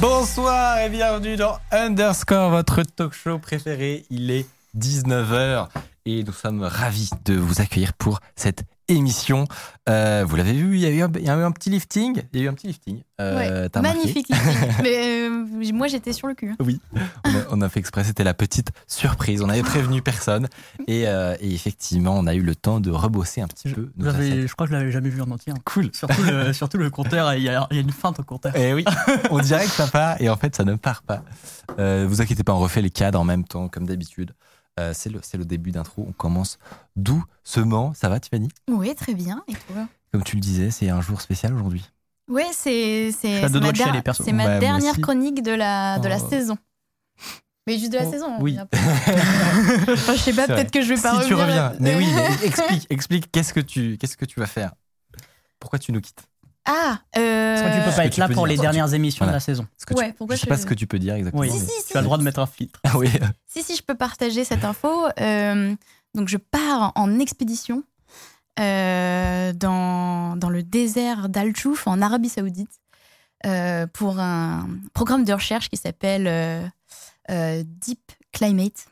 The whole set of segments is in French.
Bonsoir et bienvenue dans Underscore, votre talk show préféré. Il est 19h et nous sommes ravis de vous accueillir pour cette émission. Euh, vous l'avez vu, il y, a eu un, il y a eu un petit lifting. Il y a eu un petit lifting. Euh, Ouais. Magnifique lifting. Mais euh, moi j'étais sur le cul. hein. Oui, on a, on a fait exprès, c'était la petite surprise. On avait prévenu personne et, euh, et effectivement, on a eu le temps de rebosser un petit peu. nos J'avais- assets. je crois que je l'avais jamais vu en entier. hein. Cool. Surtout le, surtout le compteur, il y, a, il y a une feinte au compteur. Et oui, on dirait que ça part et en fait ça ne part pas. Euh, vous inquiétez pas, on refait les cadres en même temps comme d'habitude. Euh, c'est le, c'est le début d'intro, on commence doucement. Ça va Tiffany? Oui, très bien. Et toi? Comme tu le disais, c'est un jour spécial aujourd'hui. Ouais, c'est ma, de chialer, der- perso. c'est ma Bah, dernière chronique de la, de la Oh. saison. Mais juste de la Oh, saison. oui. pas. Enfin, je sais pas, peut-être que je vais pas si tu revenir. reviens, mais oui, mais explique, explique, qu'est-ce que tu, qu'est-ce que tu vas faire? Pourquoi tu nous quittes? Ah, euh... Parce que tu peux pas être là pour dire. les dernières émissions Voilà. de la saison. Ouais, tu, pourquoi Je sais je- pas ce que tu peux dire exactement. Oui, Si, si, mais- si. tu as le droit de mettre un filtre. Ah oui. Si, si, je peux partager cette info. Euh, donc, je pars en expédition euh, dans, dans le désert d'Al-Chouf, en Arabie Saoudite, euh, pour un programme de recherche qui s'appelle euh, euh, Deep Climate.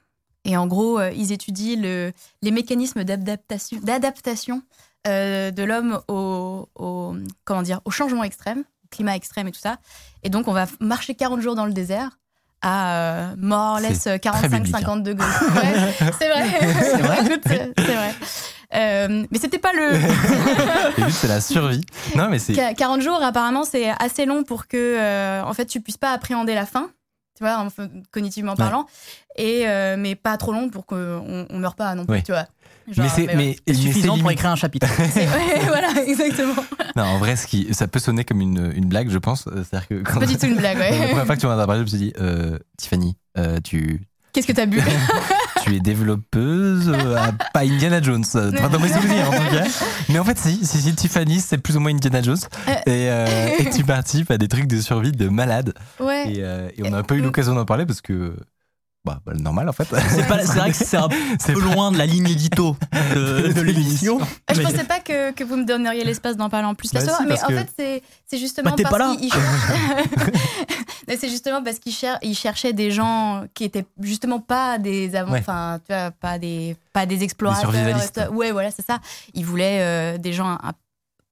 Et en gros, euh, ils étudient le- les mécanismes d'adaptation euh, de l'homme au, au- comment dire, au changement extrême, au climat extrême et tout ça. Et donc, on va marcher 40 jours dans le désert à euh, très biblique, 45-50 degrés. Ouais, c'est vrai. C'est vrai. Euh, mais c'était pas le. C'est la survie. Non, mais c'est. Qu- 40 jours, apparemment, c'est assez long pour que, euh, en fait, tu puisses pas appréhender la faim, tu vois, cognitivement parlant, et mais pas trop long pour qu'on on meurt pas non plus, Oui. tu vois. Genre, mais c'est, ouais. suffisant pour limite. écrire un chapitre. Ouais, voilà, exactement. Non, en vrai, ce qui, ça peut sonner comme une, une blague, je pense. Euh, C'est-à-dire que quand Pas du tout une blague, la ouais. première fois que tu m'en as parlé, je me suis dit, euh, Tiffany, euh, tu, Qu'est-ce que t'as bu? Tu es développeuse, euh, à- pas Indiana Jones, euh, enfin, dans mes souvenirs en tout cas. Mais en fait, si, si, si Tiffany, c'est plus ou moins Indiana Jones. Et, euh, et tu participes à des trucs de survie de malade. Ouais. Et, euh, et on n'a pas eu l'occasion d'en parler parce que, bah, bah, normal en fait. C'est vrai que c'est un peu pas- loin de la ligne édito de, de l'émission. Ah, Je Mais- pensais pas que, que vous me donneriez l'espace d'en parler en plus Bah si, mais en que- fait c'est c'est justement Bah, parce qu'il- Mais c'est justement parce qu'il cher- il cherchait des gens qui étaient justement pas des avant, Ouais. enfin tu vois pas des pas des explorateurs. tout. Ouais voilà c'est ça. Il voulait euh, des gens un, un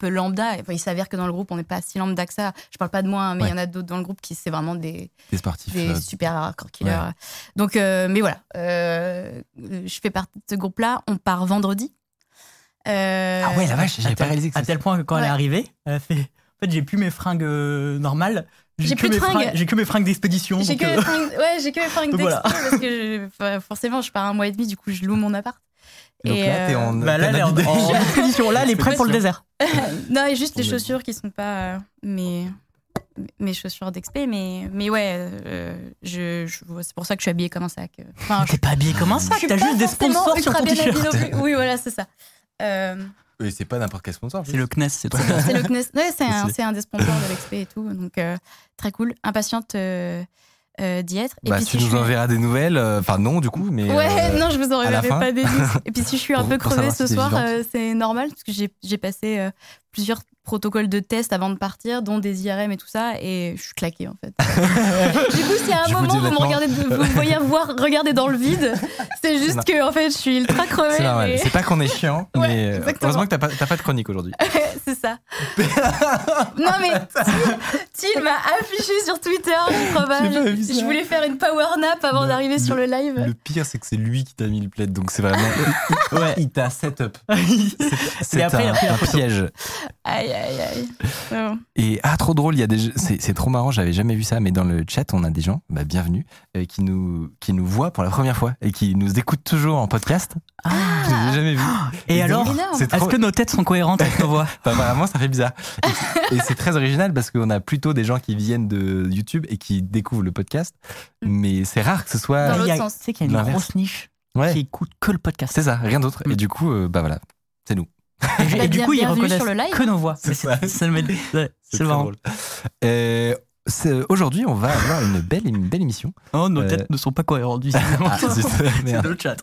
peu lambda. Enfin, il s'avère que dans le groupe on n'est pas si lambda que ça. Je parle pas de moi, hein, mais il y en a d'autres dans le groupe qui c'est vraiment des Des sportifs. des euh, super hardcore killers. ouais. Donc, euh, mais voilà, euh, je fais partie de ce groupe-là. On part vendredi. Euh, Ah ouais, la vache, j'avais pas réalisé que à tel point que quand elle est arrivée, elle a fait. En fait, j'ai plus mes fringues euh, normales. J'ai que plus de mes fringues. J'ai que mes fringues d'expédition. J'ai que, euh, mes fringues- ouais, j'ai que mes fringues Donc d'expé voilà. parce que je- enfin, forcément, je pars un mois et demi, du coup, je loue mon appart. Donc Et, là, t'es euh, en. bah, là, est en, en. Là, elle est prête pour le désert. non, et juste les a- chaussures qui sont pas euh, mes, mes chaussures d'expé, mais, mais ouais, euh, je, je- c'est pour ça que je suis habillée comme un sac. Enfin, T'es pas habillé comme un sac. T'as juste des sponsors sur ton bien habillée t-shirt. Oui, voilà, c'est ça. Euh, Oui, c'est pas n'importe quel sponsor. C'est le CNES, c'est trop C'est le CNES. Ouais, c'est un, un des sponsors de l'XP et tout. Donc, euh, très cool. Impatiente euh, d'y être. Et Bah, puis, tu si je nous enverras des nouvelles. euh, Enfin, non, du coup, mais. Ouais, euh, non, je vous enverrai pas des news. Et puis si je suis un peu crevée ce soir, euh, c'est normal parce que j'ai j'ai passé euh, plusieurs protocoles de tests avant de partir, dont des IRM et tout ça, et je suis claquée en fait. du coup, s'il y a un Je vous moment où vous me regardez, vous me voyez voir regarder dans le vide, c'est juste Non. que en fait, je suis ultra crevée. C'est normal. mais- C'est pas qu'on est chiant, Ouais, mais euh, exactement. heureusement que t'as pas, t'as pas de chronique aujourd'hui. c'est ça. non mais Thiel- Thiel m'a affiché sur Twitter, je crois pas. Je, voulais faire une power nap avant d'arriver sur le live. Le pire, c'est que c'est lui qui t'a mis le plaid, donc c'est vraiment. Ouais. Il t'a set up. Et C'est après, il a un, un piège. Aïe, aïe, aïe. Oh. Et ah, trop drôle, il y a des, c'est, c'est trop marrant, j'avais jamais vu ça, mais dans le chat, on a des gens, bah, bienvenue, euh, qui nous, qui nous voient pour la première fois et qui nous écoutent toujours en podcast. Ah. Je les ai jamais vus. Et alors, c'est est-ce trop- que nos têtes sont cohérentes avec nos voix? Bah, apparemment, ça fait bizarre. Et, et c'est très original parce qu'on a plutôt des gens qui viennent de YouTube et qui découvrent le podcast, mais c'est rare que ce soit. Dans a- l'autre sens. Tu sais qu'il y a une L'inverse. grosse niche Ouais, qui écoute que le podcast. c'est ça, rien d'autre. Et Mm. du coup, euh, bah voilà, c'est nous. Et, Bah, et du coup, ils reconnaissent sur le live. que nos voix. C'est Mais ça. C'est drôle. Euh, Aujourd'hui, on va avoir une belle, une belle émission. Oh, nos Euh, têtes ne sont pas cohérentes. Ah, c'est le chat.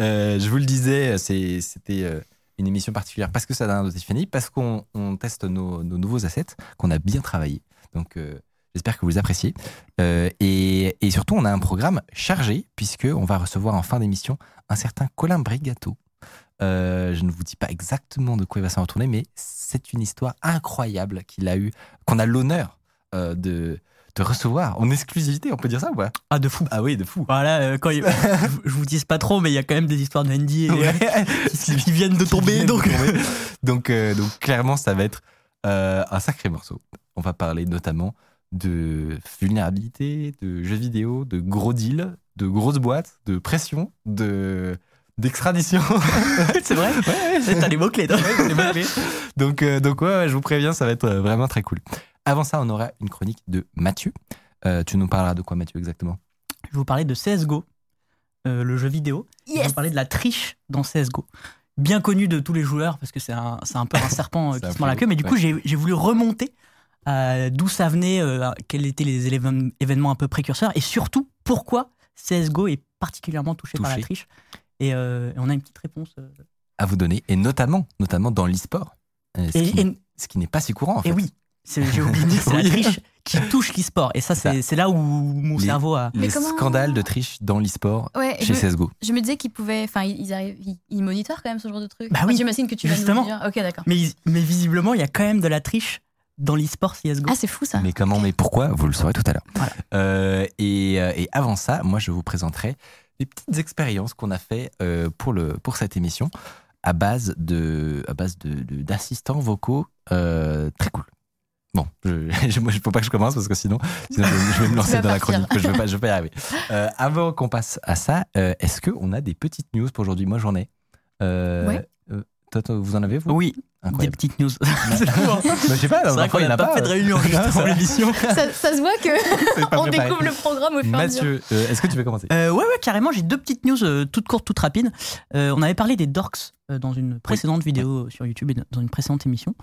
Euh, je vous le disais, c'était euh, une émission particulière parce que ça a un de Tiffany, parce qu'on on teste nos, nos nouveaux assets, qu'on a bien travaillé. Donc, euh, j'espère que vous les appréciez. Euh, et, et surtout, on a un programme chargé, puisqu'on va recevoir en fin d'émission un certain Colin Brigato. Euh, je ne vous dis pas exactement de quoi il va s'en retourner, mais c'est une histoire incroyable qu'il a eu, qu'on a l'honneur euh, de, de recevoir en exclusivité, on peut dire ça ou pas? Ah, de fou. Ah oui, de fou. Voilà, euh, quand il- je, vous dis pas trop, mais il y a quand même des histoires de NDA Ouais. qui, qui viennent de tomber. viennent Donc, de tomber. donc, euh, donc clairement, ça va être euh, un sacré morceau. On va parler notamment de vulnérabilité, de jeux vidéo, de gros deals, de grosses boîtes, de pression, de d'extradition. c'est vrai? T'as les mots-clés, toi. donc, euh, donc ouais, ouais, je vous préviens, ça va être euh, vraiment très cool. Avant ça, on aura une chronique de Mathieu. Euh, tu nous parleras de quoi, Mathieu, exactement? Je vais vous parler de CSGO, euh, le jeu vidéo. Je vais Yes. vous parler de la triche dans CSGO. Bien connu de tous les joueurs, parce que c'est un, c'est un peu un serpent qui se mord la queue, mais du coup, ouais. j'ai j'ai voulu remonter à d'où ça venait, euh, à quels étaient les événements un peu précurseurs, et surtout, pourquoi CSGO est particulièrement touché, par la triche. Et, euh, et on a une petite réponse. euh, À vous donner, et notamment, notamment dans l'e-sport. euh, ce Et, qui, et- ce qui n'est pas si courant, en fait. et oui, c'est- j'ai oublié de dire, c'est la triche qui touche l'e-sport. Et ça, c'est c'est là où mon Les- cerveau a. Les Mais comment- scandales de triche dans l'e-sport Ouais, chez je, me, CSGO. je me disais qu'ils pouvaient. Enfin, ils, ils arrivent. Ils, ils monitorent quand même ce genre de truc. Bah Enfin, oui, J'imagine que tu vas justement. nous le dire. Ok, d'accord. Mais, mais visiblement, il y a quand même de la triche dans l'e-sport CSGO. Ah, c'est fou ça. Mais comment, mais pourquoi? Vous le saurez tout à l'heure. Voilà. Euh, et, et avant ça, moi, je vous présenterai des petites expériences qu'on a fait euh, pour, le, pour cette émission à base de à base de, d'assistants vocaux euh, très cool. Bon, je, je, moi, faut pas que je commence parce que sinon, sinon je, vais- je vais me lancer dans la chronique. Je vais pas, je vais pas y arriver. Euh, avant qu'on passe à ça, est-ce qu'on a des petites news pour aujourd'hui? Moi, j'en ai. Ouais. Vous en avez vous? Oui, des petites news. c'est hein. Bah, je sais pas, vrai qu'on n'a a pas, pas. fait de réunion juste avant l'émission. ça, ça se voit que on préparé. découvre le programme au fur et à mesure. Mathieu, euh, est-ce que tu veux commencer? Euh, ouais, ouais, carrément, j'ai deux petites news euh, toutes courtes, toutes rapides. Euh, on avait parlé des dorks euh, dans une précédente vidéo sur YouTube et dans une précédente émission.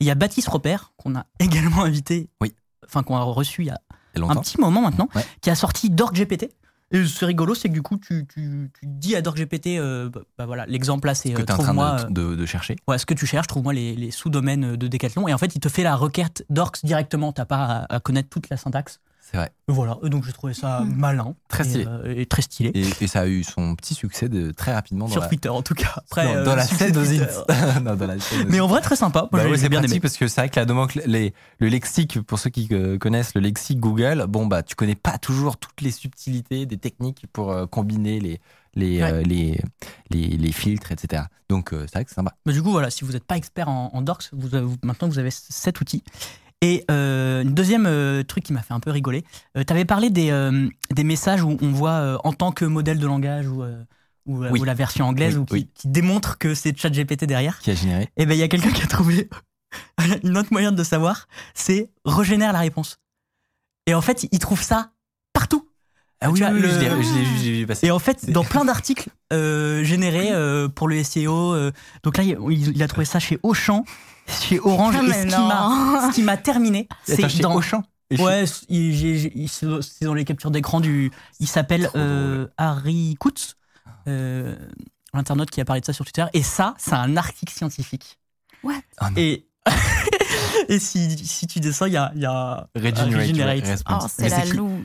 Il y a Baptiste Robert, qu'on a également invité, Oui. enfin qu'on a reçu il y a un petit moment maintenant, Ouais. qui a sorti Dork GPT. Et c'est rigolo, c'est que du coup, tu, tu, tu dis à Dork GPT, euh, bah, bah voilà, l'exemple là, c'est que euh, tu es en train de, euh, de, de chercher. ouais, ce que tu cherches, trouve-moi les, les sous-domaines de Decathlon. Et en fait, il te fait la requête Dorks directement, t'as pas à, à connaître toute la syntaxe. C'est vrai. Et voilà, donc j'ai trouvé ça Hmm. malin. Très et, stylé. euh, Et, très stylé. Et, et ça a eu son petit succès de, très rapidement dans Sur la, Twitter en tout cas. Après, euh, dans la scène non, dans la scène Mais en vrai, très sympa. Moi, Bah j'ai c'est bien aimé. parce que c'est vrai que la nomencl- les, le lexique, pour ceux qui euh, connaissent le lexique Google, bon bah tu connais pas toujours toutes les subtilités des techniques pour euh, combiner les les, Ouais. euh, les, les les filtres, etc. Donc euh, c'est vrai que c'est sympa. Mais du coup, voilà, si vous n'êtes pas expert en, en Dorks, vous- maintenant vous avez cet outil. Et euh, une deuxième euh, truc qui m'a fait un peu rigoler, tu avais parlé des, euh, des messages où on voit euh, en tant que modèle de langage ou, euh, ou, euh, Oui. ou la version anglaise Oui, ou qui, oui. qui démontre que c'est ChatGPT derrière. Qui a généré Et ben il y a quelqu'un qui a trouvé une autre moyen de savoir, c'est régénère la réponse. Et en fait, il trouve ça partout. Ah oui, le- je l'ai- passer. Et en fait, dans plein d'articles euh, générés euh, pour le SEO, euh, donc là, il, il a trouvé ça chez Auchan, chez Orange, Ah, et ce qui m'a- non. ce qui m'a terminé, c'est dans... Auchan Ouais, c- il- j'ai- j'ai- il- c'est dans les captures d'écran du... Il s'appelle euh, Harry Kutz, euh, l'internaute qui a parlé de ça sur Twitter, et ça, c'est un article scientifique. Ah non. Et, et si, si tu descends, il y a, il y a Regenerate. Oh, c'est la.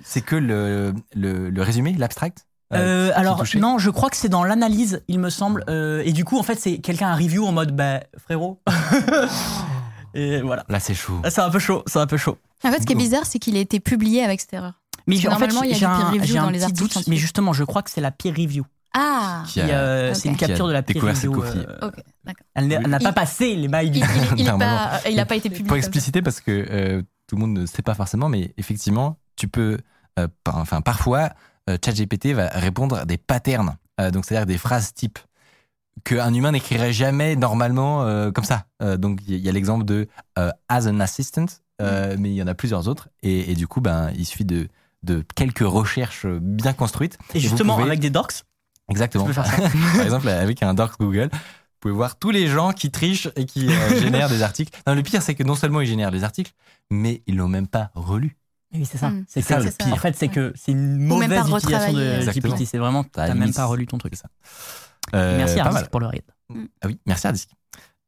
C'est que le, le, le résumé, l'abstract? Euh, alors non, je crois que c'est dans l'analyse, il me semble. Euh, et du coup, en fait, c'est quelqu'un un review en mode, bah frérot. et voilà. Là, c'est chaud. Ah, C'est un peu chaud, c'est un peu chaud. En fait, ce qui est bizarre, c'est qu'il a été publié avec cette erreur. Mais Parce en fait, normalement, il y a j'ai peer un, review j'ai un dans les petit doute, mais justement, je crois que c'est la peer review. Ah euh. C'est une capture de la pièce découvert cette vidéo. coquille. euh, Ok, d'accord. Elle n'a elle n'a Il- pas passé les mailles du. Il, Normalement. pas, pas été publié. Pour expliciter, parce que tout le monde ne sait pas forcément, mais effectivement, tu peux, enfin, parfois, ChatGPT va répondre à des patterns, euh, donc c'est-à-dire des phrases type qu'un humain n'écrirait jamais normalement euh, comme ça. Euh, donc il y, a l'exemple de euh, as an assistant, euh, mais il y en a plusieurs autres, et, et du coup, ben, il suffit de, de quelques recherches bien construites. Et justement, pouvez- avec des dorks, Exactement. faire ça. Par exemple, avec un Dork Google, vous pouvez voir tous les gens qui trichent et qui euh, génèrent des articles. Non, le pire, c'est que non seulement ils génèrent des articles, mais ils l'ont même pas relu. Oui, c'est ça. Mm. C'est ça, que- le C'est ça. En fait, c'est que c'est une mauvaise utilisation de. GPT. C'est vraiment, t'as même pas relu ton truc. Ça. Euh, Merci pas Hardisk pour le raid. Ah oui, merci Hardisk.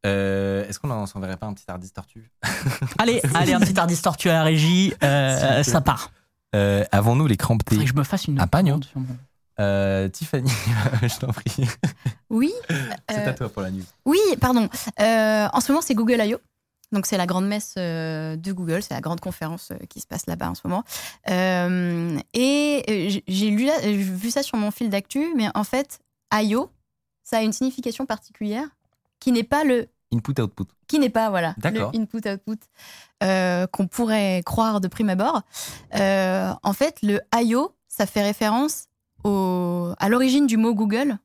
Euh, Est-ce qu'on en s'enverrait pas un petit Hardisk tortue? Allez, allez, un petit Hardisk tortue à la régie. euh, ça part. euh, Avons-nous les crampes Faudrait que je me fasse une. Euh, Tiffany, je t'en prie. Oui. C'est euh, à toi pour la news. Oui, pardon. Euh, en ce moment, c'est Google I.O. Donc, c'est la grande messe euh, de Google. C'est la grande conférence euh, qui se passe là-bas en ce moment. Euh, et j'ai lu vu ça sur mon fil d'actu, mais en fait, I.O., ça a une signification particulière qui n'est pas le Input-output. qui n'est pas voilà le D'accord. input-output euh, qu'on pourrait croire de prime abord. Euh, en fait, le I.O., ça fait référence au, à l'origine du mot Google,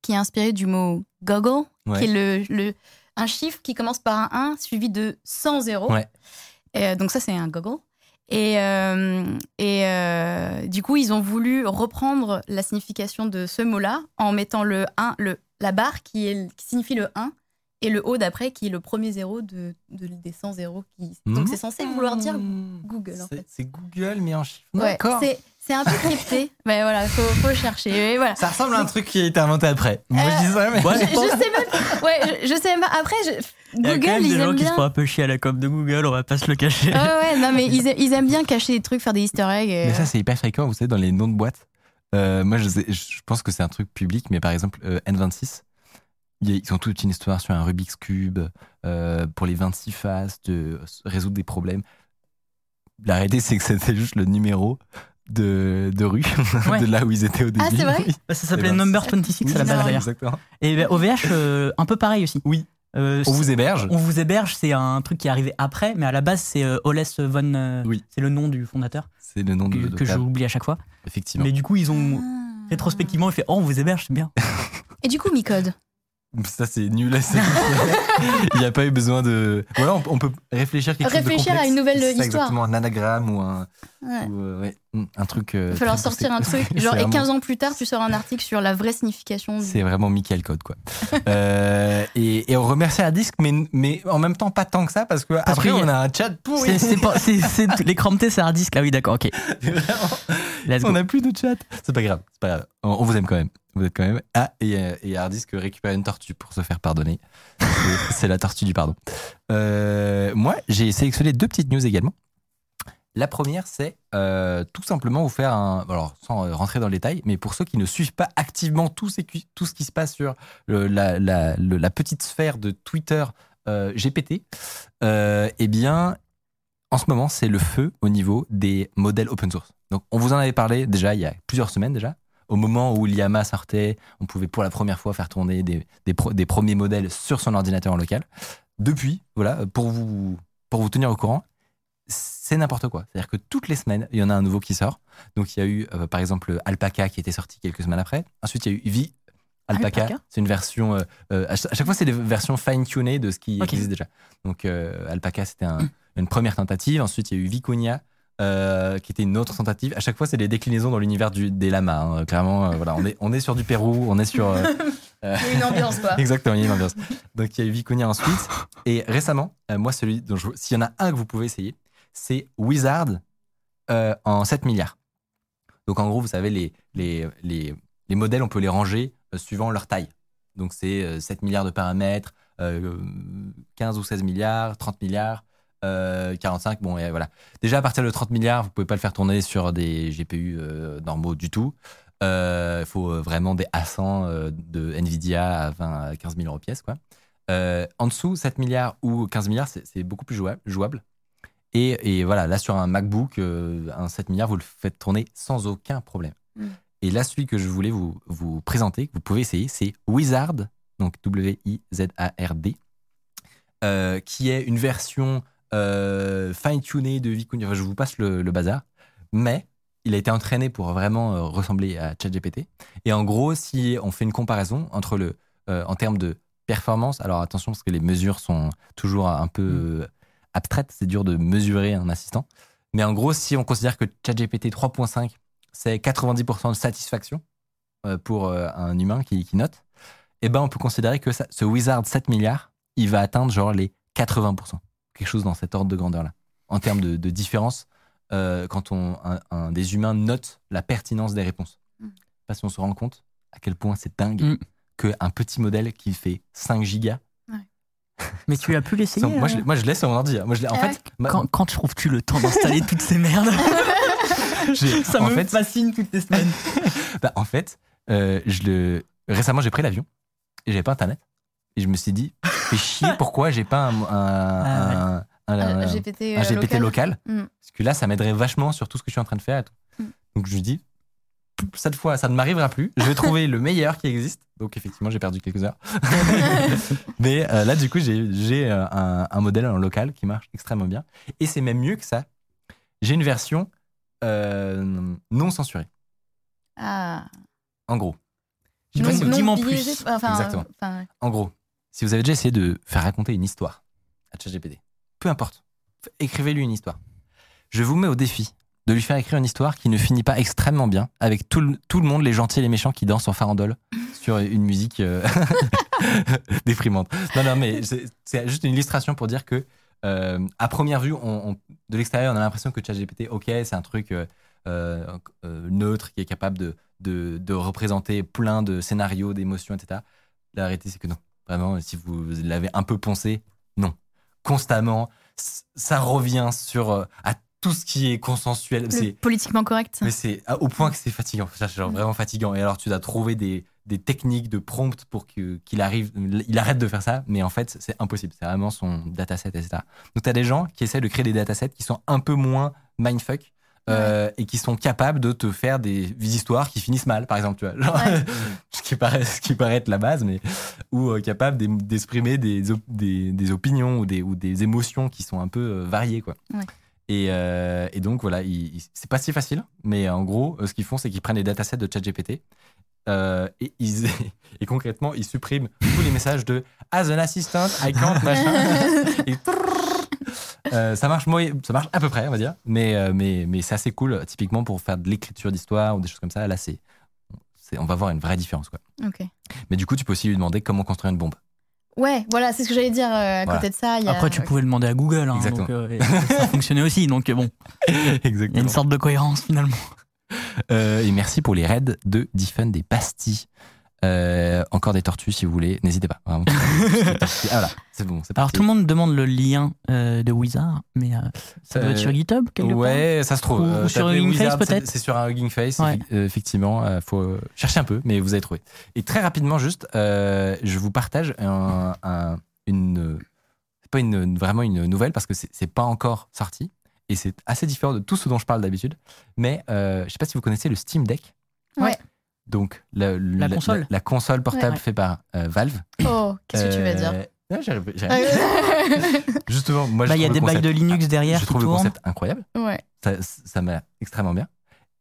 qui est inspiré du mot Goggle, Ouais. qui est le, le- un chiffre qui commence par un 1 suivi de 100 zéros. Ouais. Euh, donc ça, c'est un Goggle. Et, euh, et euh, du coup, ils ont voulu reprendre la signification de ce mot-là en mettant le 1, le, la barre qui, est, qui signifie le 1 et le haut d'après qui est le premier zéro de, de- des 100 zéros. Qui... Donc c'est censé vouloir dire Google en C'est- fait. C'est Google, mais en chiffres. Ouais, D'accord. C'est, un peu crypté. Mais voilà, faut, faut chercher. Et voilà. Ça ressemble à un truc qui a été inventé après. Moi, je dis ça, mais. Ouais, Je, je sais même, ouais, je, je sais même. Après, je- Il y a quand Google, même ils des gens aiment qui se bien. font un peu chier à la com de Google, on va pas se le cacher. Ouais, ouais, non, mais ils, aiment- ils aiment bien cacher des trucs, faire des easter eggs. et- Mais ça, c'est hyper fréquent, vous savez, dans les noms de boîtes. Euh, moi, je, sais- je pense que c'est un truc public, mais par exemple, euh, N26, il y a- ils ont toute une histoire sur un Rubik's Cube euh, pour les 26 faces, de résoudre des problèmes. La réalité, c'est que c'était juste le numéro de, de rue, Ouais. de là où ils étaient au début. Ah, c'est vrai Oui. Bah, ça s'appelait ben, Number 26 à la base d'ailleurs. Exactement. Et bah, OVH, euh, un peu pareil aussi. Oui. Euh, On vous héberge. On vous héberge, c'est un truc qui est arrivé après, mais à la base, c'est euh, Oles von. euh, Oui. C'est le nom du fondateur, C'est le nom de, que, que j'oublie à chaque fois. Effectivement. Mais du coup, ils ont Ah. rétrospectivement fait Oh, on vous héberge, c'est bien. Et du coup, Micode. Ça, c'est nul. Il n'y a pas eu besoin de. Voilà, on, on peut réfléchir quelque chose de Réfléchir à une nouvelle histoire. Exactement, un anagramme ou un, Ouais. ou, euh, ouais, mm, un truc. euh, Il va falloir sortir poussé. un truc. Genre, et vraiment- 15 ans plus tard, tu sors un article sur la vraie signification. du- C'est vraiment Michael Code, quoi. Euh, et, et on remercie disque, mais, mais en même temps pas tant que ça, parce que après on a un chat pourri. Les cramptés, c'est hard disk. Ah oui, d'accord, ok. Let's on n'a plus de chat. C'est pas grave, c'est pas grave. On, on vous aime quand même. Vous êtes quand même. Ah, et, et Hardisk récupère une tortue pour se faire pardonner. C'est- C'est la tortue du pardon. Euh, moi, j'ai sélectionné deux petites news également. La première, c'est euh, tout simplement vous faire un. Alors, sans euh, rentrer dans le détail, mais pour ceux qui ne suivent pas activement tout, ce qui- se passe sur la, petite sphère de Twitter euh, GPT, eh bien, en ce moment, c'est le feu au niveau des modèles open source. Donc, on vous en avait parlé déjà il y a plusieurs semaines déjà. Au moment où l'IAMA sortait, on pouvait pour la première fois faire tourner des, premiers modèles sur son ordinateur en local. Depuis, voilà, pour vous tenir au courant, c'est n'importe quoi. C'est-à-dire que toutes les semaines, il y en a un nouveau qui sort. Donc, il y a eu, euh, par exemple, Alpaca qui était sorti quelques semaines après. Ensuite, il y a eu Vi Alpaca. Alpaca C'est une version. euh, euh, à, chaque fois, c'est des versions fine-tunées de ce qui existe déjà. Donc, euh, Alpaca, c'était un- une première tentative. Ensuite, il y a eu euh, qui était une autre tentative. À chaque fois, c'est des déclinaisons dans l'univers des lamas. hein. Clairement, euh, voilà, on est, on est sur du Pérou, on est sur. euh, euh, Il y a une ambiance, quoi. Exactement, il y a une ambiance. Donc il y a eu Viconia ensuite. Et récemment, euh, moi, celui dont je s'il y en a un que vous pouvez essayer, c'est Wizard euh, en 7 milliards. Donc en gros, vous savez, les, les, les, les modèles, on peut les ranger euh, suivant leur taille. Donc c'est euh, 7 milliards de paramètres, euh, 15 ou 16 milliards, 30 milliards. euh, 45, bon, et voilà. Déjà, à partir de 30 milliards, vous pouvez pas le faire tourner sur des GPU euh, normaux du tout. Il faut euh, vraiment des A100 euh, de Nvidia à 20 à 15 000 euros pièce. Quoi. Euh, en dessous, 7 milliards ou 15 milliards, c'est beaucoup plus jouable. Et, et voilà, là sur un MacBook, euh, un 7 milliards, vous le faites tourner sans aucun problème. Mm. Et là, celui que je voulais vous, vous présenter, que vous pouvez essayer, c'est Wizard, donc W-I-Z-A-R-D, euh, qui est une version euh, fine-tunée de Vicuna. Enfin, je vous passe le, le bazar, mais il a été entraîné pour vraiment ressembler à ChatGPT. Et en gros, si on fait une comparaison entre le, en termes de performance, alors attention parce que les mesures sont toujours un peu euh, abstraites, c'est dur de mesurer un assistant. Mais en gros, si on considère que ChatGPT 3.5, c'est 90% de satisfaction euh, pour euh, un humain qui, qui note, eh ben on peut considérer que ça- ce Wizard 7 milliards, il va atteindre genre les 80%. Quelque chose dans cet ordre de grandeur-là. En termes de, de différence, euh, quand on, un, un des humains note la pertinence des réponses. Mm. Parce qu'on se rend compte à quel point c'est dingue Mm. qu'un petit modèle qui fait 5 gigas. Mais tu as pu l'essayer moi, je, euh l'ai- moi, je laisse sur mon ordi. Moi, je l'ai- en Ah fait, ma- quand, quand trouves-tu le temps d'installer toutes ces merdes Ça en me fait, fascine toutes les semaines. Bah, en fait, euh, je le... récemment, j'ai pris l'avion et j'avais pas internet. Et je me suis dit, fais chier, pourquoi j'ai pas un, un, Ah un- un- un- GPT, un euh, GPT local, Mm. Parce que là, ça m'aiderait vachement sur tout ce que je suis en train de faire. et tout. Mm. Donc je me dis, cette fois, ça ne m'arrivera plus. Je vais trouver le meilleur qui existe. Donc effectivement, j'ai perdu quelques heures. Mais euh, là, du coup, j'ai euh, un, un modèle en local qui marche extrêmement bien. Et c'est même mieux que ça. J'ai une version euh, non censurée. Ah. En gros. Je sais Non, pas si- non biaisé, plus. Enfin, Exactement. enfin, En gros, si vous avez déjà essayé de faire raconter une histoire à ChatGPT, peu importe, écrivez-lui une histoire. Je vous mets au défi de lui faire écrire une histoire qui ne finit pas extrêmement bien, avec tout le, tout le monde, les gentils et les méchants, qui dansent en farandole sur une musique euh, déprimante. Non, non, mais c'est juste une illustration pour dire que, euh, à première vue, on, on- de l'extérieur, on a l'impression que ChatGPT, ok, c'est un truc euh, neutre qui est capable de, de, de représenter plein de scénarios, d'émotions, etc. La réalité, c'est que non. Vraiment, si vous l'avez un peu poncé, non. Constamment, ça revient sur à tout ce qui est consensuel. C'est politiquement correct. mais c'est à- au point que c'est fatigant. Ça, C'est genre vraiment fatigant. Et alors, tu dois trouver des, des techniques de prompt pour qu'il arrive, il arrête de faire ça. Mais en fait, c'est impossible. C'est vraiment son dataset, etc. Donc, tu as des gens qui essaient de créer des datasets qui sont un peu moins mindfuck. euh, et qui sont capables de te faire des histoires qui finissent mal, par exemple, tu vois. Genre, Ouais. ce, qui paraît, ce qui paraît être la base, mais ou euh, capable d'exprimer des, des, des opinions ou des, ou des émotions qui sont un peu euh, variées, quoi. Ouais. Et, euh, et donc, voilà, c'est pas si facile, mais en gros, euh, ce qu'ils font, c'est qu'ils prennent les datasets de ChatGPT euh, et, ils, et concrètement, ils suppriment tous les messages de As an assistant, I can't, machin. et euh, ça, marche, moyen- ça marche à peu près, on va dire, mais, mais, mais c'est assez cool, typiquement pour faire de l'écriture d'histoire ou des choses comme ça. Là, c'est, on va voir une vraie différence, quoi. Mais du coup, tu peux aussi lui demander comment construire une bombe. Ouais, voilà, c'est ce que j'allais dire. euh, à Voilà. côté de ça, il y a. Après, tu pouvais demander à Google. hein, Exactement. donc, euh, ça fonctionnait aussi. Donc, bon, il y a Exactement. une sorte de cohérence finalement. Euh, et merci pour les raids de Diffun des pastilles. Euh, encore des tortues si vous voulez, n'hésitez pas. Vraiment. Ah, voilà, c'est bon, c'est Alors, tout le monde demande le lien euh, de Wizard, mais euh, ça doit être sur GitHub quelque Ouais, ça se trouve. Ou sur Hugging Face, peut-être C'est sur un Hugging Face, Ouais. euh, effectivement. Il faut chercher un peu, mais vous allez trouver. Et très rapidement, juste, euh, je vous partage un, un- une. C'est pas une, vraiment une nouvelle parce que c'est pas encore sorti et c'est assez différent de tout ce dont je parle d'habitude. Mais euh, je sais pas si vous connaissez le Steam Deck. Ouais. Donc, la, La console. La, console portable Ouais. faite par euh, Valve. Oh, qu'est-ce que tu vas dire Euh, non, j'arrive- j'arrive. Justement, moi, Bah, je il y a trouve des de concept- Linux derrière Je trouve le concept incroyable Ouais. ça, m'a extrêmement bien.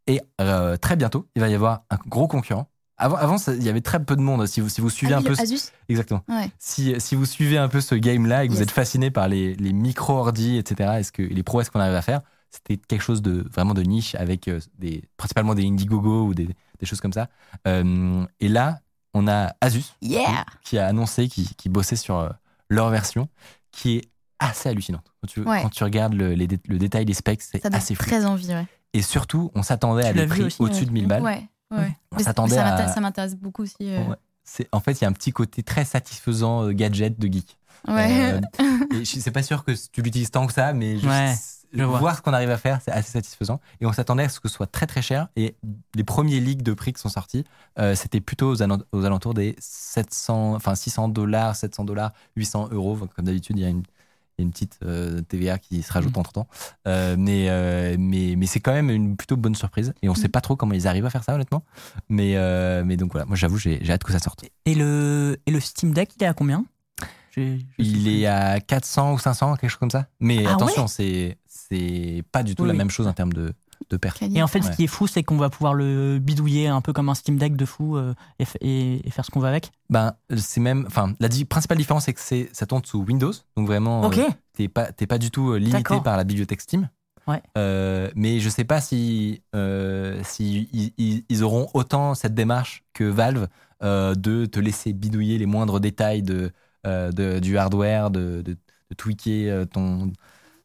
Et euh, très bientôt, il va y avoir un gros concurrent. Avant, avant ça- il y avait très peu de monde. Si vous, si vous suivez Ah un peu, Asus exactement. Ouais. Si, si vous suivez un peu ce game-là et que vous êtes fasciné par les, les micro ordi, etc. Est-ce que les prouesses qu'on arrive à faire, c'était quelque chose de vraiment de niche avec euh, des principalement des Indiegogo ou des, des choses comme ça. Euh, et là, on a Asus Yeah qui a annoncé qui, qui bossait sur euh, leur version, qui est assez hallucinante. Quand tu, Ouais. quand tu regardes le, les dé- le détail des specs, c'est Ça donne assez fou. très envie, ouais. Et surtout, on s'attendait à des prix au-dessus de 1000 balles. Ouais, ouais. On Mais s'attendait ça à- m'intéresse- ça m'intéresse beaucoup aussi. euh. En fait, il y a un petit côté très satisfaisant euh, gadget de geek. Ouais. Euh, et je sais pas sûr que tu l'utilises tant que ça, mais juste Vois. voir ce qu'on arrive à faire, c'est assez satisfaisant. Et on s'attendait à ce que ce soit très très cher. Et les premiers leaks de prix qui sont sortis, euh, c'était plutôt aux, alentours- aux alentours des 700, enfin 600 dollars, 700 dollars, 800 euros. Comme d'habitude, il y a une, petite euh, TVA qui se rajoute Mm. entre temps. mais euh, mais, mais c'est quand même une plutôt bonne surprise. Et on sait pas trop comment ils arrivent à faire ça, honnêtement. Mais, mais donc voilà, moi j'avoue, j'ai hâte que ça sorte. Et le, et le Steam Deck, il est à combien? Je Il est à 400 ou 500, quelque chose comme ça. Mais Ah attention, c'est c'est pas du tout Oui, la oui. même chose en termes de, de perte. Et en fait, Ouais. ce qui est fou, c'est qu'on va pouvoir le bidouiller un peu comme un Steam Deck de fou euh, et, f- et- et faire ce qu'on veut avec. Ben, c'est même. Enfin, la di- principale différence, c'est que c'est- ça tourne sous Windows. Donc vraiment, Ok. euh, t'es pas, t'es pas du tout euh, limité par la bibliothèque Steam. Ouais. Euh, mais je sais pas si, euh, si ils, ils- ils auront autant cette démarche que Valve euh, de te laisser bidouiller les moindres détails de, euh, de- du hardware, de, de, de tweaker euh, ton,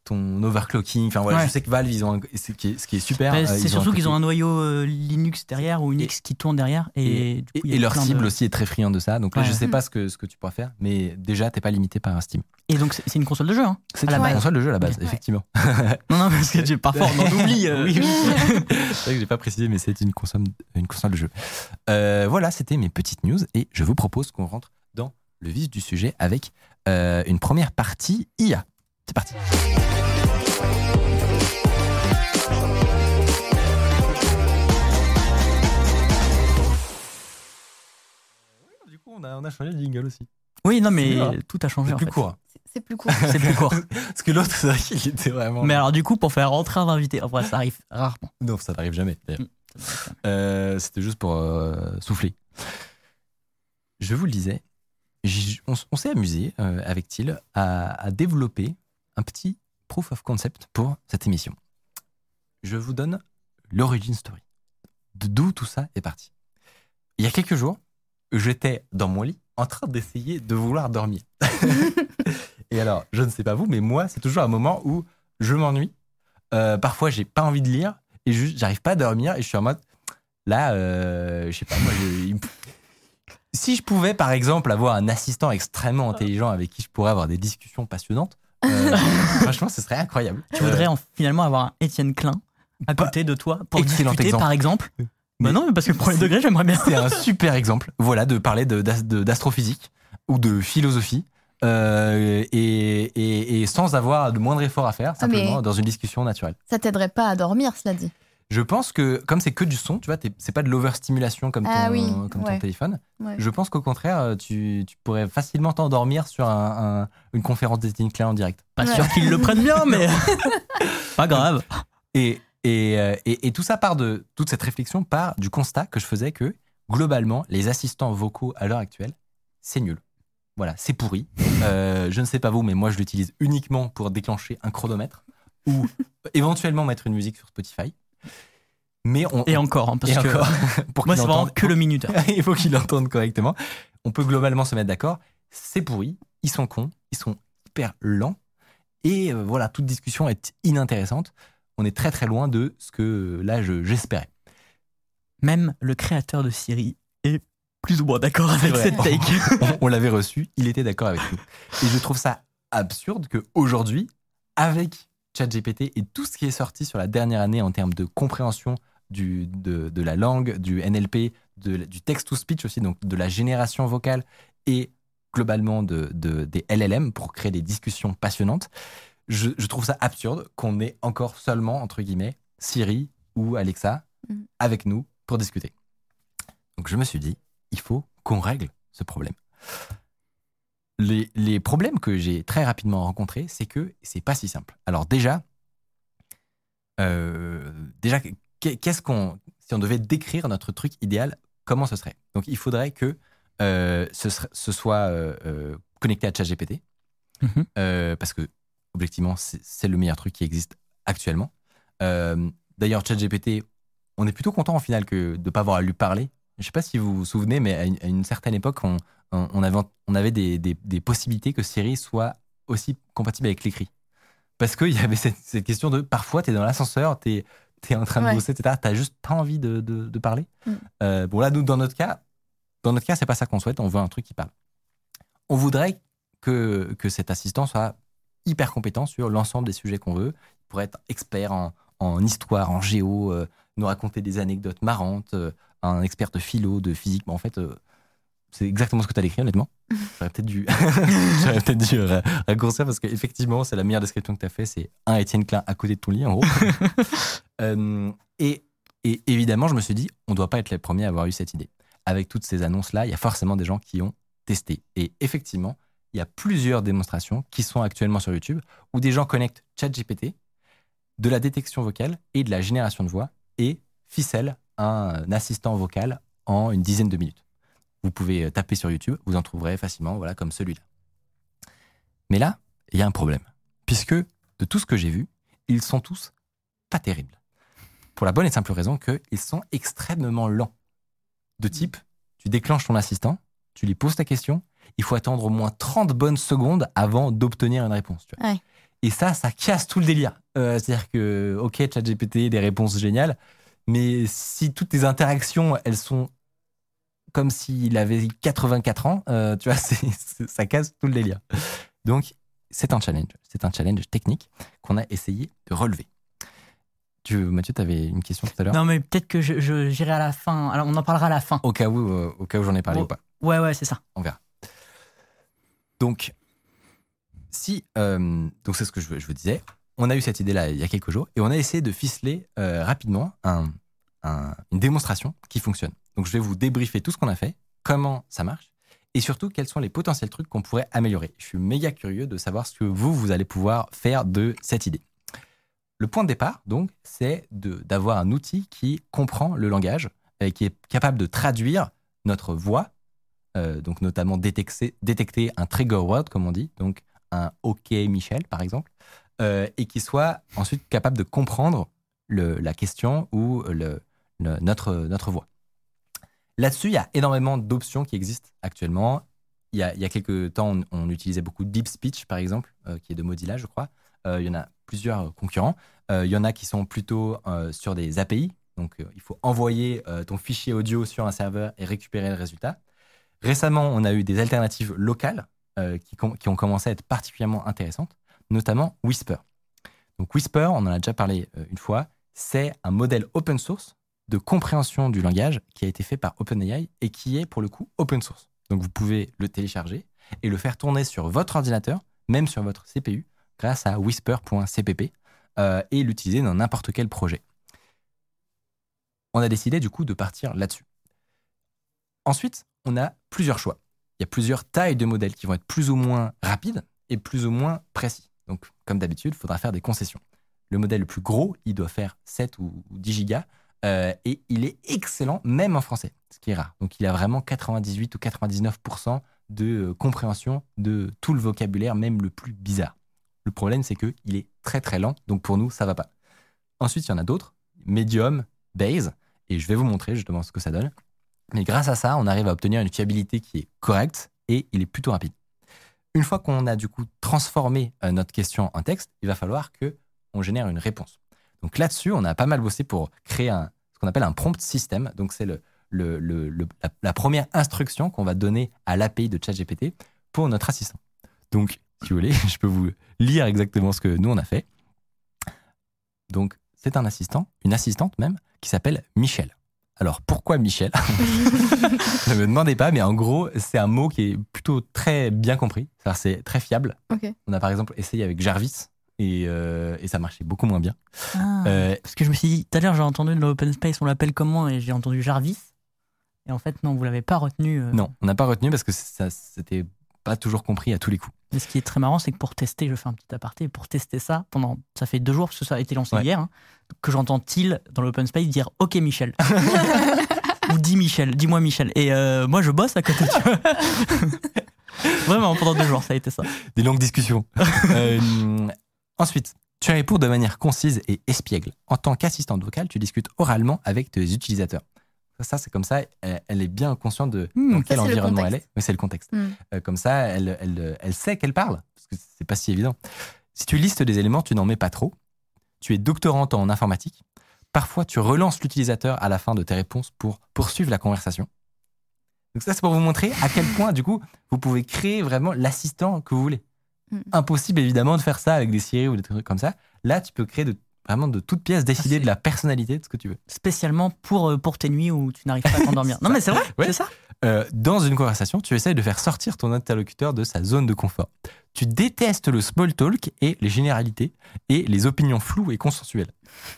ton overclocking. Enfin voilà, Ouais. je sais que Valve, ils ont un- ce, qui est, ce qui est super. Euh, c'est surtout qu'ils ont un noyau euh, Linux derrière ou Unix qui tourne derrière. Et, et, du coup, et leur de- cible aussi est très friand de ça. Donc là, Ouais. je sais pas ce que, ce que tu pourras faire, mais déjà, t'es pas limité par un Steam. Et donc, c'est une console de jeu. Hein. C'est À la une base. console de jeu à la base, Ouais. effectivement. Non, non, parce que j'ai- parfois on en oublie. euh. Oui, oui. c'est vrai que j'ai pas précisé, mais c'est une console, une console de jeu. Euh, voilà, c'était mes petites news et je vous propose qu'on rentre dans le vif du sujet avec euh, une première partie IA. C'est parti. Du coup, on a, on a changé le jingle aussi. Oui, non, mais tout a changé. C'est plus court. C'est plus court. C'est plus court. Parce que l'autre, c'est vrai qu'il était vraiment. Mais alors, du coup, pour faire rentrer un invité, en vrai, ça arrive rarement. Non, ça n'arrive jamais. Mm. Euh, C'était juste pour euh, souffler. Je vous le disais, on s'est amusé euh, avec Thiel à, à développer un petit proof of concept pour cette émission. Je vous donne l'origin story. D'où tout ça est parti. Il y a quelques jours, j'étais dans mon lit en train d'essayer de vouloir dormir. Et alors, je ne sais pas vous, mais moi, c'est toujours un moment où je m'ennuie. Euh, parfois, j'ai pas envie de lire et juste, j'arrive pas à dormir et je suis en mode, là, euh, je sais pas, moi, je- si je pouvais, par exemple, avoir un assistant extrêmement intelligent avec qui je pourrais avoir des discussions passionnantes, euh, franchement, ce serait incroyable. Tu voudrais en- finalement avoir un Étienne Klein à Pas- côté de toi pour Excellent discuter, exemple. par exemple Mais- Bah non, mais parce que le premier degré, j'aimerais bien. C'est un super exemple, voilà, de parler de- d'as- de- d'astrophysique ou de philosophie. euh, et, et- et sans avoir le moindre effort à faire, simplement Ah, mais- dans une discussion naturelle. Ça t'aiderait pas à dormir, cela dit. Je pense que, comme c'est que du son, tu vois, c'est pas de l'overstimulation comme, ton, Ah oui, comme ton téléphone. Ouais. Je pense qu'au contraire, euh, tu, tu pourrais facilement t'endormir sur un- un- une conférence d'Étienne Klein en direct. Pas Ouais. sûr qu'ils le prennent bien, mais pas grave. Et, et, euh, et- et tout ça part de toute cette réflexion part du constat que je faisais que globalement, les assistants vocaux à l'heure actuelle, c'est nul. Voilà, c'est pourri. Euh, je ne sais pas vous, mais moi je l'utilise uniquement pour déclencher un chronomètre ou éventuellement mettre une musique sur Spotify. Mais on, Et encore, hein, parce et que encore, pour moi, qu'il c'est vraiment que le minuteur. il faut qu'ils l'entendent correctement. On peut globalement se mettre d'accord. C'est pourri, ils sont cons, ils sont hyper lents. Et euh, voilà, toute discussion est inintéressante. On est très très loin de ce que euh, là je- j'espérais. Même le créateur de Siri est plus ou moins d'accord avec vrai. cette take. on, on l'avait reçu, il était d'accord avec nous. Et je trouve ça absurde qu'aujourd'hui, avec ChatGPT et tout ce qui est sorti sur la dernière année en termes de compréhension du, de, de la langue, du NLP, de- du text-to-speech aussi, donc de la génération vocale et globalement de, de- des LLM pour créer des discussions passionnantes, je, je trouve ça absurde qu'on ait encore seulement, entre guillemets, Siri ou Alexa Mhm. avec nous pour discuter. Donc je me suis dit, il faut qu'on règle ce problème. Les, les problèmes que j'ai très rapidement rencontrés, c'est que c'est pas si simple. Alors déjà, euh, déjà, qu'est- qu'est-ce qu'on, si on devait décrire notre truc idéal, comment ce serait? Donc il faudrait que euh, ce, soit euh, connecté à ChatGPT, Mhm. parce que objectivement c'est le meilleur truc qui existe actuellement. D'ailleurs, ChatGPT, on est plutôt content au final que de ne pas avoir à lui parler. Je sais pas si vous vous souvenez, mais à une, à une certaine époque, on, on- avait, on avait des, des- des possibilités que Siri soit aussi compatible avec l'écrit. Parce qu'il y avait cette, cette question de parfois, tu es dans l'ascenseur, tu es, en train de Ouais. bosser, etc. Tu juste pas envie de, de- de parler. Mm. Euh, bon, là, nous, dans notre cas, dans notre cas, c'est pas ça qu'on souhaite. On veut un truc qui parle. On voudrait que, que cet assistant soit hyper compétent sur l'ensemble des sujets qu'on veut. Il pourrait être expert en, en histoire, en géo, euh, nous raconter des anecdotes marrantes, euh, un expert de philo, de physique. En fait, euh, c'est exactement ce que tu as décrit, honnêtement. J'aurais peut-être dû, j'aurais raccourcir parce qu'effectivement, c'est la meilleure description que tu as fait. C'est un Étienne Klein à côté de ton lit, en gros. Euh, et, et évidemment, je me suis dit, on ne doit pas être les premiers à avoir eu cette idée. Avec toutes ces annonces-là, il y a forcément des gens qui ont testé. Et effectivement, il y a plusieurs démonstrations qui sont actuellement sur YouTube où des gens connectent ChatGPT, de la détection vocale et de la génération de voix et ficellent un assistant vocal en une dizaine de minutes. Vous pouvez euh, taper sur YouTube, vous en trouverez facilement, voilà, comme celui-là. Mais là, il y a un problème. Puisque de tout ce que j'ai vu, ils sont tous pas terribles. Pour la bonne et simple raison qu'ils sont extrêmement lents. De type, tu déclenches ton assistant, tu lui poses ta question, il faut attendre au moins 30 bonnes secondes avant d'obtenir une réponse. tu vois. Ouais. Et ça, ça casse tout le délire. Euh, C'est-à-dire que, ok, ChatGPT, des réponses géniales, mais si toutes tes interactions, elles sont comme s'il avait 84 ans, euh, tu vois, ça casse tout le délire. Donc, c'est un challenge. C'est un challenge technique qu'on a essayé de relever. Tu, Mathieu, tu avais une question tout à l'heure? Non, mais peut-être que je- je- j'irai à la fin. Alors, on en parlera à la fin. Au cas où, euh, au cas où j'en ai parlé Oh. ou pas. Ouais, ouais, c'est ça. On verra. Donc, si, euh, donc c'est ce que je, je vous disais. On a eu cette idée-là il y a quelques jours et on a essayé de ficeler rapidement un- un- une démonstration qui fonctionne. Donc, je vais vous débriefer tout ce qu'on a fait, comment ça marche et surtout quels sont les potentiels trucs qu'on pourrait améliorer. Je suis méga curieux de savoir ce que vous, vous allez pouvoir faire de cette idée. Le point de départ, donc, c'est d'avoir un outil qui comprend le langage et qui est capable de traduire notre voix euh, donc notamment détecter, un trigger word, comme on dit, donc un OK Michel, par exemple, euh, et qui soit ensuite capable de comprendre le- la question ou notre, notre voix. Là-dessus, il y a énormément d'options qui existent actuellement. Il y a, quelques temps, on, utilisait beaucoup Deep Speech, par exemple, euh, qui est de Mozilla, je crois. Euh, il y en a plusieurs concurrents. Euh, il y en a qui sont plutôt sur des API. Donc, il faut envoyer ton fichier audio sur un serveur et récupérer le résultat. Récemment, on a eu des alternatives locales qui, qui ont commencé à être particulièrement intéressantes, notamment Whisper. Donc Whisper, on en a déjà parlé une fois, c'est un modèle open source de compréhension du langage qui a été fait par OpenAI et qui est pour le coup open source. Donc vous pouvez le télécharger et le faire tourner sur votre ordinateur, même sur votre CPU, grâce à whisper.cpp euh, et l'utiliser dans n'importe quel projet. On a décidé du coup de partir là-dessus. Ensuite, on a plusieurs choix. Il y a plusieurs tailles de modèles qui vont être plus ou moins rapides et plus ou moins précis. Donc, comme d'habitude, il faudra faire des concessions. Le modèle le plus gros, il doit faire 7 ou ou 10 gigas euh, et il est excellent même en français, ce qui est rare. Donc, il a vraiment 98 ou 99% de euh, compréhension de tout le vocabulaire, même le plus bizarre. Le problème, c'est qu'il est très très lent, donc pour nous, ça va pas. Ensuite, il y en a d'autres, Medium, Base, et je vais vous montrer justement ce que ça donne. Mais grâce à ça, on arrive à obtenir une fiabilité qui est correcte et il est plutôt rapide. Une fois qu'on a du coup transformé euh, notre question en texte, il va falloir que on génère une réponse. Donc là-dessus, on a pas mal bossé pour créer un, ce qu'on appelle un prompt system. Donc c'est le, le- le- le- la, la première instruction qu'on va donner à l'API de ChatGPT pour notre assistant. Donc, si vous voulez, je peux vous lire exactement ce que nous on a fait. Donc, c'est un assistant, une assistante même, qui s'appelle Michel. Alors, pourquoi Michel? Ne me demandez pas, mais en gros, c'est un mot qui est plutôt très bien compris. C'est très fiable. On a par exemple essayé avec Jarvis et, euh, et ça marchait beaucoup moins bien. Ah. Euh, Parce que je me suis dit, tout à l'heure, j'ai entendu dans l'open space, on l'appelle comment? Et j'ai entendu Jarvis. Et en fait, non, vous l'avez pas retenu. euh. non, on n'a pas retenu parce que ça c'était pas toujours compris à tous les coups. Mais ce qui est très marrant, c'est que pour tester, je fais un petit aparté, pour tester ça, pendant, ça fait deux jours, parce que ça a été lancé Ouais. hier, hein, que j'entends Till dans l'open space dire Ok Michel. Ou dis Michel, dis-moi Michel. Et euh, moi, je bosse à côté, tu vois. Vraiment, pendant deux jours, ça a été ça. Des longues discussions. Euh, ensuite, tu réponds de manière concise et espiègle. En tant qu'assistante vocale, tu discutes oralement avec tes utilisateurs. Ça, c'est comme ça, elle, elle est bien consciente de Hmm. dans quel environnement elle est. Mais c'est le contexte. Hmm. Euh, comme ça, elle, elle, elle sait qu'elle parle, parce que c'est pas si évident. Si tu listes des éléments, tu n'en mets pas trop. Tu es doctorante en informatique. Parfois, tu relances l'utilisateur à la fin de tes réponses pour poursuivre la conversation. Donc ça, c'est pour vous montrer à quel point, du coup, vous pouvez créer vraiment l'assistant que vous voulez. Mm. Impossible, évidemment, de faire ça avec des Siri ou des trucs comme ça. Là, tu peux créer de, vraiment de toutes pièces, décider c'est- de la personnalité de ce que tu veux. Spécialement pour, euh, pour tes nuits où tu n'arrives pas à t'endormir. Non, mais c'est vrai, Ouais. c'est ça. Euh, dans une conversation, tu essayes de faire sortir ton interlocuteur de sa zone de confort. Tu détestes le small talk et les généralités et les opinions floues et consensuelles.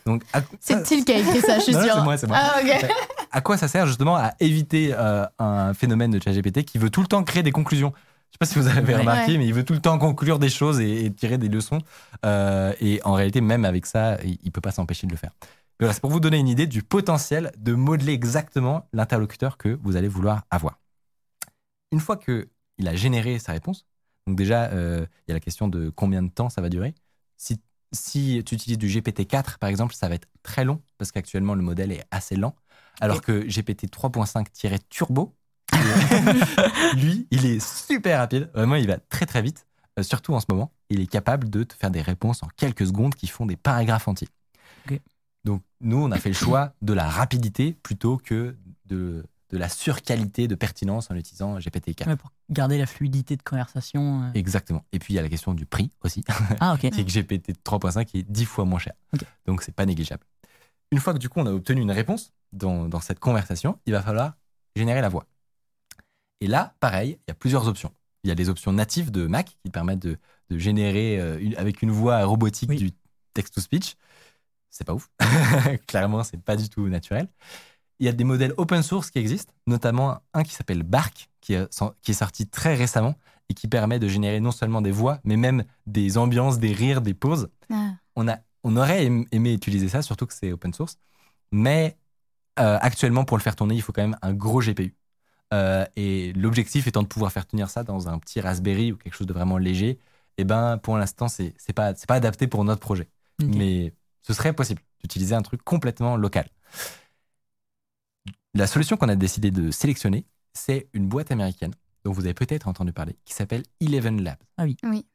Donc, à- C'est ça- Til qui a écrit ça, je suis Non, sûre. c'est moi, c'est moi. Ah, ok. à quoi ça sert justement à éviter euh, un phénomène de ChatGPT qui veut tout le temps créer des conclusions Je sais pas si vous avez Ouais. remarqué, Ouais. mais il veut tout le temps conclure des choses et, et tirer des leçons. Euh, et en réalité, même avec ça, il, il peut pas s'empêcher de le faire. Voilà, c'est pour vous donner une idée du potentiel de modeler exactement l'interlocuteur que vous allez vouloir avoir. Une fois que il a généré sa réponse, donc déjà, euh, il y a la question de combien de temps ça va durer. Si, si tu utilises du GPT-4, par exemple, ça va être très long parce qu'actuellement, le modèle est assez lent. Alors que GPT 3.5-turbo, lui, il est super rapide. Vraiment, il va très très vite. Euh, surtout en ce moment, il est capable de te faire des réponses en quelques secondes qui font des paragraphes entiers. Donc, nous, on a fait le choix de la rapidité plutôt que de, de la surqualité de pertinence en utilisant GPT-4. Ouais, pour garder la fluidité de conversation. euh. Exactement. Et puis, il y a la question du prix aussi. Ah, ok. c'est que GPT 3.5 est 10 fois moins cher. Ok. Donc, c'est pas négligeable. Une fois que du coup, on a obtenu une réponse dans, dans cette conversation, il va falloir générer la voix. Et là, pareil, il y a plusieurs options. Il y a des options natives de Mac qui permettent de, de générer euh, une- avec une voix robotique Oui. du text-to-speech. C'est pas ouf. Clairement, c'est pas du tout naturel. Il y a des modèles open source qui existent, notamment un qui s'appelle Bark, qui est, qui est sorti très récemment et qui permet de générer non seulement des voix, mais même des ambiances, des rires, des pauses Ah. on, a, on aurait aim- aimé utiliser ça, surtout que c'est open source. Mais euh, actuellement, pour le faire tourner, il faut quand même un gros GPU. Euh, et l'objectif étant de pouvoir faire tenir ça dans un petit Raspberry ou quelque chose de vraiment léger, et ben pour l'instant, c'est c'est pas, c'est pas adapté pour notre projet. Mais ce serait possible d'utiliser un truc complètement local. La solution qu'on a décidé de sélectionner, c'est une boîte américaine dont vous avez peut-être entendu parler, qui s'appelle Eleven Labs. Ah oui. Oui.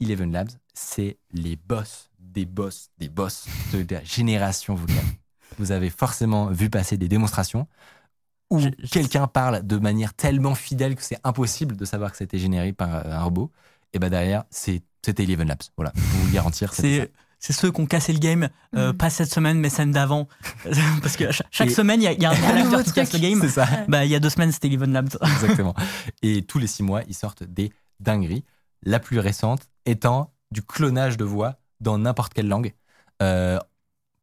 Eleven Labs, c'est les boss des boss des boss de la génération vocale. Vous avez forcément vu passer des démonstrations où quelqu'un parle de manière tellement fidèle que c'est impossible de savoir que c'était généré par euh, un robot. Et ben derrière, c'est- c'était Eleven Labs. Voilà, je peux vous le garantir. c'était C'est c'est ceux qui ont cassé le game, euh, Mhm. pas cette semaine, mais celle d'avant. Parce que chaque, semaine, il y a, il y a un nouvel nouveau acteur qui casse le game. C'est ça. Bah, il y a deux semaines, c'était Eleven Labs. Exactement. Et tous les six mois, ils sortent des dingueries. La plus récente étant du clonage de voix dans n'importe quelle langue. Euh,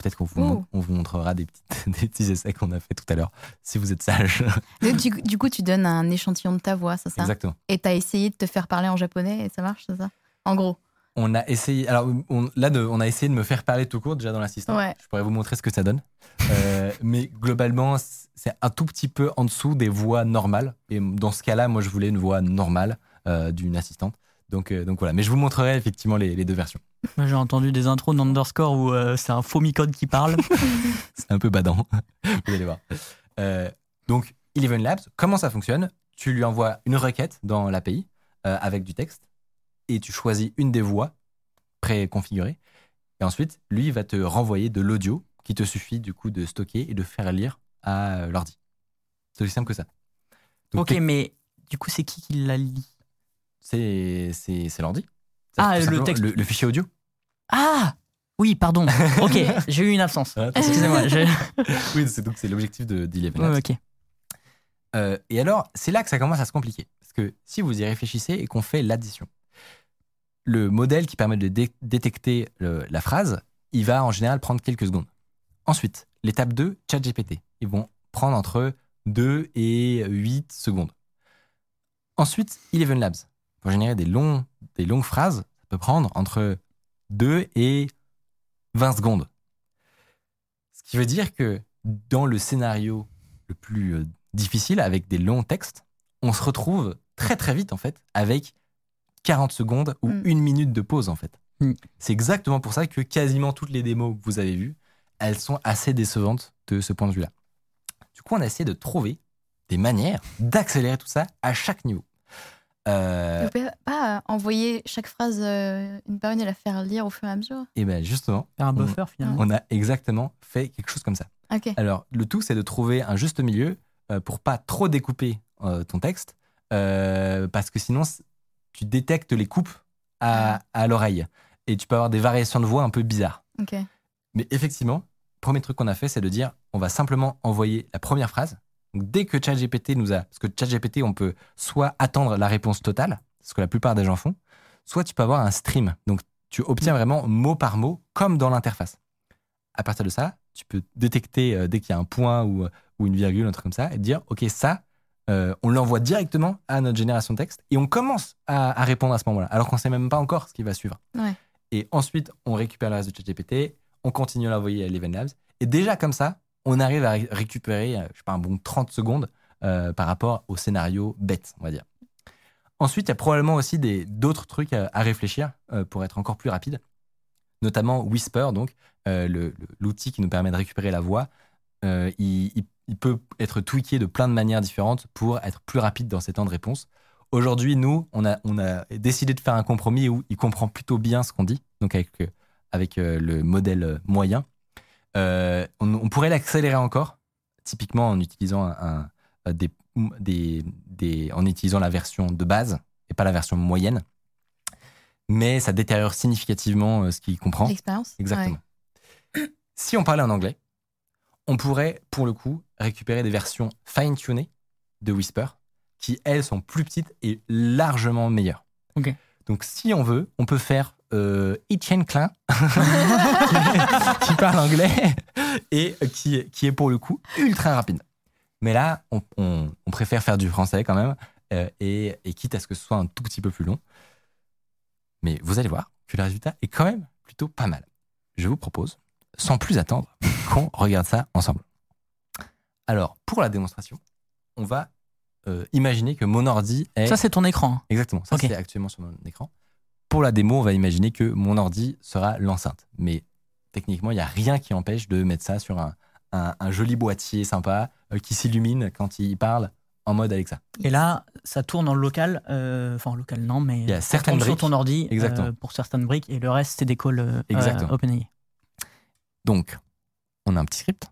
Peut-être qu'on vous, Oh. on vous montrera des, petites, des petits essais qu'on a fait tout à l'heure, si vous êtes sage. Du, du coup, tu donnes un échantillon de ta voix, c'est ça? Exactement. Et t'as essayé de te faire parler en japonais et ça marche, c'est ça? En gros. On a essayé. Alors on, là, de- on a essayé de me faire parler tout court déjà dans l'assistant. Ouais. Je pourrais vous montrer ce que ça donne. Euh, mais globalement, c'est un tout petit peu en dessous des voix normales. Et dans ce cas-là, moi, je voulais une voix normale euh, d'une assistante. Donc, euh, donc voilà. Mais je vous montrerai effectivement les, les deux versions. J'ai entendu des intros d'Underscore où euh, c'est un faux micode qui parle. C'est un peu badant. vous allez voir. Euh, donc, Eleven Labs, comment ça fonctionne? Tu lui envoies une requête dans l'API euh, avec du texte et tu choisis une des voix préconfigurées. Et ensuite, lui, il va te renvoyer de l'audio qui te suffit du coup de stocker et de faire lire à l'ordi. C'est aussi simple que ça. Donc, ok, mais du coup, c'est qui qui la lit? C'est l'ordi. Ah, le simplement, texte. Le, le fichier audio. Ah Oui, pardon. Ok, j'ai eu une absence. Ah, Excusez-moi. je- oui, c'est donc c'est l'objectif de d'Eleven Ouais, Labs. ok. Euh, et alors, c'est là que ça commence à se compliquer. Parce que si vous y réfléchissez et qu'on fait l'addition, le modèle qui permet de dé- détecter le- la phrase, il va en général prendre quelques secondes. Ensuite, l'étape 2, ChatGPT. Ils vont prendre entre 2 et 8 secondes. Ensuite, Eleven Labs. Pour générer des, longs, des longues phrases, ça peut prendre entre 2 et 20 secondes. Ce qui veut dire que dans le scénario le plus euh, difficile, avec des longs textes, on se retrouve très très vite en fait avec 40 secondes ou Mm. une minute de pause en fait. Mm. C'est exactement pour ça que quasiment toutes les démos que vous avez vues, elles sont assez décevantes de ce point de vue-là. Du coup, on a essayé de trouver des manières d'accélérer tout ça à chaque niveau. Euh, Vous pouvez pas euh, envoyer chaque phrase euh, une par une et la faire lire au fur et à mesure? Et bien justement, Faire un On- buffer finalement. on a exactement fait quelque chose comme ça. Alors, le tout, c'est de trouver un juste milieu euh, pour pas trop découper euh, ton texte, euh, parce que sinon, tu détectes les coupes à, à l'oreille et tu peux avoir des variations de voix un peu bizarres. Mais effectivement, premier truc qu'on a fait, c'est de dire on va simplement envoyer la première phrase Donc, dès que ChatGPT nous a. Parce que ChatGPT, on peut soit attendre la réponse totale, ce que la plupart des gens font, soit tu peux avoir un stream. Donc, tu obtiens vraiment mot par mot, comme dans l'interface. À partir de ça, tu peux détecter euh, dès qu'il y a un point ou, ou une virgule, un truc comme ça, et te dire, OK, ça, euh, on l'envoie directement à notre génération de texte et on commence à, à répondre à ce moment-là, alors qu'on sait même pas encore ce qui va suivre. Ouais. Et ensuite, on récupère le reste de ChatGPT, on continue à l'envoyer à l'Event Labs, et déjà comme ça, on arrive à ré- récupérer, euh, je un bon 30 secondes euh, par rapport au scénario bête, on va dire. Ensuite, il y a probablement aussi d'autres trucs à, réfléchir euh, pour être encore plus rapide, notamment Whisper, donc l'outil qui nous permet de récupérer la voix. Il, peut être tweaké de plein de manières différentes pour être plus rapide dans ses temps de réponse. Aujourd'hui, nous, on a, décidé de faire un compromis où il comprend plutôt bien ce qu'on dit, donc avec, le modèle moyen. Euh, on, on pourrait l'accélérer encore, typiquement en utilisant un, un- des, des, des- en utilisant la version de base et pas la version moyenne. Mais ça détériore significativement euh, ce qu'il comprend. L'expérience Exactement. Si on parlait en anglais, on pourrait, pour le coup, récupérer des versions fine-tunées de Whisper, qui, elles, sont plus petites et largement meilleures. Ok. Donc, si on veut, on peut faire euh, Etienne Klein, qui, qui parle anglais et qui, qui est, pour le coup, ultra rapide. Mais là, on, on- on préfère faire du français quand même, euh, et, et quitte à ce que ce soit un tout petit peu plus long. Mais vous allez voir que le résultat est quand même plutôt pas mal. Je vous propose, sans plus attendre, qu'on regarde ça ensemble. Alors, pour la démonstration, on va euh, imaginer que mon ordi est... Ça, c'est ton écran. Exactement, ça c'est actuellement sur mon écran. Pour la démo, on va imaginer que mon ordi sera l'enceinte. Mais techniquement, il n'y a rien qui empêche de mettre ça sur un, un- un joli boîtier sympa euh, qui s'illumine quand il parle en mode Alexa. Et là, ça tourne en local. euh, Enfin, en local, non, mais. Il y a certaines tourne sur briques. ton ordi Exactement. euh, pour certaines briques et le reste, c'est des calls OpenAI. Donc, on a un petit script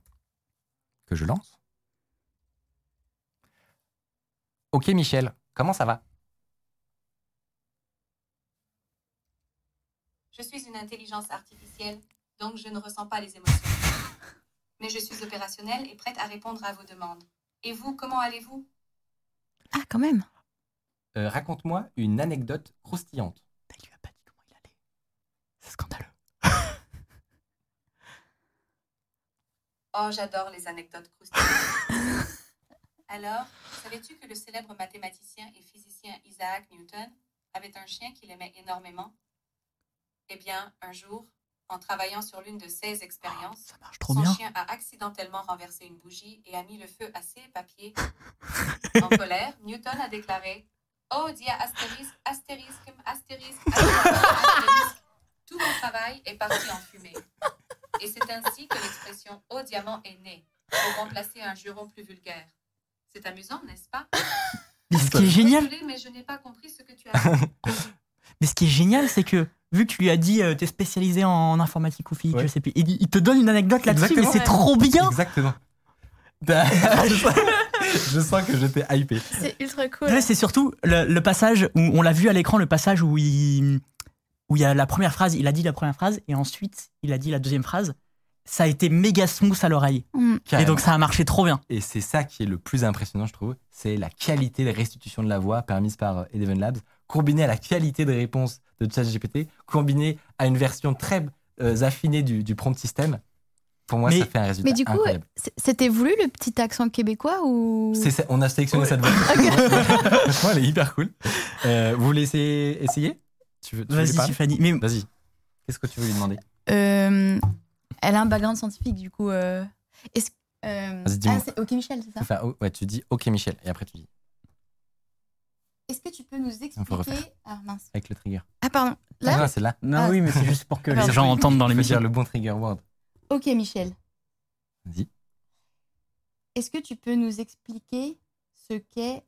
que je lance. Ok Michel, comment ça va? Je suis une intelligence artificielle, donc je ne ressens pas les émotions. Mais je suis opérationnelle et prête à répondre à vos demandes. Et vous, comment allez-vous? Ah, quand même. Euh, Raconte-moi une anecdote croustillante. Bah, il lui a pas dit comment il allait. C'est scandaleux. Oh, j'adore les anecdotes croustillantes. Alors, savais-tu que le célèbre mathématicien et physicien Isaac Newton avait un chien qu'il aimait énormément? Eh bien, un jour, en travaillant sur l'une de ses expériences, Ça marche trop Son bien. chien a accidentellement renversé une bougie et a mis le feu à ses papiers. en colère, Newton a déclaré Oh, dia astérisque, astérisque, astérisque, astérisque. Tout mon travail est parti en fumée. Et c'est ainsi que l'expression Oh diamant est née, pour remplacer un juron plus vulgaire. C'est amusant, n'est-ce pas? Mais ce qui est génial, mais je n'ai pas compris ce que tu as dit. mais ce qui est génial, c'est que vu que tu lui as dit euh, t'es spécialisé en informatique ou physique, Ouais. je sais plus, il, il te donne une anecdote là-dessus, mais c'est trop bien. Exactement. je, sens, je sens que j'étais hypé. C'est ultra cool. Là, c'est surtout le, le passage où on l'a vu à l'écran, le passage où il où il y a la première phrase, il a dit la première phrase et ensuite il a dit la deuxième phrase. Ça a été méga smooth à l'oreille. Mm. Et donc ça a marché trop bien. Et c'est ça qui est le plus impressionnant, je trouve. C'est la qualité de restitution de la voix permise par euh, Eleven Labs, combinée à la qualité de réponse de ChatGPT, combinée à une version très euh, affinée du, du prompt system. Pour moi, Mais- ça fait un résultat Mais du coup, incroyable. c- c'était voulu le petit accent québécois ou? C'est ça, on a sélectionné cette voix. Franchement, elle est hyper cool. Euh, vous voulez essayer, essayer? Tu veux, tu veux lui Vas-y Tiffany. Mais Vas-y. Qu'est-ce que tu veux lui demander? Euh, Elle a un background scientifique, du coup. euh, Est-ce euh, Vas-y, dis-moi. ah, c'est Ok, Michel, c'est ça? Oh, ouais, tu dis OK Michel et après tu dis Est-ce que tu peux nous expliquer. Ah mince. avec le trigger. Ah pardon. Ah, Là non, c'est là. non, Ah. oui, mais c'est juste pour que les gens entendent dans l'émission. le bon trigger word. Ok, Michel. Vas-y. Est-ce que tu peux nous expliquer ce qu'est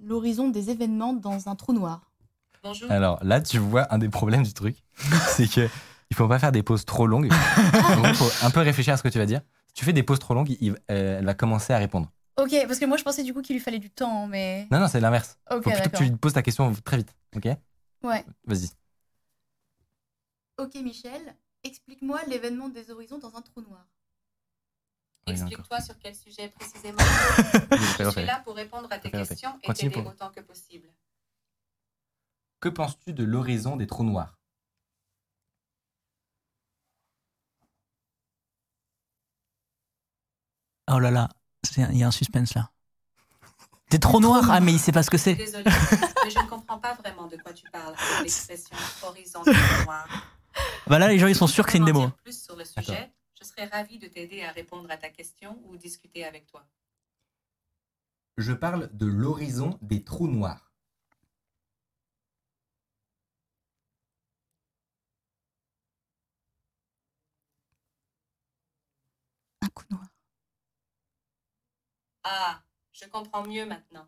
l'horizon des événements dans un trou noir? Bonjour. Alors là, tu vois un des problèmes du truc, c'est que il faut pas faire des pauses trop longues. Il faut un peu réfléchir à ce que tu vas dire. Si tu fais des pauses trop longues, il- euh, elle va commencer à répondre. Ok, parce que moi je pensais du coup qu'il lui fallait du temps, mais. Non, non, c'est l'inverse. Ok, faut plutôt que tu lui poses ta question très vite. Ok? Ouais. Vas-y. Ok, Michel, explique-moi l'événement des horizons dans un trou noir. Explique-toi sur quel sujet précisément. Je suis là pour répondre à tes questions et t'aider pour- autant que possible. Que penses-tu de l'horizon des trous noirs? Oh là là, il y a un suspense là. T'es trop noir Ah, mais il sait pas ce que c'est. Désolée, mais je ne comprends pas vraiment de quoi tu parles l'expression horizon noir. Bah là, les gens ils sont sûrs que c'est une démo. dire plus sur le sujet, je serais ravie de t'aider à répondre à ta question ou discuter avec toi. Je parle de l'horizon des trous noirs. Un coup noir. Ah, je comprends mieux maintenant.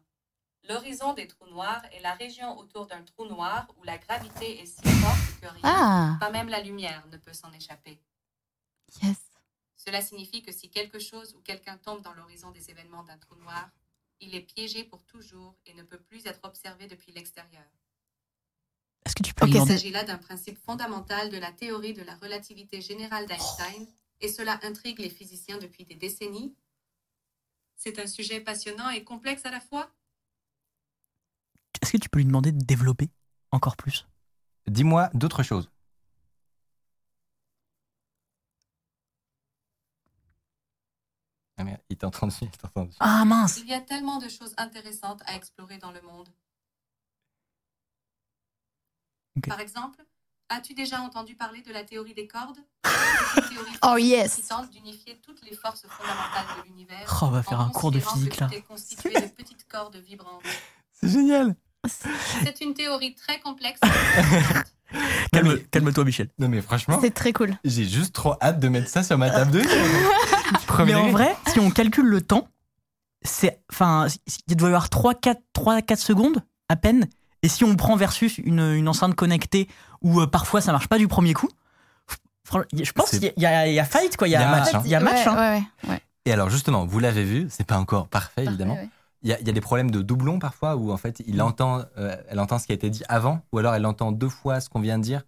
L'horizon des trous noirs est la région autour d'un trou noir où la gravité est si forte que rien, Ah, pas même la lumière, ne peut s'en échapper. yes. Cela signifie que si quelque chose ou quelqu'un tombe dans l'horizon des événements d'un trou noir, il est piégé pour toujours et ne peut plus être observé depuis l'extérieur. Est-ce que tu peux Il s'agit là d'un principe fondamental de la théorie de la relativité générale d'Einstein, et cela intrigue les physiciens depuis des décennies. C'est un sujet passionnant et complexe à la fois. Est-ce que tu peux lui demander de développer encore plus? Dis-moi d'autres choses. Ah merde, il t'a entendu, il t'a entendu. Ah mince Il y a tellement de choses intéressantes à explorer dans le monde. Par exemple, as-tu déjà entendu parler de la théorie des cordes? C'est une théorie Oh, yes. qui tente d'unifier toutes les forces fondamentales de l'univers. Oh, on va faire un cours de physique que là. tout est constitué de petites cordes vibrantes. C'est génial C'est une théorie très complexe. Calme- Calme-toi, Michel. Non mais franchement, C'est très cool. j'ai juste trop hâte de mettre ça sur ma table de Mais en vrai, si on calcule le temps, c'est. Enfin, il doit y avoir 3-4 secondes à peine. Et si on prend versus une, une enceinte connectée où euh, parfois ça marche pas du premier coup, je pense qu'il y, a- il y a fight, quoi. Il y a, Il y a match, hein. il y a match, ouais, hein. ouais, ouais, ouais. Et alors justement, vous l'avez vu, c'est pas encore parfait évidemment. Parfait. Il y, a, il y a des problèmes de doublons parfois où en fait il entend, euh, elle entend ce qui a été dit avant ou alors elle entend deux fois ce qu'on vient de dire.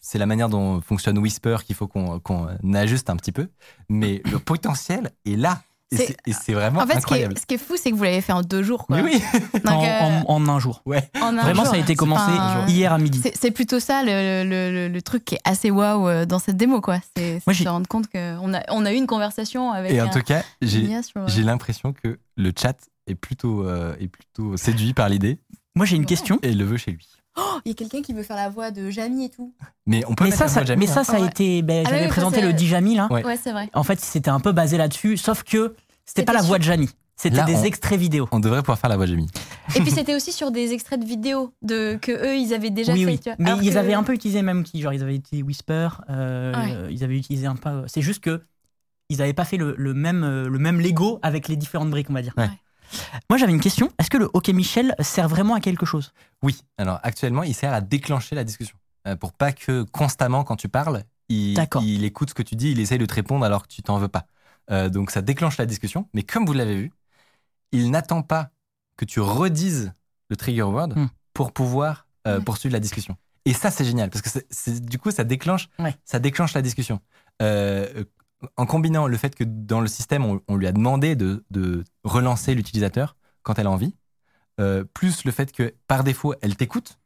C'est la manière dont fonctionne Whisper qu'il faut qu'on qu'on ajuste un petit peu. Mais le potentiel est là. Et C'est- vraiment En fait, ce qui, incroyable. est, ce qui est fou, c'est que vous l'avez fait en deux jours. Quoi. Mais oui, Donc, En, euh, en- en un jour. ouais. en un Vraiment, jour, ça a été commencé hier à midi. C'est plutôt ça le, le- le- le truc qui est assez waouh euh, dans cette démo, quoi. C'est se rendre compte qu'on a, on a eu une conversation avec Et en un, tout cas, j'ai sur- l'impression que le chat est plutôt, euh, est plutôt séduit par l'idée Moi, j'ai une Ouais. question. et il le veut chez lui. Oh, il y a quelqu'un qui veut faire la voix de Jamie et tout. Mais on peut Mais mettre ça, la ça, voix de Jamie, mais ça, hein. ça a Ouais. été. ben, Ah J'avais oui, présenté ça, le Djamil. Hein. Ouais. Ouais, c'est vrai. En fait, c'était un peu basé là-dessus, sauf que c'était pas la voix de Jamie. C'était des on- extraits vidéo. On devrait pouvoir faire la voix de Jamie. Et puis c'était aussi sur des extraits de vidéos de, que eux, ils avaient déjà oui, fait. oui. tu vois. Mais ils que- avaient un peu utilisé le même outil. Genre, ils avaient utilisé Whisper. euh, Ouais. Ils avaient utilisé un peu. C'est juste que ils n'avaient pas fait le, le même, euh, le même Lego avec les différentes briques, on va dire. Ouais. Moi, j'avais une question. Est-ce que le OK Michel sert vraiment à quelque chose? Oui, alors actuellement, il sert à déclencher la discussion. Euh, pour pas que constamment, quand tu parles, il, écoute ce que tu dis, il essaye de te répondre alors que tu t'en veux pas. Euh, donc ça déclenche la discussion, mais comme vous l'avez vu, il n'attend pas que tu redises le trigger word Hmm. pour pouvoir euh, Ouais. poursuivre la discussion. Et ça, c'est génial, parce que du coup, ça déclenche, Ouais. ça déclenche la discussion. Euh, en combinant le fait que dans le système, on, on lui a demandé de, de relancer l'utilisateur quand elle a envie, euh, plus le fait que par défaut, elle t'écoute,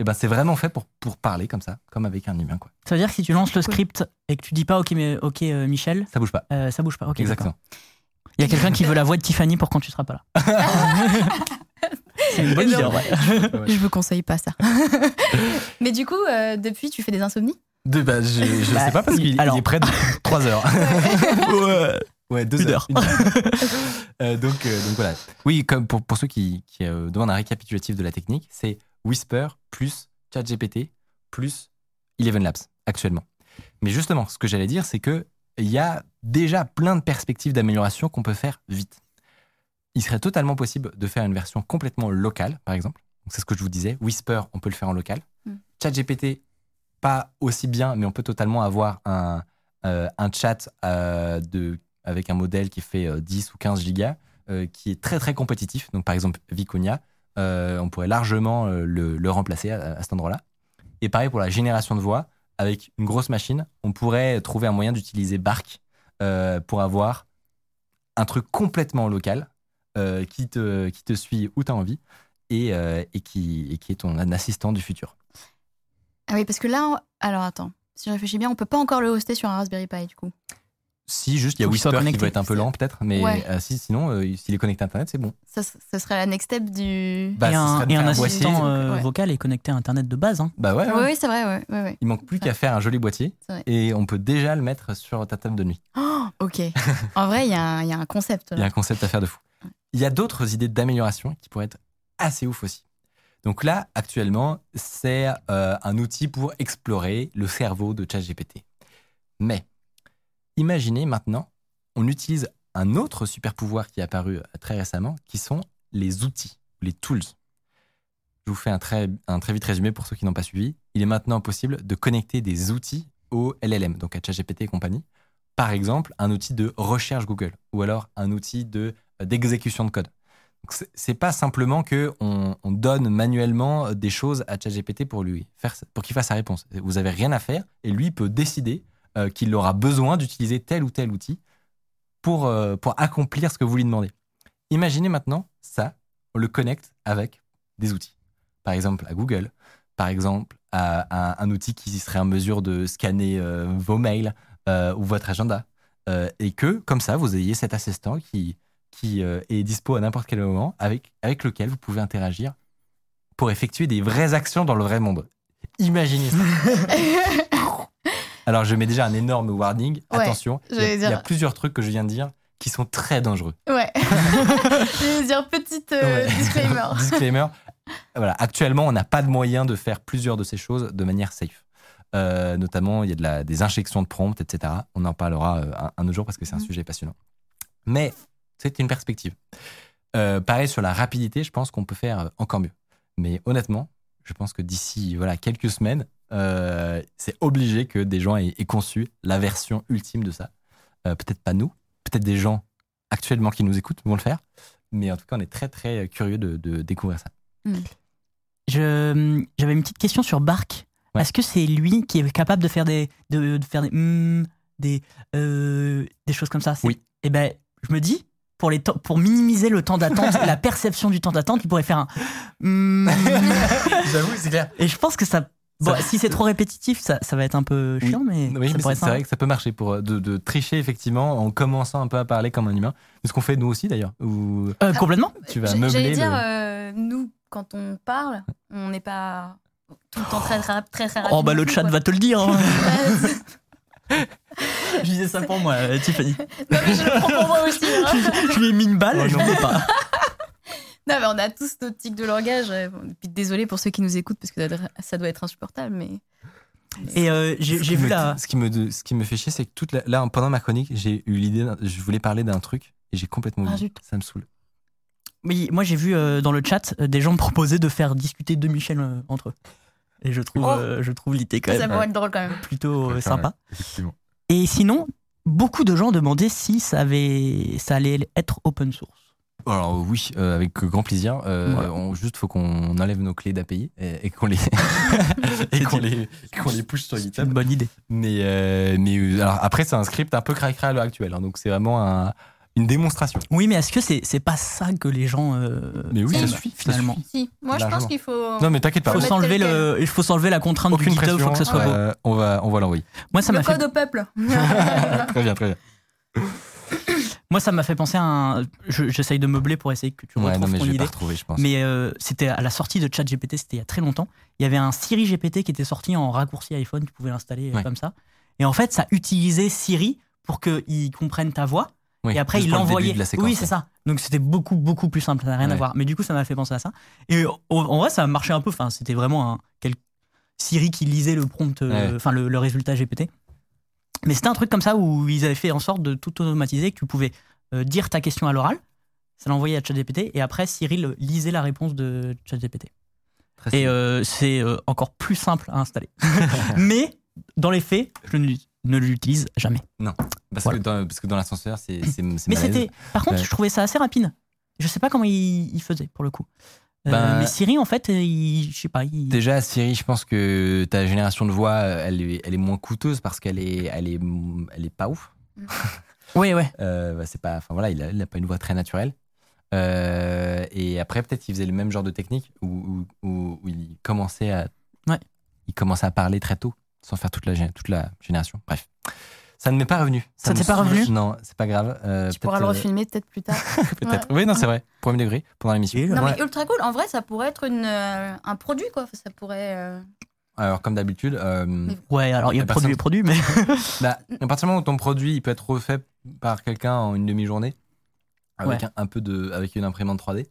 et ben c'est vraiment fait pour, pour parler comme ça, comme avec un humain. Quoi. Ça veut dire que si tu lances le script et que tu dis pas OK, mais, OK euh, Michel, Ça bouge pas. euh, ça bouge pas. Ok, Exactement. Il y a quelqu'un qui veut la voix de Tiffany pour quand tu seras pas là. C'est une bonne idée vrai. Je vous conseille pas ça. Mais du coup, euh, depuis, tu fais des insomnies? De, bah, je je Bah, sais pas parce il- qu'il alors- est près de 3 heures. Ouais. Ouais, deux Une heures. heure. Euh, donc, euh, donc voilà. Oui, comme pour, pour ceux qui, qui euh, demandent un récapitulatif de la technique, c'est Whisper plus ChatGPT plus Eleven Labs actuellement. Mais justement, ce que j'allais dire, c'est que il y a déjà plein de perspectives d'amélioration qu'on peut faire vite. Il serait totalement possible de faire une version complètement locale, par exemple. C'est ce que je vous disais. Whisper, on peut le faire en local. Mm. ChatGPT, pas aussi bien, mais on peut totalement avoir un, euh, un chat euh, de, avec un modèle qui fait euh, 10 ou 15 gigas, euh, qui est très très compétitif. Donc par exemple, Viconia, euh, on pourrait largement euh, le, le remplacer à, cet endroit-là. Et pareil pour la génération de voix, avec une grosse machine, on pourrait trouver un moyen d'utiliser Bark euh, pour avoir un truc complètement local euh, qui, te, qui te suit où tu as envie et, euh, et, qui, et qui est ton assistant du futur. Ah oui, parce que là, on- alors attends, si je réfléchis bien, on peut pas encore le hoster sur un Raspberry Pi du coup. Si, juste, il y a Whisper qui va être un peu lent peut-être, mais Ouais. euh, si, sinon, euh, s'il est connecté à Internet, c'est bon. Ça, ce serait la next step du. Bah, et un, et un assistant euh, Ouais. vocal est connecté à Internet de base. hein. Bah ouais, ouais. Oui, oui, c'est vrai, ouais, ouais, ouais. Il manque plus qu'à faire un joli boîtier et on peut déjà le mettre sur ta table de nuit. Oh, ok. en vrai, y, il y a un concept. Il y a un concept à faire de fou. Il y a d'autres idées d'amélioration qui pourraient être assez ouf aussi. Donc là, actuellement, c'est euh, un outil pour explorer le cerveau de ChatGPT. Mais imaginez maintenant, on utilise un autre super pouvoir qui est apparu euh, très récemment, qui sont les outils, les tools. Je vous fais un très, très vite résumé pour ceux qui n'ont pas suivi. Il est maintenant possible de connecter des outils au LLM, donc à ChatGPT et compagnie. Par exemple, un outil de recherche Google ou alors un outil de euh, d'exécution de code. C'est- pas simplement que on, on donne manuellement des choses à ChatGPT pour lui faire pour qu'il fasse sa réponse. Vous avez rien à faire et lui peut décider euh, qu'il aura besoin d'utiliser tel ou tel outil pour euh, pour accomplir ce que vous lui demandez. Imaginez maintenant ça, on le connecte avec des outils. Par exemple à Google, par exemple à, un outil qui serait en mesure de scanner euh, vos mails euh, ou votre agenda euh, et que comme ça vous ayez cet assistant qui qui euh, est dispo à n'importe quel moment, avec, avec lequel vous pouvez interagir pour effectuer des vraies actions dans le vrai monde. Imaginez ça. Alors, je mets déjà un énorme warning. Ouais, Attention, il y, a, y plusieurs trucs que je viens de dire qui sont très dangereux. Ouais. je vais dire petite euh, Ouais. disclaimer. Disclaimer. Voilà, actuellement, on n'a pas de moyen de faire plusieurs de ces choses de manière safe. Euh, notamment, il y a de la, des injections de prompts, etc. On en parlera euh, un, un autre jour parce que c'est un Mhm. sujet passionnant. Mais c'est une perspective. Euh, pareil sur la rapidité, je pense qu'on peut faire euh, encore mieux. Mais honnêtement, je pense que d'ici voilà quelques semaines, euh, c'est obligé que des gens aient, aient conçu la version ultime de ça. Euh, peut-être pas nous, peut-être des gens actuellement qui nous écoutent vont le faire. Mais en tout cas, on est très très curieux de, de découvrir ça. Je- J'avais une petite question sur Bark. Ouais. Est-ce que c'est lui qui est capable de faire des, de, de faire des, hmm, des, euh, des choses comme ça? C'est- Oui. Et ben, je me dis, pour, les temps- pour minimiser le temps d'attente, la perception du temps d'attente, il pourrait faire un. J'avoue, c'est clair. Et je pense que ça. Bon, Ça- si c'est trop répétitif, ça, ça va être un peu Oui. chiant, mais, Oui, c'est vrai que ça peut marcher pour euh, de, de tricher effectivement en commençant un peu à parler comme un humain. C'est ce qu'on fait nous aussi d'ailleurs. Où Euh, complètement. tu vas meubler. J'allais dire, le- euh, nous, quand on parle, on n'est pas tout le temps très très très, très Oh, bah le chat va te le dire. hein. je disais ça pour moi, euh, Tiffany. non, mais je le prends pour moi aussi. hein. je lui ai mis une balle, Oh je non. ne pas. Non, mais on a tous notre tic de langage. euh, bon, Puis désolé pour ceux qui nous écoutent parce que ça doit- être insupportable, mais. Et euh, j'ai Ce j'ai qui vu me- la. Ce qui me, ce qui me fait chier, c'est que toute la- là, pendant ma chronique, j'ai eu l'idée, je voulais parler d'un truc et j'ai complètement Ah, oublié. zut. ça me saoule. Oui, moi j'ai vu euh, dans le chat euh, des gens me proposer de faire discuter deux Michel euh, entre eux. Et je trouve, Oh. euh, je trouve l'idée quand Ça même pourrait être drôle quand même. plutôt sympa. Effectivement. Et sinon, beaucoup de gens demandaient si ça, avait, ça allait être open source. Alors oui, euh, avec grand plaisir. Euh, on, juste, faut qu'on enlève nos clés d'API et, qu'on les et qu'on les, qu'on les push sur C'est une GitHub. bonne idée. Mais, euh, mais euh, alors après, c'est un script un peu cracra à l'heure actuelle. hein, donc c'est vraiment un- une démonstration. Oui, mais est-ce que c'est c'est pas ça que les gens. euh, Mais oui, ça aiment, suffit, ça Finalement? suffit. Si, moi je pense qu'il faut. Non, mais t'inquiète pas. Il faut mettre s'enlever le, il faut s'enlever la contrainte Aucune du GitHub, il faut pression. que ça soit beau. euh, on va, on va l'envoyer. Moi, ça le m'a fait code au peuple. très bien, très bien. Moi, ça m'a fait penser à un. je- J'essaye de meubler pour essayer que tu Ouais, retrouves non, mais ton je vais idée. pas retrouver, je pense. Mais euh, c'était à la sortie de ChatGPT, c'était il y a très longtemps. Il y avait un Siri GPT qui était sorti en raccourci iPhone, tu pouvais l'installer euh, Ouais. comme ça. Et en fait, ça utilisait Siri pour qu'il comprenne ta voix. Oui, et après, il le l'envoyait. séquence, Oui, c'est ça. Donc c'était beaucoup, beaucoup plus simple, ça n'a rien à voir. Mais du coup, ça m'a fait penser à ça. Et en, vrai, ça a marché un peu. Enfin, c'était vraiment un quel- Siri qui lisait le prompt, euh, Ouais. enfin le, le résultat GPT. Mais c'était un truc comme ça où ils avaient fait en sorte de tout automatiser, que tu pouvais euh, dire ta question à l'oral, ça l'envoyait à ChatGPT, et après Cyril lisait la réponse de ChatGPT. Et euh, c'est euh, encore plus simple à installer. Mais dans les faits, je ne, ne l'utilise jamais. parce, voilà. que dans, parce que dans l'ascenseur, c'est c'est Mais c'était, par contre, Ouais. je trouvais ça assez rapide. Je sais pas comment il, il faisait pour le coup. Euh, Ben, mais Siri, en fait, il, je sais pas. Il... Déjà, Siri, je pense que ta génération de voix, euh, elle est, elle est moins coûteuse parce qu'elle est, elle est, elle est pas ouf. Mm. Oui, ouais. Euh, bah, c'est pas, enfin voilà, il a, il a pas une voix très naturelle. Euh, et après, peut-être qu'il faisait le même genre de technique où, où- où- où il commençait à, Ouais. il commençait à parler très tôt, sans faire toute la, toute la génération. Bref, ça ne m'est pas revenu. Ça t'est pas revenu? Non, c'est pas grave. Euh, Tu pourras le peut-être, refilmer peut-être plus tard. euh, Peut-être. Oui, non, c'est vrai. Premier degré pendant l'émission. Non, Ouais. mais ultra cool. En vrai, ça pourrait être une, euh, un produit, quoi. Ça pourrait. euh, Alors, comme d'habitude, euh, Ouais, alors il y a produit et produit, mais. bah, à partir du moment où ton produit il peut être refait par quelqu'un en une demi-journée, avec Ouais. un, un peu de, avec une imprimante 3D.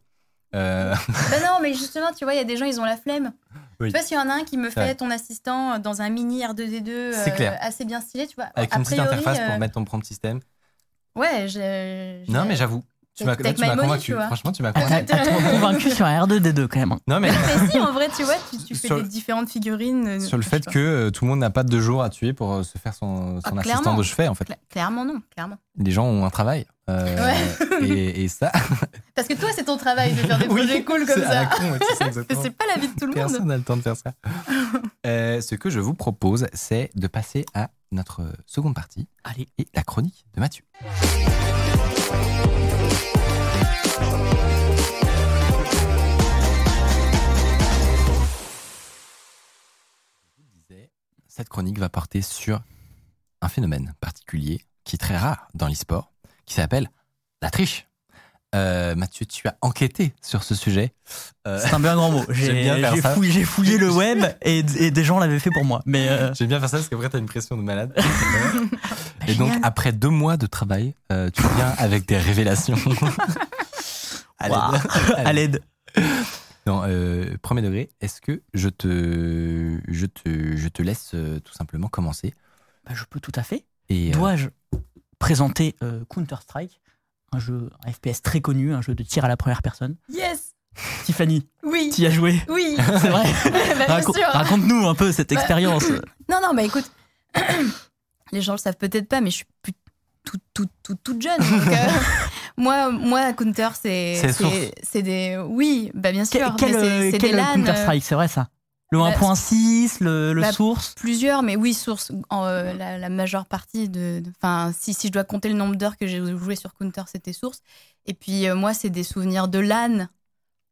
Euh, bah non, mais justement, tu vois, il y a des gens, ils ont la flemme. Oui. Tu vois, s'il y en a un qui me fait ton assistant dans un mini R2D2 euh, assez bien stylé, tu vois. avec a une petite priori, interface pour euh, mettre ton prompt système. Ouais, j'ai. Non, j'ai- mais j'avoue. Tu m'as, convaincu. Franchement, tu m'as convaincu. t'as trop convaincu sur un R2D2 quand même. hein. non, mais Mais si, en vrai, tu vois, tu, tu fais Sur- des différentes figurines. euh, sur le fait que euh, tout le monde n'a pas deux jours à tuer pour euh, se faire son, son Ah, assistant clairement. de chevet, en fait. Cla- Clairement, non, clairement. Les gens ont un travail. euh, et, et ça. Parce que toi, c'est ton travail de faire des Oui, projets cool comme ça. ouais, c'est pas la vie de tout le monde. Personne n'a le temps de faire ça. Euh, ce que je vous propose, c'est de passer à notre seconde partie Allez. et la chronique de Mathieu. Cette chronique va porter sur un phénomène particulier qui est très rare dans l'e-sport, qui s'appelle la triche. Euh, Mathieu, tu as enquêté sur ce sujet. Euh, C'est un bien grand mot. J'ai fouillé, le web et, et des gens l'avaient fait pour moi. Mais euh, J'aime bien faire ça parce qu'après, t'as une pression de malade. bah, Et donc, génial. après deux mois de travail, euh, tu viens avec des révélations. à Waouh. l'aide. à l'aide. Non, euh, premier degré, est-ce que je te, je te, je te laisse euh, tout simplement commencer Bah, je peux tout à fait. et, euh, Dois-je présenter euh, Counter-Strike, un jeu un FPS très connu, un jeu de tir à la première personne Yes Tiffany, Oui tu y as joué Oui C'est vrai Bah, bien Raco- sûr. Raconte-nous un peu cette Bah, expérience. Non, non, bah écoute, les gens le savent peut-être pas, mais je suis plus toute, toute, toute, toute jeune. donc, euh, moi, moi, Counter, c'est. C'est des. Oui, bah bien sûr. Quel, mais quel, euh, quel euh, Counter-Strike, c'est vrai ça? Le bah, 1.6, le, le bah, source? Plusieurs, mais oui, source. euh, la, la majeure partie de. de- Enfin, si, si je dois compter le nombre d'heures que j'ai joué sur Counter, c'était source. Et puis, euh, moi, c'est des souvenirs de LAN.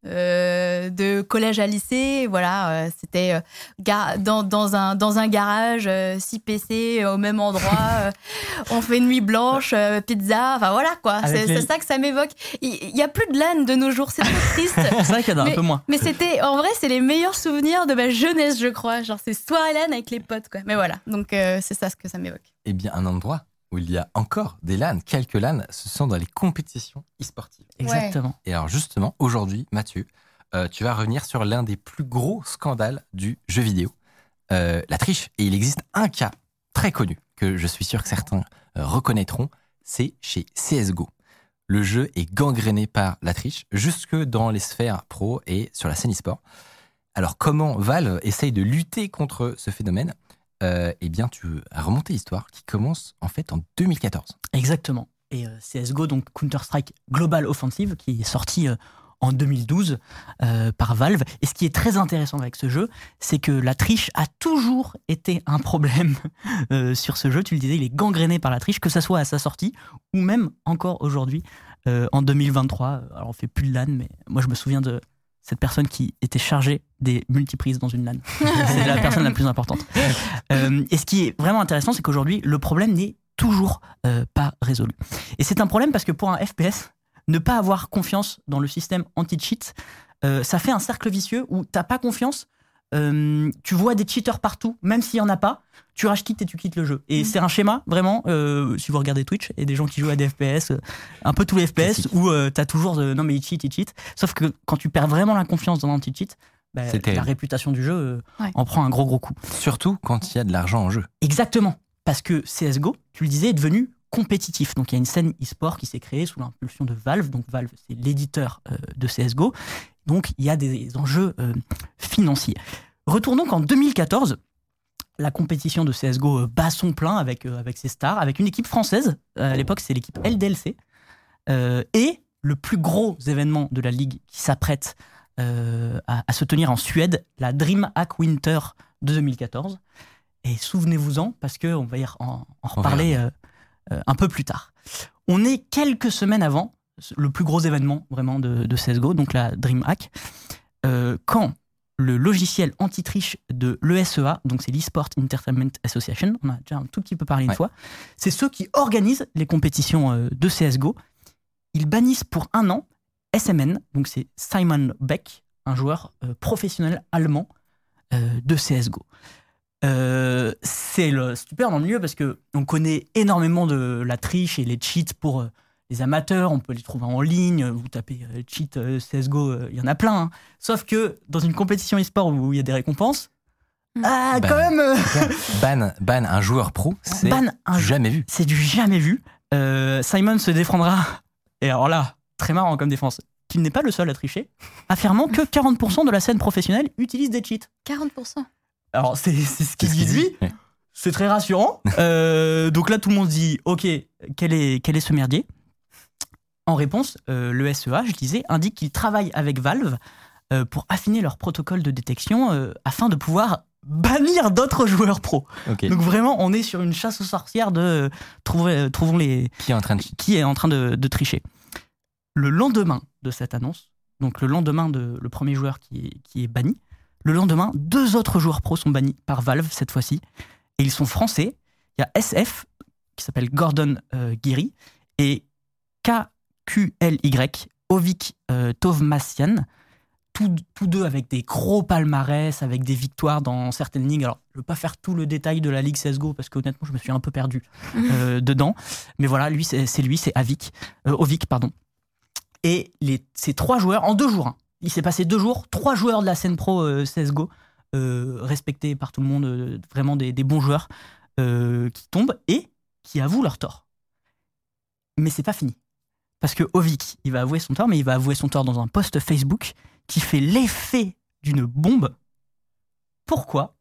Euh, de collège à lycée, voilà, euh, c'était euh, dans, dans, un, dans un garage, 6 PC au même endroit, on fait nuit blanche, pizza, enfin voilà quoi, c'est les- ça que ça m'évoque. Il n'y a plus de LAN de nos jours, c'est trop triste. C'est vrai qu'il y en a un peu moins. Mais c'était, en vrai, c'est les meilleurs souvenirs de ma jeunesse, je crois. Genre, c'est soirée LAN avec les potes, quoi. Mais voilà, donc c'est ça ce que ça m'évoque. eh bien, un endroit où il y a encore des LAN, quelques LAN, ce sont dans les compétitions e-sportives. Exactement. Et alors justement, aujourd'hui, Mathieu, euh, tu vas revenir sur l'un des plus gros scandales du jeu vidéo, euh, la triche. Et il existe un cas très connu que je suis sûr que certains euh, reconnaîtront, c'est chez CSGO. Le jeu est gangréné par la triche, jusque dans les sphères pro et sur la scène e-sport. Alors comment Valve essaye de lutter contre ce phénomène? Euh, Eh bien, tu as remonté l'histoire qui commence en fait en 2014. Exactement. Et euh, CSGO, donc Counter-Strike Global Offensive, qui est sorti euh, en 2012 euh, par Valve. Et ce qui est très intéressant avec ce jeu, c'est que la triche a toujours été un problème sur ce jeu. Tu le disais, il est gangréné par la triche, que ce soit à sa sortie ou même encore aujourd'hui, en 2023. Alors on fait plus de LAN, mais moi je me souviens de cette personne qui était chargée des multiprises dans une LAN. c'est la personne la plus importante. Euh, et ce qui est vraiment intéressant, c'est qu'aujourd'hui, le problème n'est toujours euh, pas résolu. Et c'est un problème parce que pour un FPS, ne pas avoir confiance dans le système anti-cheat, euh, ça fait un cercle vicieux où t'as pas confiance, tu vois des cheaters partout, même s'il y en a pas, tu rages quittes et tu quittes le jeu. Et c'est un schéma, vraiment, euh, si vous regardez Twitch, et des gens qui jouent à des FPS, euh, un peu tous les FPS, où euh, t'as toujours de, non mais il cheat, il cheat. Sauf que quand tu perds vraiment la confiance dans l'anti-cheat, bah, la réputation du jeu euh, Ouais. en prend un gros gros coup. Surtout quand il y a de l'argent en jeu. Exactement. Parce que CSGO, tu le disais, est devenu compétitif. Donc il y a une scène e-sport qui s'est créée sous l'impulsion de Valve. Donc Valve, c'est l'éditeur euh, de CSGO. Donc il y a des enjeux euh, financiers. Retournons qu'en 2014, la compétition de CSGO euh, bat son plein avec, euh, avec ses stars, avec une équipe française. Euh, à l'époque, c'est l'équipe LDLC. Et le plus gros événement de la ligue qui s'apprête euh, à, à se tenir en Suède, la DreamHack Winter de 2014. Et souvenez-vous-en, parce qu'on va y en, reparler euh, euh, un peu plus tard. On est quelques semaines avant le plus gros événement vraiment de, de CSGO, donc la DreamHack, quand le logiciel anti-triche de l'ESEA, donc c'est l'eSport Entertainment Association, on a déjà un tout petit peu parlé une Ouais. fois, c'est ceux qui organisent les compétitions euh, de CSGO. Ils bannissent pour un an SMN, donc c'est Simon Beck, un joueur euh, professionnel allemand euh, de CSGO. Euh, c'est le super dans le milieu parce que on connaît énormément de la triche et les cheats pour les amateurs. On peut les trouver en ligne. Vous tapez euh, cheat euh, CSGO, euh, il y en a plein. hein. Sauf que dans une compétition e-sport où il y a des récompenses, Mm. ah, Ban. quand même, Ban, ban un joueur pro, c'est ban un jamais vu. c'est du jamais vu. Euh, Simon se défendra, et alors là, très marrant comme défense, qu'il n'est pas le seul à tricher, affirmant que 40% de la scène professionnelle utilise des cheats. 40%. Alors c'est ce qu'il dit lui, c'est très rassurant. Euh, donc là, tout le monde se dit, ok, quel est, quel est ce merdier? En réponse, euh, le SEA, je disais, indique qu'il travaille avec Valve euh, pour affiner leur protocole de détection euh, afin de pouvoir bannir d'autres joueurs pro. Donc vraiment, on est sur une chasse aux sorcières de trouver, trouvons les, Qui est en train de qui est en train de, de tricher. Le lendemain de cette annonce, donc le lendemain de le premier joueur qui est, qui est banni, le lendemain, deux autres joueurs pro sont bannis par Valve cette fois-ci, et ils sont français. Il y a SF, qui s'appelle Gordon Guiri, et KQLY, Ovik euh, Tovmassian, tous, tous deux avec des gros palmarès, avec des victoires dans certaines ligues. Alors, je ne veux pas faire tout le détail de la ligue CSGO, parce qu'honnêtement, je me suis un peu perdu euh, dedans. Mais voilà, lui, c'est lui, c'est Avik, euh, Ovik, pardon. Et les, ces trois joueurs, en deux jours, hein, il s'est passé deux jours, trois joueurs de la scène pro euh, CSGO, euh, respectés par tout le monde, euh, vraiment des, des bons joueurs, qui tombent et qui avouent leur tort. Mais c'est pas fini. Parce que Ovik, il va avouer son tort, mais il va avouer son tort dans un post Facebook qui fait l'effet d'une bombe. Pourquoi?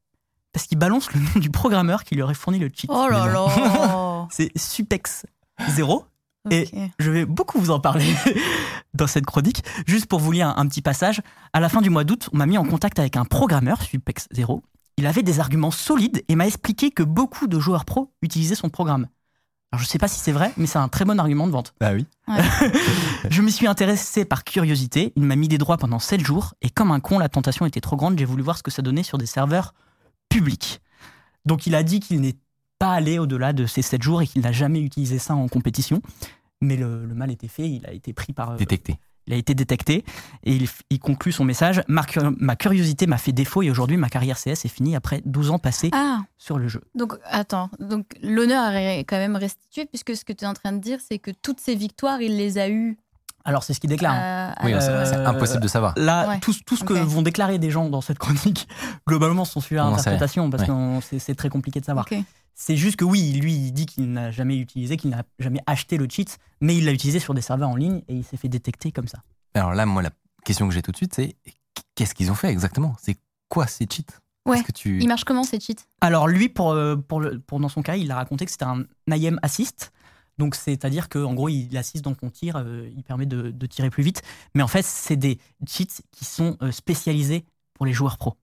Parce qu'il balance le nom du programmeur qui lui aurait fourni le cheat. Oh là là C'est Supex 0. Et-. Je vais beaucoup vous en parler dans cette chronique. Juste pour vous lire un, un petit passage. À la fin du mois d'août, on m'a mis en contact avec un programmeur, Supex 0. Il avait des arguments solides et m'a expliqué que beaucoup de joueurs pro utilisaient son programme. Alors je sais pas si c'est vrai, mais c'est un très bon argument de vente. Bah oui. Je m'y suis intéressé par curiosité. Il m'a mis des droits pendant 7 jours. Et comme un con, la tentation était trop grande. J'ai voulu voir ce que ça donnait sur des serveurs publics. Donc il a dit qu'il n'est pas allé au-delà de ces 7 jours et qu'il n'a jamais utilisé ça en compétition. Mais le, le mal était fait. Il a été pris par. euh, Détecté. Il a été détecté. Et il, il conclut son message. Ma curiosité m'a fait défaut et aujourd'hui ma carrière CS est finie après 12 ans passés Ah, sur le jeu. donc attends. Donc l'honneur est quand même restitué, puisque ce que tu es en train de dire, c'est que toutes ces victoires, il les a eues. Alors c'est ce qu'il déclare. hein. à- Oui, c'est Euh, c'est impossible de savoir. Là, Ouais. tout, tout ce que vont déclarer des gens dans cette chronique, globalement, sont sujets à interprétation parce Ouais. que c'est très compliqué de savoir. C'est juste que oui, lui, il dit qu'il n'a jamais utilisé, qu'il n'a jamais acheté le cheat, mais il l'a utilisé sur des serveurs en ligne et il s'est fait détecter comme ça. Alors là, moi, la question que j'ai tout de suite, c'est qu'est-ce qu'ils ont fait exactement? C'est quoi ces cheats? Ouais. Est-ce que tu... Il marche comment ces cheats? Alors lui, pour, euh, pour dans son cas, il a raconté que c'était un IM assist. Donc c'est-à-dire qu'en gros, il assiste dans ton tir, euh, il permet de, tirer plus vite. Mais en fait, c'est des cheats qui sont euh, spécialisés pour les joueurs pros.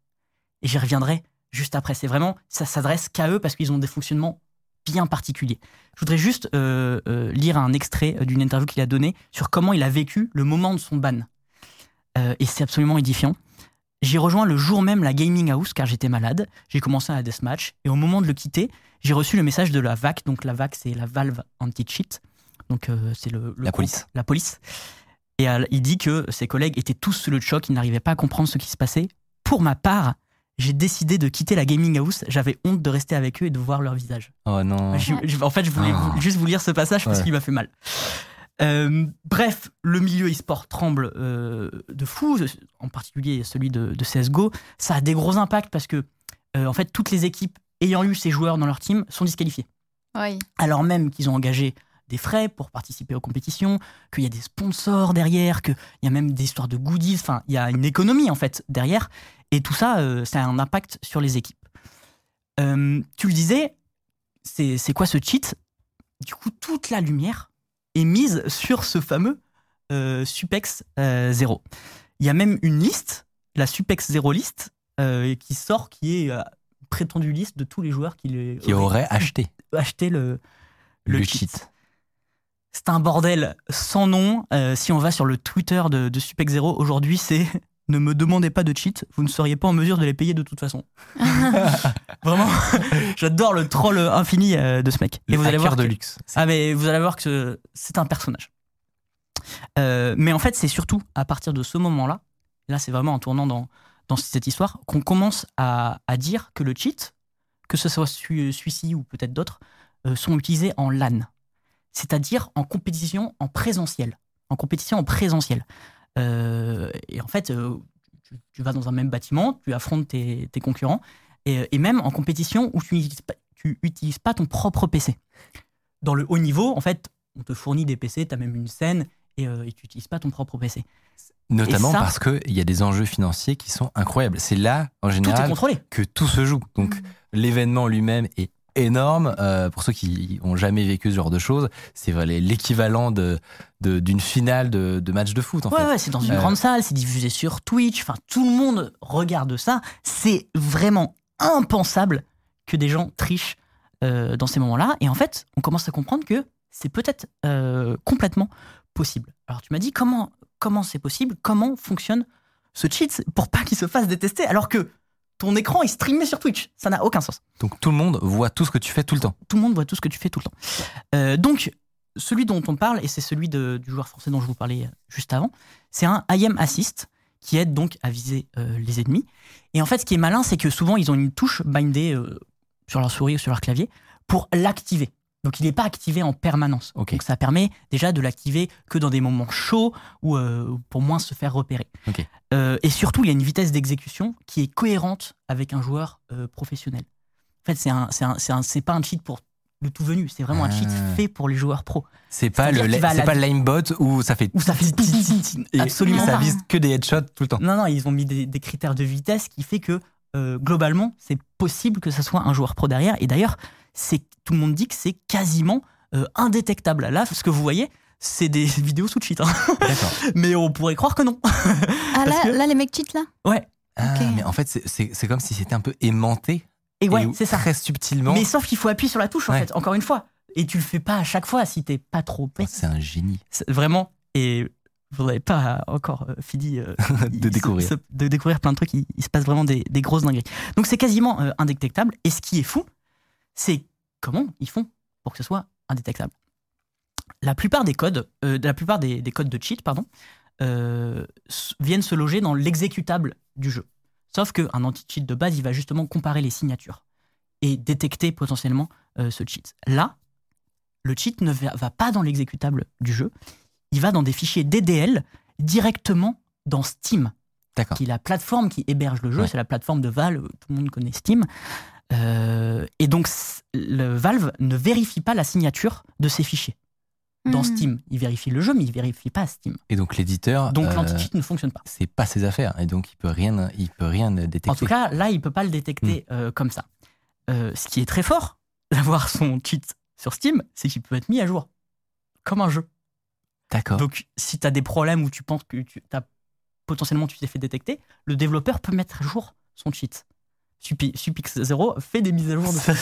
Et j'y reviendrai juste après. C'est vraiment, ça s'adresse qu'à eux parce qu'ils ont des fonctionnements bien particuliers. Je voudrais juste euh, euh, lire un extrait d'une interview qu'il a donnée sur comment il a vécu le moment de son ban. Et c'est absolument édifiant. J'ai rejoint le jour même la gaming house car j'étais malade. J'ai commencé un deathmatch et au moment de le quitter, j'ai reçu le message de la VAC. Donc la VAC, c'est la Valve Anti-Cheat. Donc euh, c'est le, le La police. La police. Et euh, il dit que ses collègues étaient tous sous le choc, ils n'arrivaient pas à comprendre ce qui se passait. Pour ma part, j'ai décidé de quitter la gaming house. J'avais honte de rester avec eux et de voir leur visage. Oh non. Je- je- en fait, je voulais Ah. vous- juste vous lire ce passage parce Ouais. qu'il m'a fait mal. Euh, bref, le milieu e-sport tremble euh, de fou, en particulier celui de, de CSGO. Ça a des gros impacts parce que, euh, en fait, toutes les équipes ayant eu ces joueurs dans leur team sont disqualifiées. Oui. Alors même qu'ils ont engagé des frais pour participer aux compétitions, qu'il y a des sponsors derrière, qu'il y a même des histoires de goodies, enfin, il y a une économie en fait derrière. Et tout ça, ça a un impact sur les équipes. Tu le disais, c'est quoi ce cheat? Du coup, toute la lumière est mise sur ce fameux euh, Supex euh, 0. Il y a même une liste, la Supex 0 list, euh, qui sort, qui est euh, prétendue liste de tous les joueurs qui, les, Qui aurait acheté. acheté le, Le, cheat. cheat. C'est un bordel sans nom. Euh, si on va sur le Twitter de, de Supec Zero, aujourd'hui, c'est ne me demandez pas de cheat, vous ne seriez pas en mesure de les payer de toute façon. Vraiment, j'adore le troll infini euh, de ce mec. Le Et vous allez voir de que- luxe. Ah mais vous allez voir que c'est un personnage. Euh, mais en fait, c'est surtout à partir de ce moment-là, là c'est vraiment en tournant dans, dans cette histoire, qu'on commence à, à dire que le cheat, que ce soit celui- celui-ci ou peut-être d'autres, euh, sont utilisés en LAN. C'est-à-dire en compétition en présentiel. En compétition en présentiel. Euh, et en fait, euh, tu, tu vas dans un même bâtiment, tu affrontes tes, tes concurrents, et, et même en compétition où tu n'utilises pas, tu utilises pas ton propre PC. Dans le haut niveau, en fait, on te fournit des PC, tu as même une scène, et, euh, et tu n'utilises pas ton propre PC. Notamment ça- parce qu'il y a des enjeux financiers qui sont incroyables. C'est là, en général, que tout se joue. Donc, Mm. l'événement lui-même est énorme. Euh, pour ceux qui ont jamais vécu ce genre de choses, c'est voilà, l'équivalent de- de- d'une finale de, de match de foot, en Ouais, fait. ouais, c'est dans une Euh, grande salle, c'est diffusé sur Twitch, enfin tout le monde regarde ça. C'est vraiment impensable que des gens trichent euh, dans ces moments-là. Et en fait, on commence à comprendre que c'est peut-être complètement possible. Alors tu m'as dit comment comment c'est possible, comment fonctionne ce cheat pour pas qu'il se fasse détester? Alors que ton écran est streamé sur Twitch. Ça n'a aucun sens Donc, tout le monde voit tout ce que tu fais tout le temps. tout le monde voit tout ce que tu fais tout le temps. Euh, donc, celui dont on parle, et c'est celui de- du joueur français dont je vous parlais juste avant, c'est un IM Assist qui aide donc à viser euh, les ennemis. Et en fait, ce qui est malin, c'est que souvent, ils ont une touche bindée euh, sur leur souris ou sur leur clavier pour l'activer. Donc, il n'est pas activé en permanence. Donc, ça permet déjà de l'activer que dans des moments chauds ou euh, pour moins se faire repérer. Euh, et surtout, il y a une vitesse d'exécution qui est cohérente avec un joueur euh, professionnel. En fait, c'est un, c'est pas un cheat pour le tout venu, c'est vraiment un cheat Ah. fait pour les joueurs pros. C'est pas le, c'est la- pas le limebot où ça fait Où ça fait et absolument ça vise que des headshots tout le temps. Non, non, ils ont mis des, des critères de vitesse qui fait que euh, globalement, c'est possible que ça soit un joueur pro derrière. Et d'ailleurs, c'est tout le monde dit que c'est quasiment euh, indétectable. Là, ce que vous voyez, c'est des vidéos sous cheat. hein. Mais on pourrait croire que non. Ah, là, que- là, les mecs cheat là? Ouais. Ah, mais en fait, c'est- comme si c'était un peu aimanté. Et ouais, c'est ça. Très subtilement. Mais sauf qu'il faut appuyer sur la touche, en Ouais. fait, encore une fois. Et tu le fais pas à chaque fois si t'es pas trop Oh, bête. C'est un génie C'est- Vraiment. Et vous n'avez pas encore euh, fini euh, de découvrir. se- de découvrir plein de trucs. Il, il se passe vraiment des, des grosses dingueries. Donc c'est quasiment euh, indétectable. Et ce qui est fou, c'est comment ils font pour que ce soit indétectable. La plupart des codes, euh, la plupart des, des codes de cheat, pardon, euh, viennent se loger dans l'exécutable du jeu. Sauf qu'un anti-cheat de base, il va justement comparer les signatures et détecter potentiellement euh, ce cheat. Là, le cheat ne va, pas dans l'exécutable du jeu, il va dans des fichiers DDL directement dans Steam, qui est la plateforme qui héberge le jeu, Ouais. c'est la plateforme de Valve, tout le monde connaît Steam. Euh, et donc, le Valve ne vérifie pas la signature de ces fichiers dans Mhm. Steam. Il vérifie le jeu, mais il vérifie pas Steam. Et donc l'éditeur, Donc euh, l'anti-cheat ne fonctionne pas. c'est pas ses affaires et donc il peut rien, il peut rien détecter. En tout cas, là, il peut pas le détecter Hmm. euh, comme ça. Euh, ce qui est très fort d'avoir son cheat sur Steam, c'est qu'il peut être mis à jour comme un jeu. D'accord. Donc, si tu as des problèmes où tu penses que tu as, potentiellement tu t'es fait détecter, le développeur peut mettre à jour son cheat. Supi- Supix0 fait des mises à jour de son.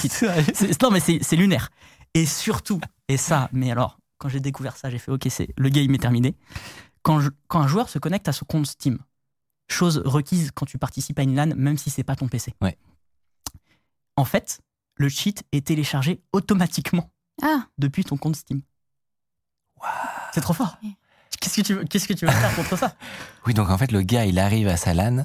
C'est- Non, mais c'est lunaire. Et surtout, et ça, mais alors, quand j'ai découvert ça, j'ai fait OK, c'est le game est terminé. Quand, je- quand un joueur se connecte à son compte Steam, chose requise quand tu participes à une LAN, même si c'est pas ton PC. Ouais. En fait, le cheat est téléchargé automatiquement Ah, depuis ton compte Steam. C'est trop fort. Qu'est-ce que tu veux, qu'est-ce que tu veux faire contre ça? Oui, donc en fait, le gars, il arrive à sa LAN,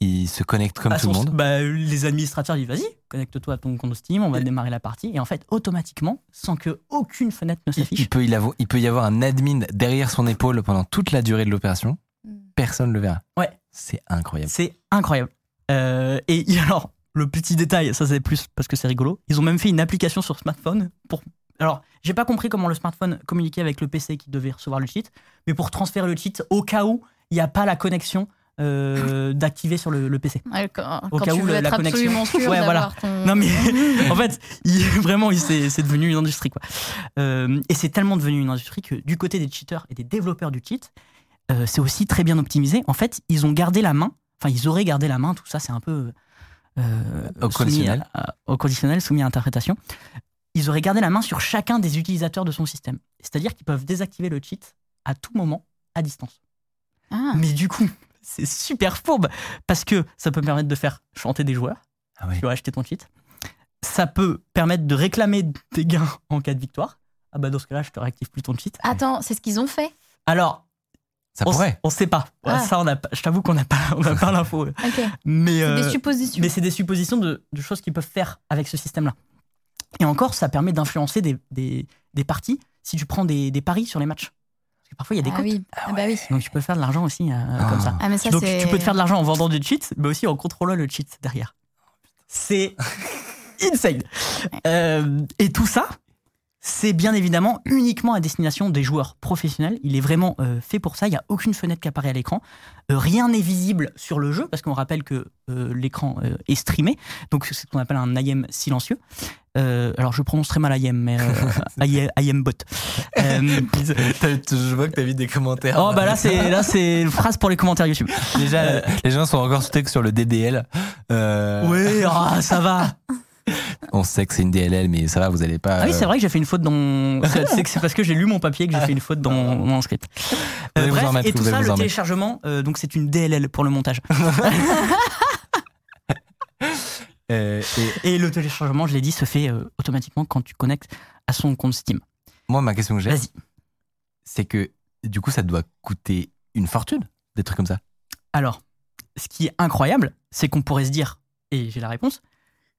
il se connecte comme À tout le monde. bah, Les administrateurs disent vas-y, connecte-toi à ton compte Steam, on va démarrer la partie. Et en fait, automatiquement, sans que aucune fenêtre ne Il, il s'affiche, peut, il, avo- il peut y avoir un admin derrière son épaule pendant toute la durée de l'opération. Personne ne le verra. Ouais. C'est incroyable. c'est incroyable. Euh, et alors, le petit détail, ça c'est plus parce que c'est rigolo, ils ont même fait une application sur smartphone pour. Alors, j'ai pas compris comment le smartphone communiquait avec le PC qui devait recevoir le cheat, mais pour transférer le cheat au cas où il n'y a pas la connexion euh, d'activer sur le, le PC. Ouais, quand, Au quand cas tu où, veux la être connexion- sûr Ouais, voilà. ton... Non mais en fait, il- vraiment, c'est devenu une industrie quoi. Euh, et c'est tellement devenu une industrie que du côté des cheaters et des développeurs du cheat, euh, c'est aussi très bien optimisé. En fait, ils ont gardé la main. Enfin, ils auraient gardé la main. Tout ça, c'est un peu euh, Au conditionnel. à- au conditionnel, soumis à interprétation. ils auraient gardé la main sur chacun des utilisateurs de son système. C'est-à-dire qu'ils peuvent désactiver le cheat à tout moment à distance. Ah. Mais du coup, c'est super fourbe parce que ça peut permettre de faire chanter des joueurs. Ah oui. Tu vas acheter ton cheat. Ça peut permettre de réclamer des gains en cas de victoire. Ah bah dans ce cas-là, je te réactive plus ton cheat. Attends, c'est ce qu'ils ont fait? Alors, Ça on, pourrait. on sait pas. Ah. Ça, on a je t'avoue qu'on n'a pas, on n'a pas l'info. Ok. Mais, C'est euh, des suppositions. mais c'est des suppositions de, de choses qu'ils peuvent faire avec ce système-là. Et encore, ça permet d'influencer des, des, des parties si tu prends des, des paris sur les matchs. Parce que parfois, il y a des ah cotes. oui. Ah bah oui. Donc tu peux faire de l'argent aussi euh, Ah. comme ça. Ah mais ça Donc tu peux te faire de l'argent en vendant du cheat, mais aussi en contrôlant le cheat derrière. C'est insane. Euh, et tout ça, c'est bien évidemment uniquement à destination des joueurs professionnels. Il est vraiment euh, fait pour ça. Il n'y a aucune fenêtre qui apparaît à l'écran. Euh, rien n'est visible sur le jeu parce qu'on rappelle que euh, l'écran euh, est streamé. Donc c'est ce qu'on appelle un IM silencieux. Euh, alors je prononce très mal IM, mais euh, IM, IM bot. Euh, Je vois que t'as vu des commentaires. oh bah là c'est là c'est une phrase pour les commentaires YouTube. Déjà, euh, les gens sont encore stuck sur le DDL. Euh, Oui, ah, ça va. On sait que c'est une DLL, mais ça va, vous allez pas. Ah oui, c'est euh, vrai que j'ai fait une faute dans. C'est c'est que c'est parce que j'ai lu mon papier que j'ai fait une faute dans mon, script. Vous bref, remettre, et tout ça, le téléchargement, euh, donc c'est une DLL pour le montage. Euh, et Et le téléchargement, je l'ai dit, se fait euh, automatiquement quand tu connectes à son compte Steam. moi, ma question que j'ai, Vas-y. c'est que du coup, ça doit coûter une fortune, des trucs comme ça. Alors, ce qui est incroyable, c'est qu'on pourrait se dire, et j'ai la réponse,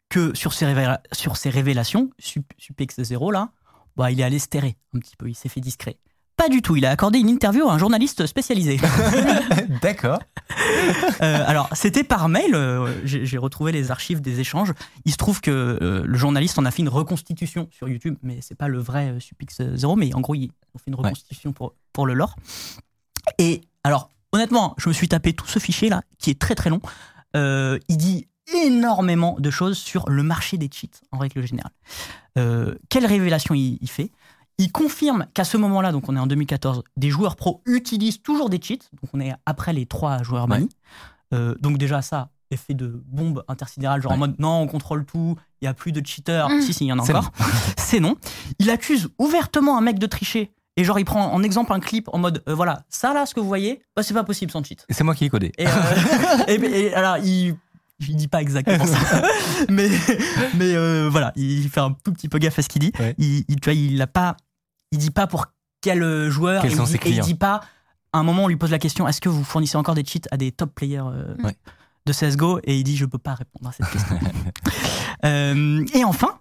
que sur ces, révéla- sur ces révélations, Sup- SupX0 là, bah, il est allé se terrer un petit peu, il s'est fait discret. Pas du tout, il a accordé une interview à un journaliste spécialisé. D'accord. Euh, alors, c'était par mail. euh, J'ai retrouvé les archives des échanges. Il se trouve que euh, le journaliste en a fait une reconstitution sur YouTube, mais c'est pas le vrai Supix 0, mais en gros, ils ont fait une Ouais. reconstitution pour, pour le lore. Et alors, honnêtement, je me suis tapé tout ce fichier là, qui est très très long. Il dit énormément de choses sur le marché des cheats en règle générale. Quelle révélation il, il fait? Il confirme qu'à ce moment-là, donc on est en 2014, des joueurs pros utilisent toujours des cheats. Donc on est après les trois joueurs Ouais. bannis. Euh, donc déjà ça, effet de bombe intersidérale, genre en mode non, on contrôle tout, il y a plus de cheaters. Mm. Si, si, il y en a encore. C'est non. Il accuse ouvertement un mec de tricher. Et genre, il prend en exemple un clip en mode, euh, voilà, ça là, ce que vous voyez, bah, c'est pas possible sans cheat. C'est moi qui ai codé. Et, euh, et- et alors, il, il dit pas exactement ça, mais, mais euh, voilà, il fait un tout petit peu gaffe à ce qu'il dit. Ouais. Il, il, tu vois, il a pas, il dit pas pour quel euh, joueur. Quels et sont il, dit- ses et il dit pas. À un moment, on lui pose la question est-ce que vous fournissez encore des cheats à des top players euh, Ouais. de CS:GO Et il dit je peux pas répondre à cette question. Euh, et enfin,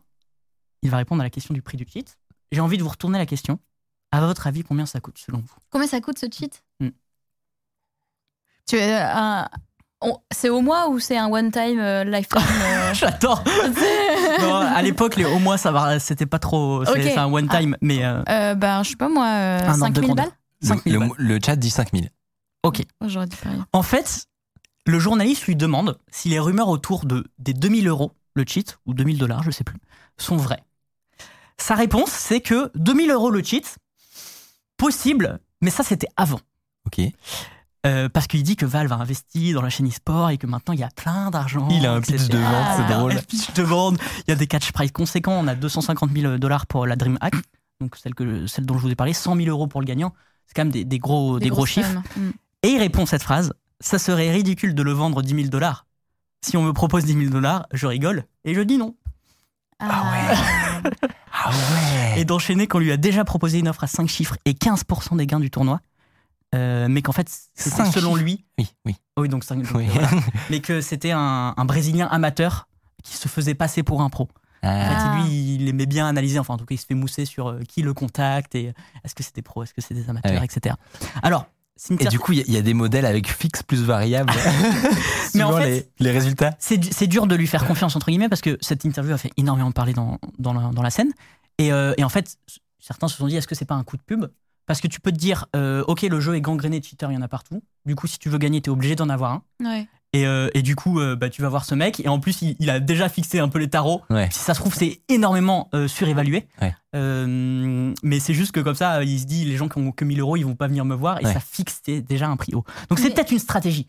il va répondre à la question du prix du cheat. J'ai envie de vous retourner la question. À votre avis, combien ça coûte selon vous? Combien ça coûte ce cheat? Hmm. Tu es un- C'est au mois ou c'est un one time euh, lifetime euh, J'adore. Non, à l'époque, les au moins, ça va, c'était pas trop. C'est Ok. c'est un one time, mais euh, euh, Ben je sais pas moi, euh, Un ordre de 5000 grandeur. balles Le, 5000 le- balles. le chat dit 5000. ok. Oh, J'aurais dit pareil. En fait, le journaliste lui demande si les rumeurs autour de, des 2000 euros, le cheat, ou 2000 dollars, je sais plus, sont vraies. Sa réponse, c'est que 2000 euros le cheat, possible, mais ça c'était avant. Ok. Euh, parce qu'il dit que Valve a investi dans la chaîne e-sport et que maintenant il y a plein d'argent. Il a un pitch de vente, c'est Il a drôle. Un pitch de vente. Il y a des catch price conséquents. On a 250 000 dollars pour la DreamHack, donc celle, que, celle dont je vous ai parlé, 100 000 euros pour le gagnant. C'est quand même des, des gros, des, gros chiffres. Hmm. Et il répond cette phrase Ça serait ridicule de le vendre 10 000 dollars. Si on me propose 10 000 dollars, je rigole et je dis non. Ah Ah ouais. Et d'enchaîner qu'on lui a déjà proposé une offre à 5 chiffres et 15% des gains du tournoi. Euh, mais qu'en fait, c'était selon lui. Oui, oui. Oh oui, donc, donc, oui. euh, voilà. mais que c'était un, un Brésilien amateur qui se faisait passer pour un pro. En Ah. fait, Ah. lui, il aimait bien analyser, enfin en tout cas, il se fait mousser sur euh, qui le contacte et est-ce que c'était pro, est-ce que c'est des amateurs, Ah oui. etc. Alors, Et Cynthia, du coup, il y, a- il y a des modèles avec fixe plus variable. Mais en fait- les, les résultats. c'est du- c'est dur de lui faire confiance, entre guillemets, parce que cette interview a fait énormément parler dans, dans, la, dans la scène. Et, euh, et en fait, certains se sont dit est-ce que c'est pas un coup de pub? Parce que tu peux te dire euh, ok, le jeu est gangréné de cheaters, il y en a partout. Du coup, si tu veux gagner, tu es obligé d'en avoir un. Ouais. Et, euh, et du coup, euh, bah, tu vas voir ce mec. Et en plus, il, il a déjà fixé un peu les tarots. Ouais. Si ça se trouve, c'est énormément euh, surévalué. Ouais. Euh, mais c'est juste que comme ça, il se dit les gens qui ont que 1000 euros, ils vont pas venir me voir. Et Ouais. ça fixe déjà un prix haut. Donc c'est Mais- peut-être une stratégie.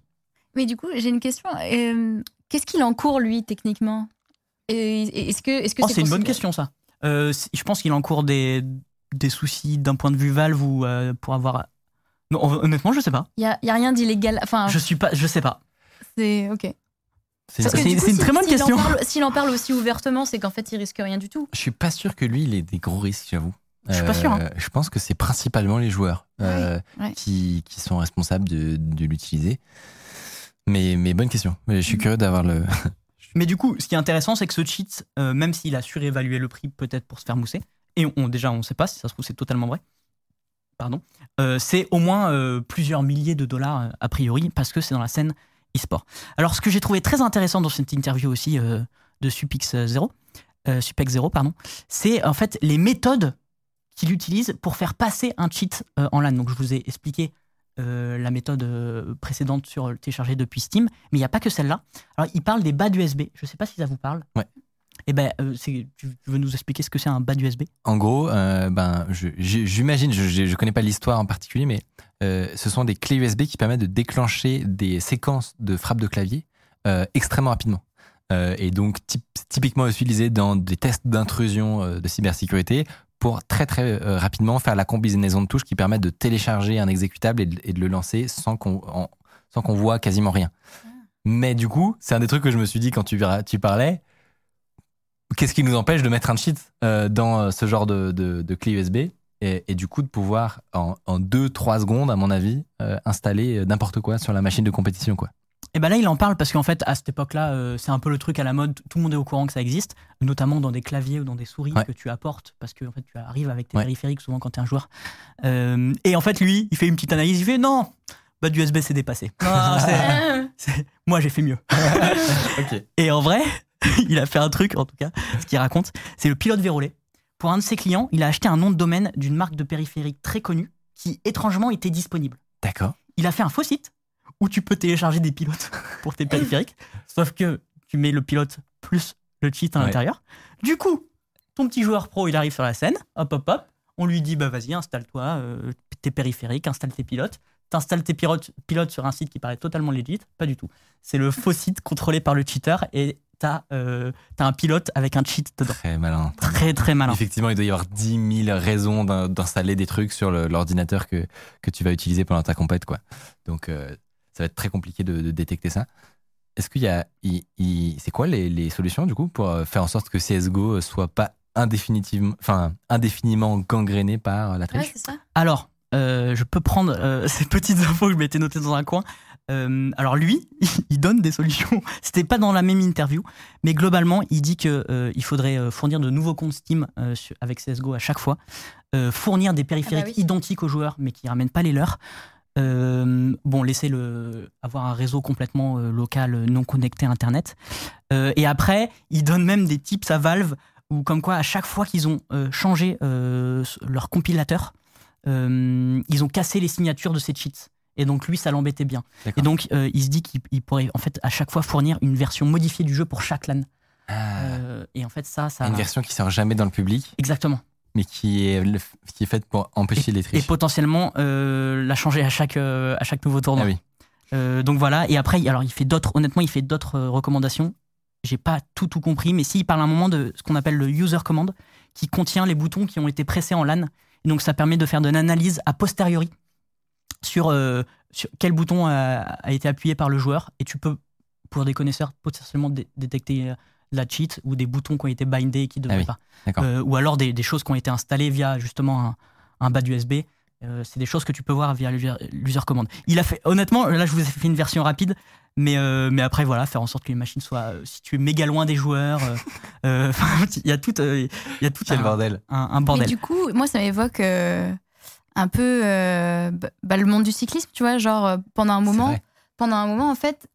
Mais du coup, j'ai une question. Euh, Qu'est-ce qu'il encourt lui techniquement? Et- Est-ce que Oh, c'est une bonne question, ça. Euh, je pense qu'il encourt des, des soucis d'un point de vue valve ou euh, pour avoir. Non, hon- honnêtement, je sais pas. Il y a, y a rien d'illégal. Enfin, Je suis pas, je sais pas. c'est ok. C'est- une si- très bonne question. S'il en parle aussi ouvertement, c'est qu'en fait, il risque rien du tout. Je suis pas sûr que lui, il ait des gros risques, j'avoue. Je suis pas sûr, hein. Euh, Je pense que c'est principalement les joueurs euh, ouais. Qui, qui sont responsables de, de l'utiliser. Mais, mais bonne question. Je suis Mm. curieux d'avoir le. Mais du coup, ce qui est intéressant, c'est que ce cheat, euh, même s'il a surévalué le prix peut-être pour se faire mousser, et on, déjà on ne sait pas si ça se trouve c'est totalement vrai, pardon, euh, c'est au moins euh, plusieurs milliers de dollars euh, a priori parce que c'est dans la scène e-sport. Alors ce que j'ai trouvé très intéressant dans cette interview aussi de Supix 0, euh, Supex 0, pardon, c'est en fait les méthodes qu'il utilise pour faire passer un cheat en LAN. Donc je vous ai expliqué la méthode précédente sur le télécharger depuis Steam, mais il n'y a pas que celle-là. Alors, il parle des bas USB. Je ne sais pas si ça vous parle. Ouais. Eh ben, euh, tu veux nous expliquer ce que c'est un bas USB En gros, euh, ben, j'imagine, je, je, je connais pas l'histoire en particulier, mais euh, ce sont des clés USB qui permettent de déclencher des séquences de frappe de clavier euh, extrêmement rapidement. Euh, et donc typ- typiquement utilisé dans des tests d'intrusion euh, de cybersécurité pour très très euh, rapidement faire la combinaison de touches qui permettent de télécharger un exécutable et de, et de le lancer sans qu'on sans qu'on voit quasiment rien. Mais du coup, c'est un des trucs que je me suis dit quand tu parlais. Qu'est-ce qui nous empêche de mettre un cheat euh, dans euh, ce genre de, de, de clé USB et, et du coup de pouvoir en 2-3 secondes, à mon avis, euh, installer n'importe quoi sur la machine de compétition quoi. Et ben là, il en parle parce qu'en fait, à cette époque-là, euh, c'est un peu le truc à la mode. Tout le monde est au courant que ça existe, notamment dans des claviers ou dans des souris Ouais. que tu apportes parce que en fait, tu arrives avec tes Ouais. périphériques souvent quand tu es un joueur. Euh, et en fait, lui, il fait une petite analyse. Il fait non, bas USB, c'est dépassé. Non, c'est- moi, j'ai fait mieux. Et en vrai, il a fait un truc, en tout cas, ce qu'il raconte, c'est le pilote vérolé. Pour un de ses clients, il a acheté un nom de domaine d'une marque de périphérique très connue qui, étrangement, était disponible. D'accord. Il a fait un faux site où tu peux télécharger des pilotes pour tes périphériques, sauf que tu mets le pilote plus le cheat à Ouais. l'intérieur. Du coup, ton petit joueur pro, il arrive sur la scène, hop, hop, hop, on lui dit, bah vas-y, installe-toi euh, tes périphériques, installe tes pilotes. T'installes tes pilotes, pilotes sur un site qui paraît totalement legit, pas du tout. C'est le faux site contrôlé par le cheater et t'as euh, t'as un pilote avec un cheat dedans. Très malin. Très très malin. Effectivement, il doit y avoir 10 000 raisons d'in- d'installer des trucs sur l'ordinateur que, que tu vas utiliser pendant ta compète. Quoi. Donc, euh, ça va être très compliqué de, de détecter ça. Est-ce qu'il y a. c'est quoi les, les solutions, du coup, pour euh, faire en sorte que CSGO soit pas indéfinitivement, enfin, indéfiniment gangréné par la triche? Ouais, c'est ça. Alors, euh, je peux prendre euh, ces petites infos que je m'étais notées dans un coin. Euh, alors lui, il donne des solutions. C'était pas dans la même interview, mais globalement, il dit que euh, il faudrait euh, fournir de nouveaux comptes Steam euh, avec CS:GO à chaque fois, euh, fournir des périphériques Ah bah oui. identiques aux joueurs, mais qui ramènent pas les leurs. Euh, bon, laisser le avoir un réseau complètement euh, local, euh, non connecté à Internet. Euh, et après, il donne même des tips à Valve ou comme quoi à chaque fois qu'ils ont euh, changé euh, leur compilateur, euh, ils ont cassé les signatures de ces cheats. Et donc lui, ça l'embêtait bien. Et donc euh, il se dit qu'il il pourrait en fait à chaque fois fournir une version modifiée du jeu pour chaque LAN. Ah, Euh, et en fait ça, ça Une version qui sort jamais dans le public, exactement. mais qui est, le- qui est faite pour empêcher les Et triches. potentiellement euh, la changer à chaque à chaque nouveau tournoi. Ah oui. Donc voilà. Et après, alors il fait d'autres. Honnêtement, il fait d'autres recommandations. J'ai pas tout tout compris, mais s'il parle à un moment de ce qu'on appelle le user command, qui contient les boutons qui ont été pressés en LAN. Et donc ça permet de faire de l'analyse a posteriori sur, euh, sur quel bouton a, a été appuyé par le joueur. Et tu peux, pour des connaisseurs, potentiellement dé- détecter euh, la cheat ou des boutons qui ont été bindés et qui ne devraient oui. pas. Euh, ou alors des, des choses qui ont été installées via justement un, un bas d'USB. Euh, c'est des choses que tu peux voir via l'user command. Il a fait, honnêtement, là je vous ai fait une version rapide, mais, euh, mais après voilà, faire en sorte que les machines soient euh, situées méga loin des joueurs. euh, euh, Il y a tout, euh, il y a tout Quel un, bordel. un- un Mais bordel. du coup, moi, ça m'évoque euh, un peu euh, bah, bah, le monde du cyclisme, tu vois, genre euh, pendant un moment, pendant un moment, en fait,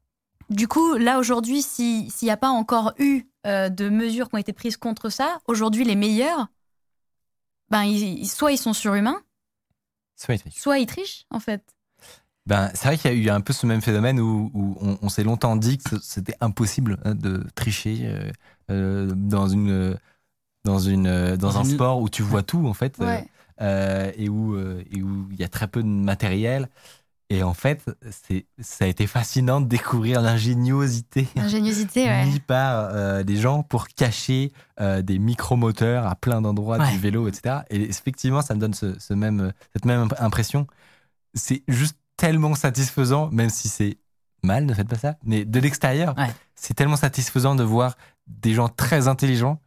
du coup, là aujourd'hui, si- s'il n'y a pas encore eu euh, de mesures qui ont été prises contre ça, aujourd'hui, les meilleurs, ben, ils- ils- soit ils sont surhumains, Soit il triche. soit ils trichent, en fait. Ben, c'est vrai qu'il y a eu un peu ce même phénomène où, où on, on s'est longtemps dit que c'était impossible hein, de tricher euh, euh, dans une dans une euh, dans, un sport où tu vois tout en fait Ouais. euh, et où et où il y a très peu de matériel Et en fait, c'est, ça a été fascinant de découvrir l'ingéniosité Ingéniosité, ouais. mis par euh, des gens pour cacher euh, des micromoteurs à plein d'endroits Ouais. du vélo, etc. Et effectivement, ça me donne ce, ce même, cette même imp- impression. C'est juste tellement satisfaisant, même si c'est mal, ne faites pas ça, mais de l'extérieur, Ouais. c'est tellement satisfaisant de voir des gens très intelligents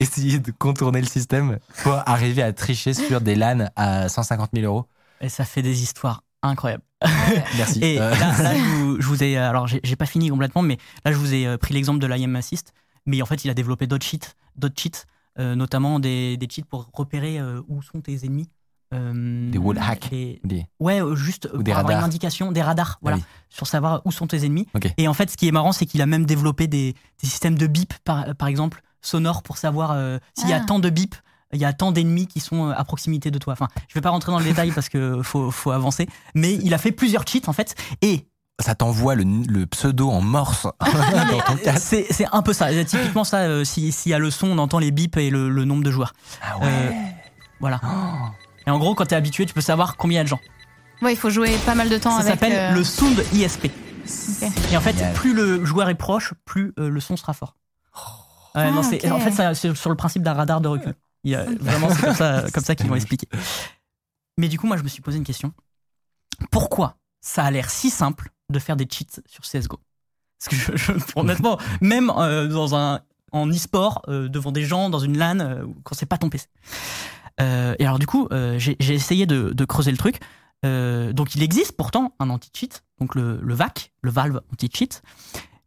essayer de contourner le système pour arriver à tricher sur des LAN à 150 000 euros. Et ça fait des histoires incroyables. Merci. Et Euh, là, là, je, vous, je vous ai, alors j'ai pas fini complètement, mais là je vous ai euh, pris l'exemple de l'IM Assist, mais en fait il a développé d'autres cheats, d'autres cheats, euh, notamment des, des cheats pour repérer euh, où sont tes ennemis. Euh, Des wall hacks. les- des- Ouais, euh, juste euh, Ou des pour avoir une radars. indication, des radars, voilà, oui. sur savoir où sont tes ennemis. Et en fait, ce qui est marrant, c'est qu'il a même développé des, des systèmes de bip, par, par exemple, sonores, pour savoir euh, s'il y a Ah. tant de bip, il y a tant d'ennemis qui sont euh, à proximité de toi. Enfin, je vais pas rentrer dans le détail parce que faut, faut avancer, mais il a fait plusieurs cheats en fait, et Ça t'envoie le, le pseudo en morse dans ton casque. c'est c'est un peu ça. Typiquement ça, euh, si- s'il y a le son, on entend les bips et le, le nombre de joueurs. Ah Euh, voilà. Et en gros, quand t'es habitué, tu peux savoir combien il y a de gens. Ouais, il faut jouer pas mal de temps Ça avec. s'appelle euh, le sound ISP. Et en fait, Génial. plus le joueur est proche, plus euh, le son sera fort. Ouais, Ah, non, c'est- ok. En fait, c'est sur le principe d'un radar de recul. Il y a, vraiment, c'est comme ça, comme ça qu'ils vont expliquer. Mais du coup, moi, je me suis posé une question. Pourquoi ça a l'air si simple de faire des cheats sur CSGO Parce que, je, je- honnêtement, même euh, dans un, en e-sport, euh, devant des gens, dans une LAN, euh, quand c'est pas ton PC. Euh, et alors, du coup, euh, j'ai essayé de, creuser le truc. Euh, donc, il existe pourtant un anti-cheat, donc le, le VAC, le Valve anti-cheat.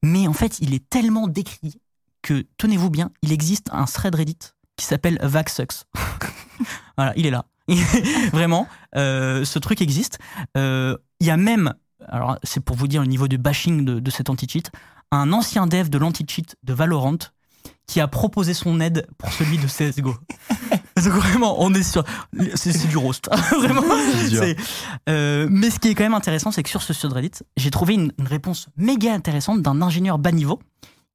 Mais en fait, il est tellement décrié que, tenez-vous bien, il existe un thread Reddit qui s'appelle VAC Sucks. voilà, il est là. Vraiment, ce truc existe. Il y a même, alors c'est pour vous dire le niveau de bashing de, de cet anti-cheat, un ancien dev de l'anti-cheat de Valorant qui a proposé son aide pour celui de CSGO. Donc vraiment, on est sur... C'est du roast. vraiment. Euh, mais ce qui est quand même intéressant, c'est que sur ce subreddit, j'ai trouvé une, une réponse méga intéressante d'un ingénieur bas niveau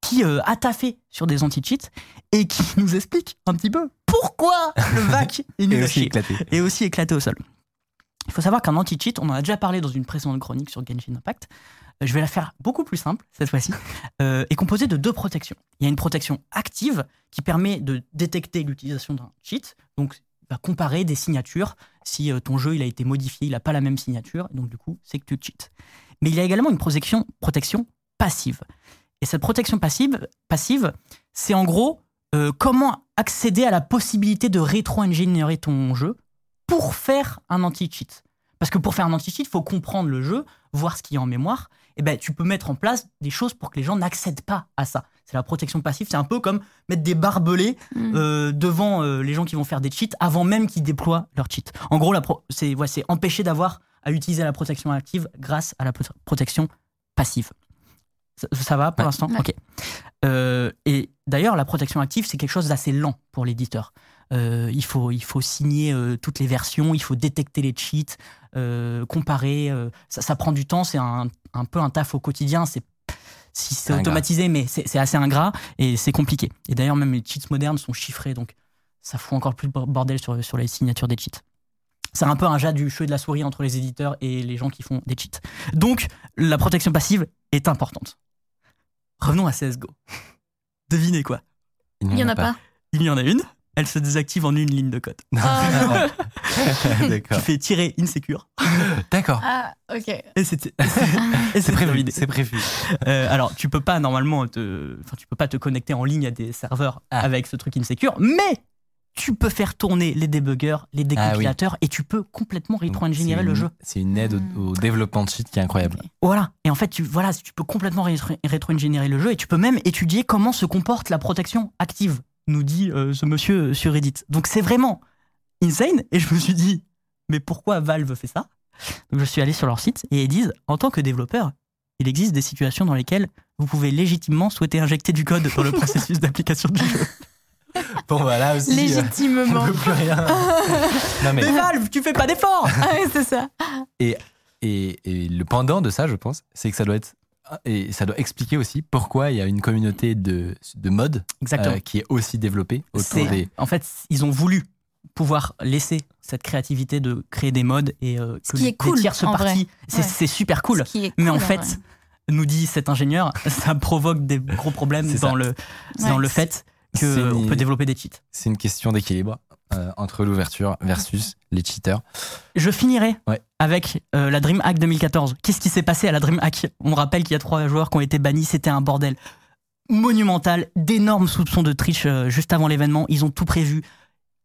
qui euh, a taffé sur des anti-cheats et qui nous explique un petit peu pourquoi le VAC est nul Et à aussi éclaté. et aussi éclaté au sol. Il faut savoir qu'un anti-cheat, on en a déjà parlé dans une précédente chronique sur Genshin Impact. Euh, Je vais la faire beaucoup plus simple cette fois-ci, euh, est composée de deux protections. Il y a une protection active qui permet de détecter l'utilisation d'un cheat, donc comparer des signatures. Si euh, ton jeu il a été modifié, il n'a pas la même signature, donc du coup c'est que tu cheats. Mais il y a également une protection, protection passive. Et cette protection passive, passive c'est en gros euh, comment accéder à la possibilité de rétro-ingénierer ton jeu pour faire un anti-cheat. Parce que pour faire un anti-cheat, il faut comprendre le jeu, voir ce qu'il y a en mémoire. Et ben, tu peux mettre en place des choses pour que les gens n'accèdent pas à ça. C'est la protection passive. C'est un peu comme mettre des barbelés Mm. euh, devant euh, les gens qui vont faire des cheats avant même qu'ils déploient leur cheat. En gros, c'est ouais, empêcher d'avoir à utiliser la protection active grâce à la pro- protection passive. Ça, ça va pour Ouais. l'instant? Ouais. Ok. Euh, et d'ailleurs, la protection active, c'est quelque chose d'assez lent pour l'éditeur. Euh, il, faut, il faut signer euh, toutes les versions, il faut détecter les cheats, comparer. ça, ça prend du temps, c'est un, un peu un taf au quotidien. C'est si c'est automatisé, mais c'est assez ingrat et c'est compliqué. Et d'ailleurs, même les cheats modernes sont chiffrés, donc ça fout encore plus le bordel sur, sur les signatures des cheats. C'est un peu un jas du cheveu et de la souris entre les éditeurs et les gens qui font des cheats. Donc, la protection passive est importante. Revenons à CSGO. Devinez quoi? Il y en a pas. Il y en a une, elle se désactive en une ligne de code. Ah, Tu D'accord. fais tirer insecure D'accord. Ah, ok. et C'est prévu. terminé. C'est prévu. Euh, alors, tu peux pas normalement te, enfin, tu peux pas te connecter en ligne à des serveurs Ah. avec ce truc insecure, mais tu peux faire tourner les débuggers, les Ah oui. décompilateurs, et tu peux complètement rétro-ingénierer C'est le jeu. C'est une aide au, au développement de cheat qui est incroyable. Voilà. Et en fait, tu, voilà, tu peux complètement rétro- rétro-ingénierer le jeu et tu peux même étudier comment se comporte la protection active, nous dit euh, ce monsieur sur Reddit. Donc c'est vraiment insane. Et je me suis dit, mais pourquoi Valve fait ça? Donc je suis allé sur leur site et ils disent, en tant que développeur, il existe des situations dans lesquelles vous pouvez légitimement souhaiter injecter du code dans le processus d'application du jeu. Bon, voilà aussi. euh, Légitimement. plus rien. non, mais, Mais Valve, tu fais pas d'efforts Ah ouais, c'est ça. et, et le pendant de ça, je pense, c'est que ça doit être. Et ça doit expliquer aussi pourquoi il y a une communauté de, de mods Exactement. euh, qui est aussi développée autour des. En fait, ils ont voulu pouvoir laisser cette créativité de créer des modes et euh, Ce que qui est cool, tierces parties, vrai. c'est Ouais. super cool. Ce qui est Mais en fait, vrai. nous dit cet ingénieur, ça provoque des gros problèmes dans ça. le, dans le fait qu'on peut développer des cheats. C'est une question d'équilibre euh, entre l'ouverture versus les cheaters. Je finirai Ouais. avec euh, la DreamHack 2014. Qu'est-ce qui s'est passé à la DreamHack? On rappelle qu'il y a trois joueurs qui ont été bannis, c'était un bordel monumental, d'énormes soupçons de triche euh, juste avant l'événement, ils ont tout prévu.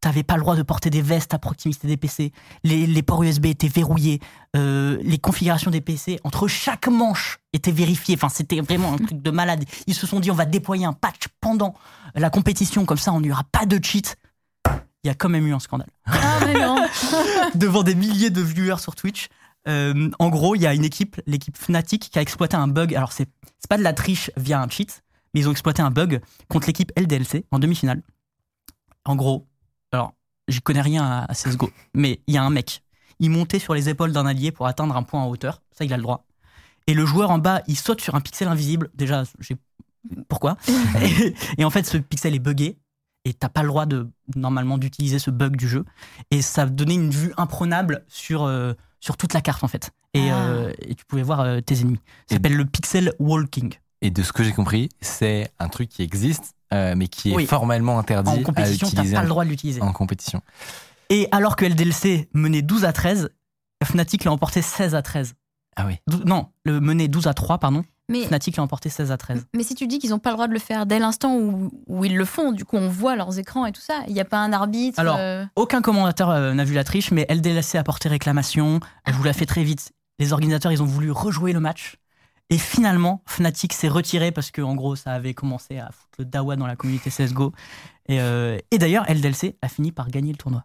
T'avais pas le droit de porter des vestes à proximité des PC. Les, les ports USB étaient verrouillés. Euh, les configurations des PC entre chaque manche étaient vérifiées. Enfin, c'était vraiment un truc de malade. Ils se sont dit, on va déployer un patch pendant la compétition, comme ça, on n'y aura pas de cheat. Il y a quand même eu un scandale Ah, devant des milliers de viewers sur Twitch. Euh, en gros, il y a une équipe, l'équipe Fnatic, qui a exploité un bug. Alors, c'est pas de la triche via un cheat, mais ils ont exploité un bug contre l'équipe LDLC en demi-finale. En gros, alors, j'y connais rien à, à CSGO, mais il y a un mec. Il montait sur les épaules d'un allié pour atteindre un point en hauteur. Ça, il a le droit. Et le joueur en bas, il saute sur un pixel invisible. Déjà, j'ai. Pourquoi? Et, et en fait, ce pixel est buggé. Et t'as pas le droit de normalement d'utiliser ce bug du jeu et ça donnait une vue imprenable sur, euh, sur toute la carte en fait. Et, Ah. euh, et tu pouvais voir euh, tes ennemis. Ça s'appelle le pixel walking. Et de ce que j'ai compris, c'est un truc qui existe, mais qui est Oui. formellement interdit En compétition, t'as pas en, le droit de l'utiliser. en compétition. Et alors que LDLC menait 12 à 13, Fnatic l'a emporté 16 à 13. Ah oui. Dou- non, le menait 12 à 3, pardon. Mais, Fnatic l'a emporté 16 à 13. mais si tu dis qu'ils n'ont pas le droit de le faire dès l'instant où, où ils le font, du coup on voit leurs écrans et tout ça, il n'y a pas un arbitre. Alors, euh, Aucun commentateur euh, n'a vu la triche, mais LDLC a porté réclamation. Je vous la fais très vite. Les organisateurs, ils ont voulu rejouer le match. Et finalement, Fnatic s'est retiré parce que, en gros, ça avait commencé à foutre le dawa dans la communauté CSGO. Et, euh, et d'ailleurs, LDLC a fini par gagner le tournoi.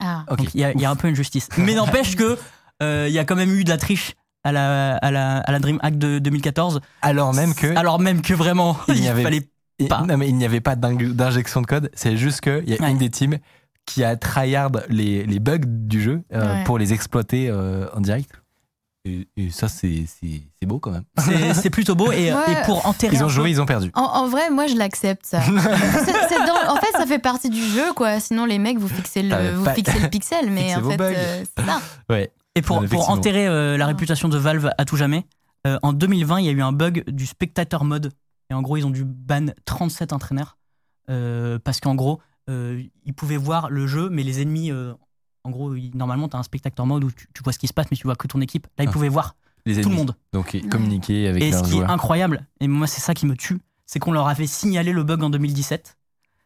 Ah. Ok. Donc il y, a- il y a un peu une justice. Mais n'empêche que euh, il y a quand même eu de la triche à la, à la, à la DreamHack de 2014. Alors même que. Alors même que vraiment, Il n'y avait- fallait. Pas. non, mais il n'y avait pas d'injection de code, c'est juste qu'il y a Ouais. une des teams qui a tryhard les, les bugs du jeu euh, Ouais. pour les exploiter euh, en direct. Et, et ça, c'est beau quand même. C'est plutôt beau. Et, Ouais. et pour enterrer. Ils ont peu- joué, ils ont perdu. En, en vrai, moi je l'accepte ça. Dans- en fait, ça fait partie du jeu, quoi. Sinon, les mecs, vous fixez le, vous pas- fixez le pixel, mais Fixez en fait, euh, c'est ça. Ouais. Et pour, enterrer euh, la réputation de Valve à tout jamais, euh, en 2020, il y a eu un bug du spectator mode. Et en gros, ils ont dû ban 37 entraîneurs. euh, parce qu'en gros, euh, ils pouvaient voir le jeu, mais les ennemis. euh, en gros, ils- normalement, tu as un spectator mode où tu, tu vois ce qui se passe, mais tu vois que ton équipe. Là, ils Ah. pouvaient voir Les tout ennemis. le monde. Donc ils communiquaient avec Et ce qui est incroyable, et moi, c'est ça qui me tue, c'est qu'on leur avait signalé le bug en 2017.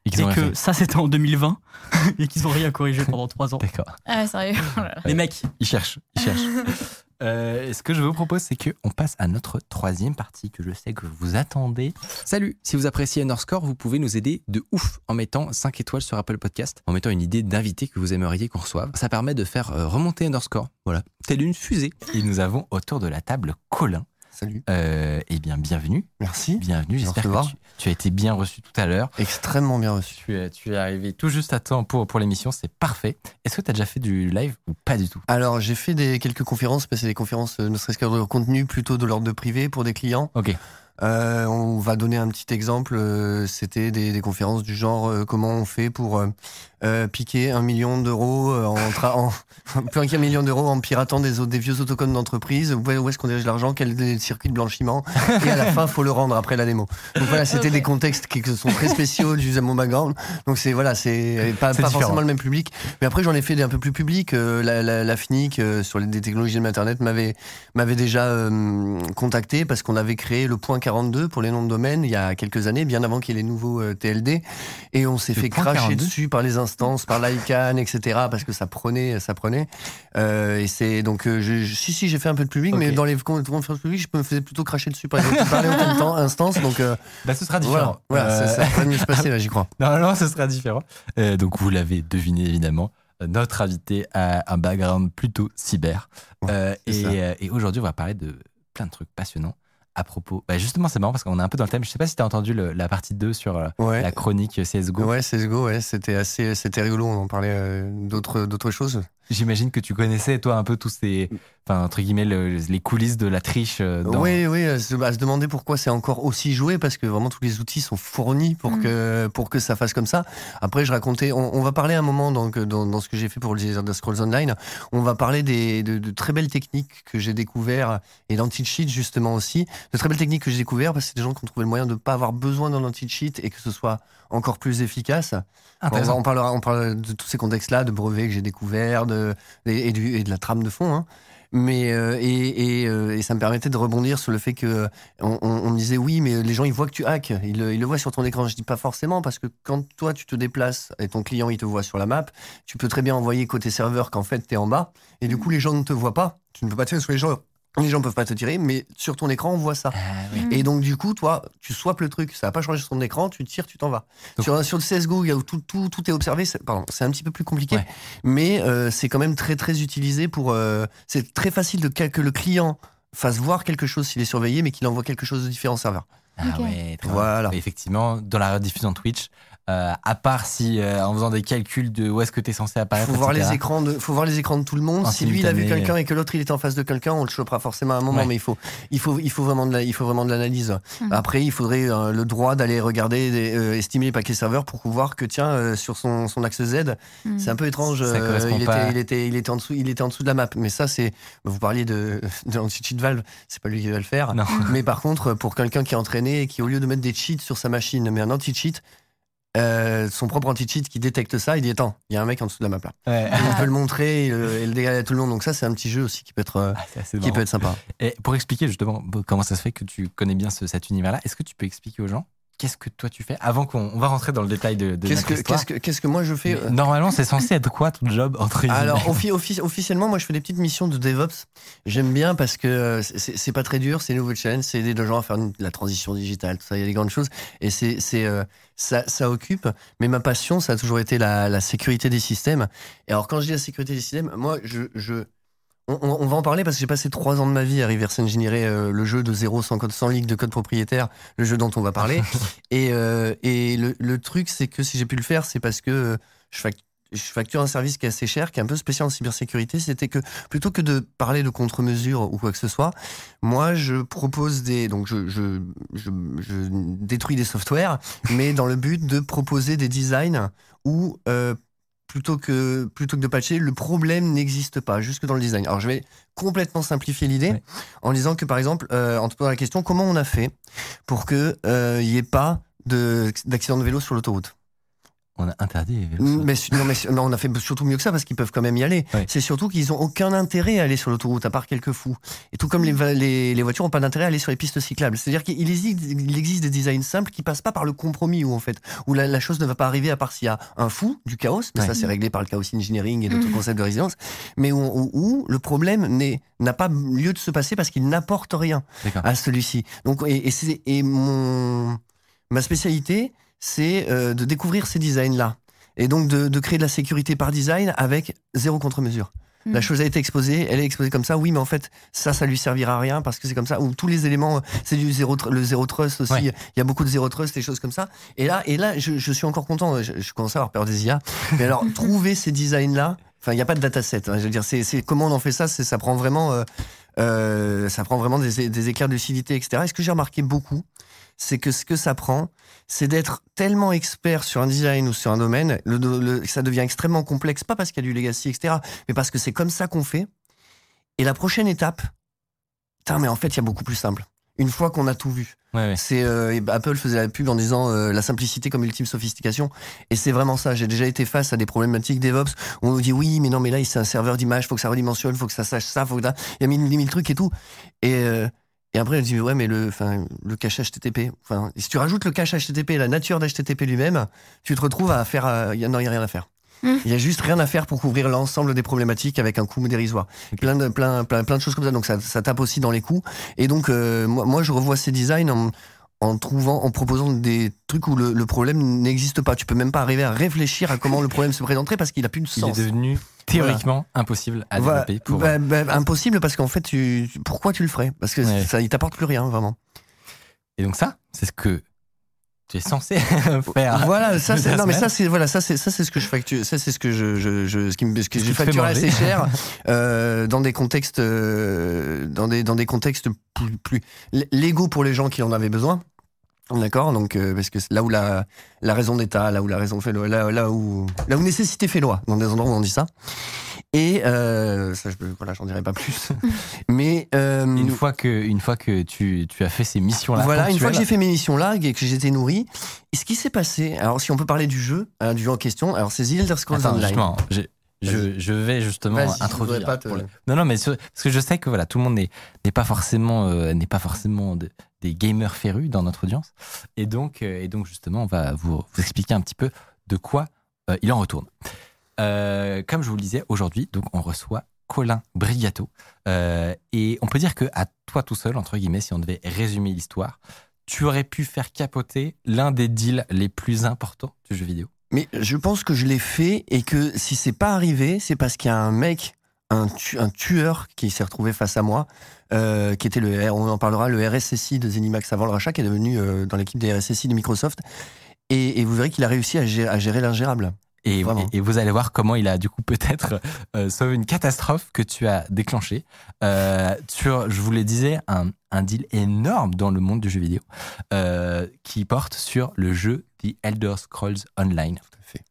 Et qu'ils Et que fait. ça, c'était en 2020. et qu'ils ont rien corrigé pendant 3 ans. D'accord. Ah, ouais, sérieux. Oh. Les mecs, Ils cherchent. Ils cherchent. Euh, ce que je vous propose, c'est qu'on passe à notre troisième partie que je sais que vous attendez. Salut Si vous appréciez Underscore, vous pouvez nous aider de ouf en mettant 5 étoiles sur Apple Podcast, en mettant une idée d'invité que vous aimeriez qu'on reçoive. Ça permet de faire euh, remonter Underscore, voilà, telle une fusée. Et nous avons autour de la table Colin. Salut. Euh, eh bien, bienvenue. Merci. Bienvenue, j'espère que tu, tu as été bien reçu tout à l'heure. Extrêmement bien reçu. Tu es, tu es arrivé tout juste à temps pour, pour l'émission, c'est parfait. Est-ce que tu as déjà fait du live ou pas du tout? Alors, j'ai fait des, quelques conférences, mais c'est des conférences, euh, ne serait-ce que de contenu, plutôt de l'ordre de privé pour des clients. Ok. Euh, on va donner un petit exemple. euh, C'était des, des conférences du genre euh, comment on fait pour euh, euh, piquer un million d'euros en, en plus qu'un million d'euros en piratant des, des vieux autocodes d'entreprise. Où, où est-ce qu'on dirige l'argent? Quel est le circuit de blanchiment? Et à la fin, faut le rendre après la démo. Donc voilà, c'était des contextes qui sont très spéciaux du mon background. Donc c'est voilà, c'est pas, pas forcément le même public. Mais après, j'en ai fait des un peu plus publics. Euh, la, la, la FNIC euh, sur les des technologies de Internet m'avait m'avait déjà euh, contacté parce qu'on avait créé le point 42 pour les noms de domaine il y a quelques années, bien avant qu'il y ait les nouveaux euh, TLD. Et on s'est fait cracher 42? dessus par les instances, par l'ICANN, etc. parce que ça prenait, ça prenait. Euh, et c'est donc, euh, je, si, si, j'ai fait un peu de public, mais dans les con- conférences publiques, je me faisais plutôt cracher dessus par les même temps, instance. Donc Bah, ce sera voilà, voilà ça, va mieux se passer là, j'y crois. Normalement, ce sera différent. Donc, vous l'avez deviné, évidemment. Notre invité a un background plutôt cyber. Euh, et et aujourd'hui, on va parler de plein de trucs passionnants à propos. Bah, justement, c'est marrant parce qu'on est un peu dans le thème. Je sais pas si tu as entendu le- la partie 2 sur euh, Ouais. la chronique CSGO. Ouais, CSGO, ouais, c'était assez, c'était rigolo. On en parlait euh, d'autres, d'autres choses. J'imagine que tu connaissais, toi, un peu tous ces. Enfin, entre guillemets, le- les coulisses de la triche. euh, Dans... Oui, oui, à se, à se demander pourquoi c'est encore aussi joué, parce que vraiment tous les outils sont fournis pour, Mm. que, pour que ça fasse comme ça. Après, je racontais, on, on va parler un moment donc, dans, dans ce que j'ai fait pour les Elder Scrolls Online, on va parler des, de, de très belles techniques que j'ai découvert et l'anti-cheat justement aussi, de très belles techniques que j'ai découvert parce que c'est des gens qui ont trouvé le moyen de ne pas avoir besoin d'un anti-cheat et que ce soit encore plus efficace. Bon, on, va- Intéressant. on parlera, on parlera de tous ces contextes-là, de brevets que j'ai découverts, de, et, et du- et de la trame de fond. hein. Mais euh, et, et, euh, et ça me permettait de rebondir sur le fait que on, on- me disait oui, mais les gens ils voient que tu hack, ils, le- voient sur ton écran. Je dis pas forcément parce que quand toi tu te déplaces et ton client il te voit sur la map, tu peux très bien envoyer côté serveur qu'en fait tu es en bas et du coup les gens ne te voient pas. Tu ne peux pas tirer sur les gens. Les gens peuvent pas te tirer, mais sur ton écran on voit ça. Ah, oui. Et donc, du coup, toi, tu swaps le truc, ça va pas changer sur ton écran, tu tires, tu t'en vas. Donc- sur, sur le CSGO, il y a où tout, tout, tout est observé, c'est, pardon, c'est un petit peu plus compliqué, Ouais. mais euh, c'est quand même très, très utilisé pour. euh, c'est très facile de que que le client fasse voir quelque chose s'il est surveillé, mais qu'il envoie quelque chose de différent au serveur. Ah Ok. ouais, très bien. Voilà. Et Effectivement, dans la rediffusion Twitch, euh, à part si euh, en faisant des calculs de où est-ce que tu es censé apparaître, Faut voir, etc. les écrans de, faut voir les écrans de tout le monde. En si lui il a vu quelqu'un et que l'autre il était en face de quelqu'un, on le chopera forcément à un moment, Ouais. mais il faut, il faut, il faut vraiment de la, il faut vraiment de l'analyse. Mhm. Après, il faudrait euh, le droit d'aller regarder, des- euh, estimer les paquets serveurs pour voir que tiens euh, sur son, son axe Z, Mm. c'est un peu étrange. Ça correspond il, pas. était, il était, il était en dessous, il était en dessous de la map. Mais ça, c'est, vous parliez de, de l'anti-cheat Valve, c'est pas lui qui va le faire. Non. Mais par contre, pour quelqu'un qui est entraîné et qui, au lieu de mettre des cheats sur sa machine, met un anti-cheat, euh, son propre anti-cheat qui détecte ça, il dit Attends, il y a un mec en dessous de la map là. Ouais. On peut le montrer et le, dégager à tout le monde. Donc, ça, c'est un petit jeu aussi qui peut être, euh, Ah, qui marrant. peut être sympa. Et pour expliquer justement comment ça se fait que tu connais bien ce- cet univers-là, est-ce que tu peux expliquer aux gens qu'est-ce que toi tu fais avant qu'on on va rentrer dans le détail de, de Qu'est-ce que, qu'est-ce, que, qu'est-ce que moi je fais Mais euh, Normalement, c'est censé être quoi ton job entre Alors, offi- offi- officiellement, moi, je fais des petites missions de DevOps. J'aime bien parce que euh, c'est pas très dur, c'est nouveau challenge, c'est aider les gens à faire une- la transition digitale, tout ça, il y a des grandes choses. Et c'est, c'est, euh, ça, ça occupe. Mais ma passion, ça a toujours été la, la sécurité des systèmes. Et alors, quand je dis la sécurité des systèmes, moi, je. je on, on- on va en parler parce que j'ai passé trois ans de ma vie à reverse engineer euh, le jeu de zéro sans code, sans ligue de code propriétaire, le jeu dont on va parler. et euh, et le, le truc, c'est que si j'ai pu le faire, c'est parce que euh, je fac- je facture un service qui est assez cher, qui est un peu spécial en cybersécurité, c'était que plutôt que de parler de contre-mesures ou quoi que ce soit, moi je propose des. Donc je, je, je, je détruis des softwares, mais dans le but de proposer des designs où. euh, Plutôt que, plutôt que de patcher, le problème n'existe pas, jusque dans le design. Alors je vais complètement simplifier l'idée en disant que par exemple, euh, en te posant la question, comment on a fait pour qu'il n'y ait pas de- d'accident de vélo sur l'autoroute? On a interdit les vélos. Mais, non, mais non, on a fait surtout mieux que ça parce qu'ils peuvent quand même y aller. C'est surtout qu'ils ont aucun intérêt à aller sur l'autoroute, à part quelques fous. Et tout comme les, va- les, les voitures ont pas d'intérêt à aller sur les pistes cyclables. C'est-à-dire qu'il existe, il existe des designs simples qui passent pas par le compromis, où en fait, où la, la chose ne va pas arriver à part s'il y a un fou, du chaos, mais ça c'est réglé par le chaos engineering et d'autres Mhm. concepts de résilience, mais où, où- où le problème n'a pas lieu de se passer parce qu'il n'apporte rien à celui-ci. Donc, et, et mon, ma spécialité, c'est euh, de découvrir ces designs-là. Et donc de, de créer de la sécurité par design avec zéro contre-mesure. La Mm. chose a été exposée, elle est exposée comme ça, oui, mais en fait, ça, ça lui servira à rien parce que c'est comme ça. Ou tous les éléments, euh, c'est du zéro, le zéro trust aussi. Ouais. Il y a beaucoup de zéro trust, des choses comme ça. Et là, et là, je, je suis encore content. Je, je commence à avoir peur des IA. Mais alors, trouver ces designs-là, enfin, il n'y a pas de dataset. hein, je veux dire, c'est, comment on en fait ça? C'est, ça prend vraiment, euh, euh, ça prend vraiment des, des éclairs de lucidité, etc. Et ce que j'ai remarqué beaucoup, c'est que ce que ça prend, c'est d'être tellement expert sur un design ou sur un domaine, le, le- ça devient extrêmement complexe, pas parce qu'il y a du legacy, etc., mais parce que c'est comme ça qu'on fait. Et la prochaine étape, putain, mais en fait, il y a beaucoup plus simple. Une fois qu'on a tout vu, Ouais, ouais. c'est euh, Apple faisait la pub en disant euh, la simplicité comme ultime sophistication, et c'est vraiment ça. J'ai déjà été face à des problématiques DevOps où on nous dit oui, mais non, mais là, c'est un serveur d'image, faut que ça redimensionne, faut que ça sache ça, faut que ça- il y a mille, mille trucs et tout. Et euh, et après, elle dit, ouais, mais le, enfin, le cache HTTP, enfin, si tu rajoutes le cache HTTP, la nature d'HTTP lui-même, tu te retrouves à faire, euh, il y a, non, il y a rien à faire. Mm. Il y a juste rien à faire pour couvrir l'ensemble des problématiques avec un coût dérisoire. Plein de, plein, plein, plein de choses comme ça. Donc, ça, ça tape aussi dans les coûts. Et donc, euh, moi, moi, je revois ces designs en, en trouvant, en proposant des trucs où le, le problème n'existe pas. Tu peux même pas arriver à réfléchir à comment le problème se présenterait parce qu'il a plus de Il sens. est devenu théoriquement impossible à Voilà. développer pour. Bah, bah, impossible parce qu'en fait, tu, pourquoi tu le ferais? Parce que Ouais. ça, il t'apporte plus rien, vraiment. Et donc ça, c'est ce que tu es censé faire. Voilà, ça c'est la non mais ça semaine. c'est voilà ça c'est ça c'est ce que je facture ça c'est ce que je, je, je- ce qui me ce que j'ai facturé assez cher euh, dans des contextes euh, dans des dans des contextes plus, plus légaux pour les gens qui en avaient besoin. D'accord, donc euh, parce que là où la la raison d'État, là où la raison fait loi, là là où là où nécessité fait loi, dans des endroits où on dit ça. Et euh, ça je voilà, j'en dirai pas plus. Mais euh, Une fois que, une fois que tu, tu as fait ces missions-là. voilà, une fois que j'ai fait mes missions là et que j'étais nourri, et ce qui s'est passé, alors si on peut parler du jeu, hein, du jeu en question, alors c'est The Elder Scrolls Online. justement, j'ai- je, je vais justement introduire. pas te- Non, non, mais parce que je sais que voilà, tout le monde n'est pas forcément euh, n'est pas forcément de- des gamers férus dans notre audience, et donc euh, et donc justement, on va vous, vous expliquer un petit peu de quoi euh, il en retourne. Euh, comme je vous le disais aujourd'hui, donc on reçoit Colin Brigato, euh, et on peut dire que à toi tout seul entre guillemets, si on devait résumer l'histoire, tu aurais pu faire capoter l'un des deals les plus importants du jeu vidéo. Mais je pense que je l'ai fait et que si c'est pas arrivé, c'est parce qu'il y a un mec, un, tu- un tueur qui s'est retrouvé face à moi, euh, qui était le, on en parlera, le RSSI de Zenimax avant le rachat, qui est devenu euh, dans l'équipe des RSSI de Microsoft. Et, vous verrez qu'il a réussi à gérer l'ingérable. Et, vous allez voir comment il a du coup peut-être euh, sauvé une catastrophe que tu as déclenchée euh, sur, je vous le disais, un, un deal énorme dans le monde du jeu vidéo euh, qui porte sur le jeu The Elder Scrolls Online. Tout à fait.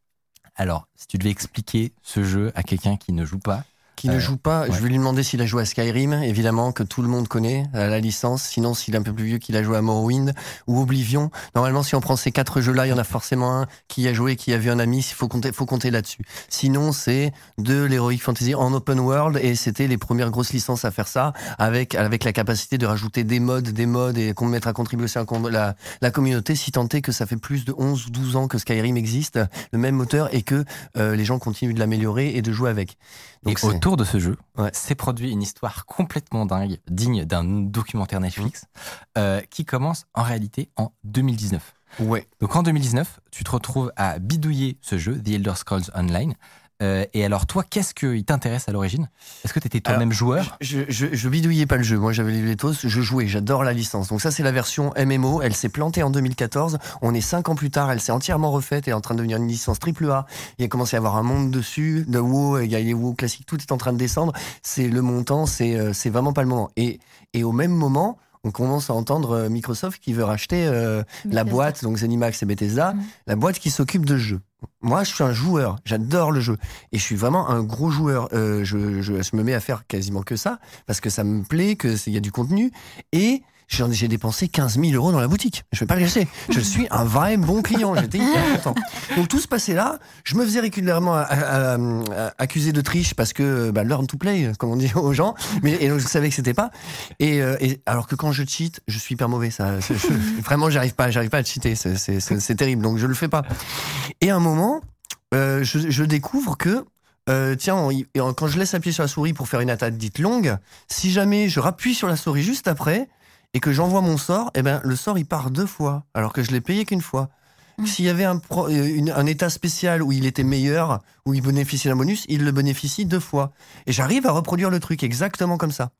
Alors, si tu devais expliquer ce jeu à quelqu'un qui ne joue pas, Qui ne joue pas, ouais. je vais lui demander s'il a joué à Skyrim, évidemment, que tout le monde connaît, euh, la licence. Sinon, s'il est un peu plus vieux, qu'il a joué à Morrowind ou Oblivion. Normalement, si on prend ces quatre jeux-là, il y en a forcément un qui y a joué, qui a vu un ami. Il faut compter, faut compter là-dessus. Sinon, c'est de l'Heroic Fantasy en open world et c'était les premières grosses licences à faire ça avec, avec la capacité de rajouter des modes, des modes et qu'on mettre à contribution à com- la, la communauté si tant est que ça fait plus de 11 ou 12 ans que Skyrim existe, le même moteur et que euh, les gens continuent de l'améliorer et de jouer avec. Et c'est- autour de ce jeu, Ouais. s'est produit une histoire complètement dingue, digne d'un documentaire Netflix, euh, qui commence en réalité en 2019. Ouais. Donc en 2019, tu te retrouves à bidouiller ce jeu, The Elder Scrolls Online. Euh, et alors toi, qu'est-ce qui t'intéresse à l'origine? Est-ce que tu étais toi-même joueur? Je, je, je bidouillais pas le jeu. Moi, j'avais les Letos, je jouais, j'adore la licence. Donc ça, c'est la version MMO. Elle s'est plantée en 2014. On est cinq ans plus tard. Elle s'est entièrement refaite. Elle est en train de devenir une licence triple A. Il a commencé à y avoir un monde dessus. De WoW, il y a les WoW classiques. Tout est en train de descendre. C'est le montant. C'est euh, c'est vraiment pas le moment. Et, et au même moment, on commence à entendre euh, Microsoft qui veut racheter euh, la boîte, donc Zenimax et Bethesda, Mhm. la boîte qui s'occupe de ce jeu. Moi, je suis un joueur, j'adore le jeu. Et je suis vraiment un gros joueur. Euh, je, je, je me mets à faire quasiment que ça, parce que ça me plaît, qu'il y a du contenu. Et j'ai dépensé 15 000 euros dans la boutique. Je vais pas le cacher. Je suis un vrai bon client. J'étais hyper content. Donc tout se passait là. Je me faisais régulièrement à- à- à- accuser de triche parce que bah, learn to play, comme on dit aux gens. Mais et donc je savais que c'était pas. Et, euh, et alors que quand je cheat, je suis hyper mauvais. Ça, c'est- je- vraiment, j'arrive pas, j'arrive pas à cheater. C'est- terrible. Donc je le fais pas. Et à un moment, euh, je, je découvre que euh, tiens, on- quand je laisse appuyer sur la souris pour faire une attaque dite longue, si jamais je rappuie sur la souris juste après et que j'envoie mon sort, eh ben le sort il part deux fois, alors que je l'ai payé qu'une fois. Mm. S'il y avait un, pro- euh, une- un état spécial où il était meilleur, où il bénéficiait d'un bonus, il le bénéficie deux fois. Et j'arrive à reproduire le truc exactement comme ça.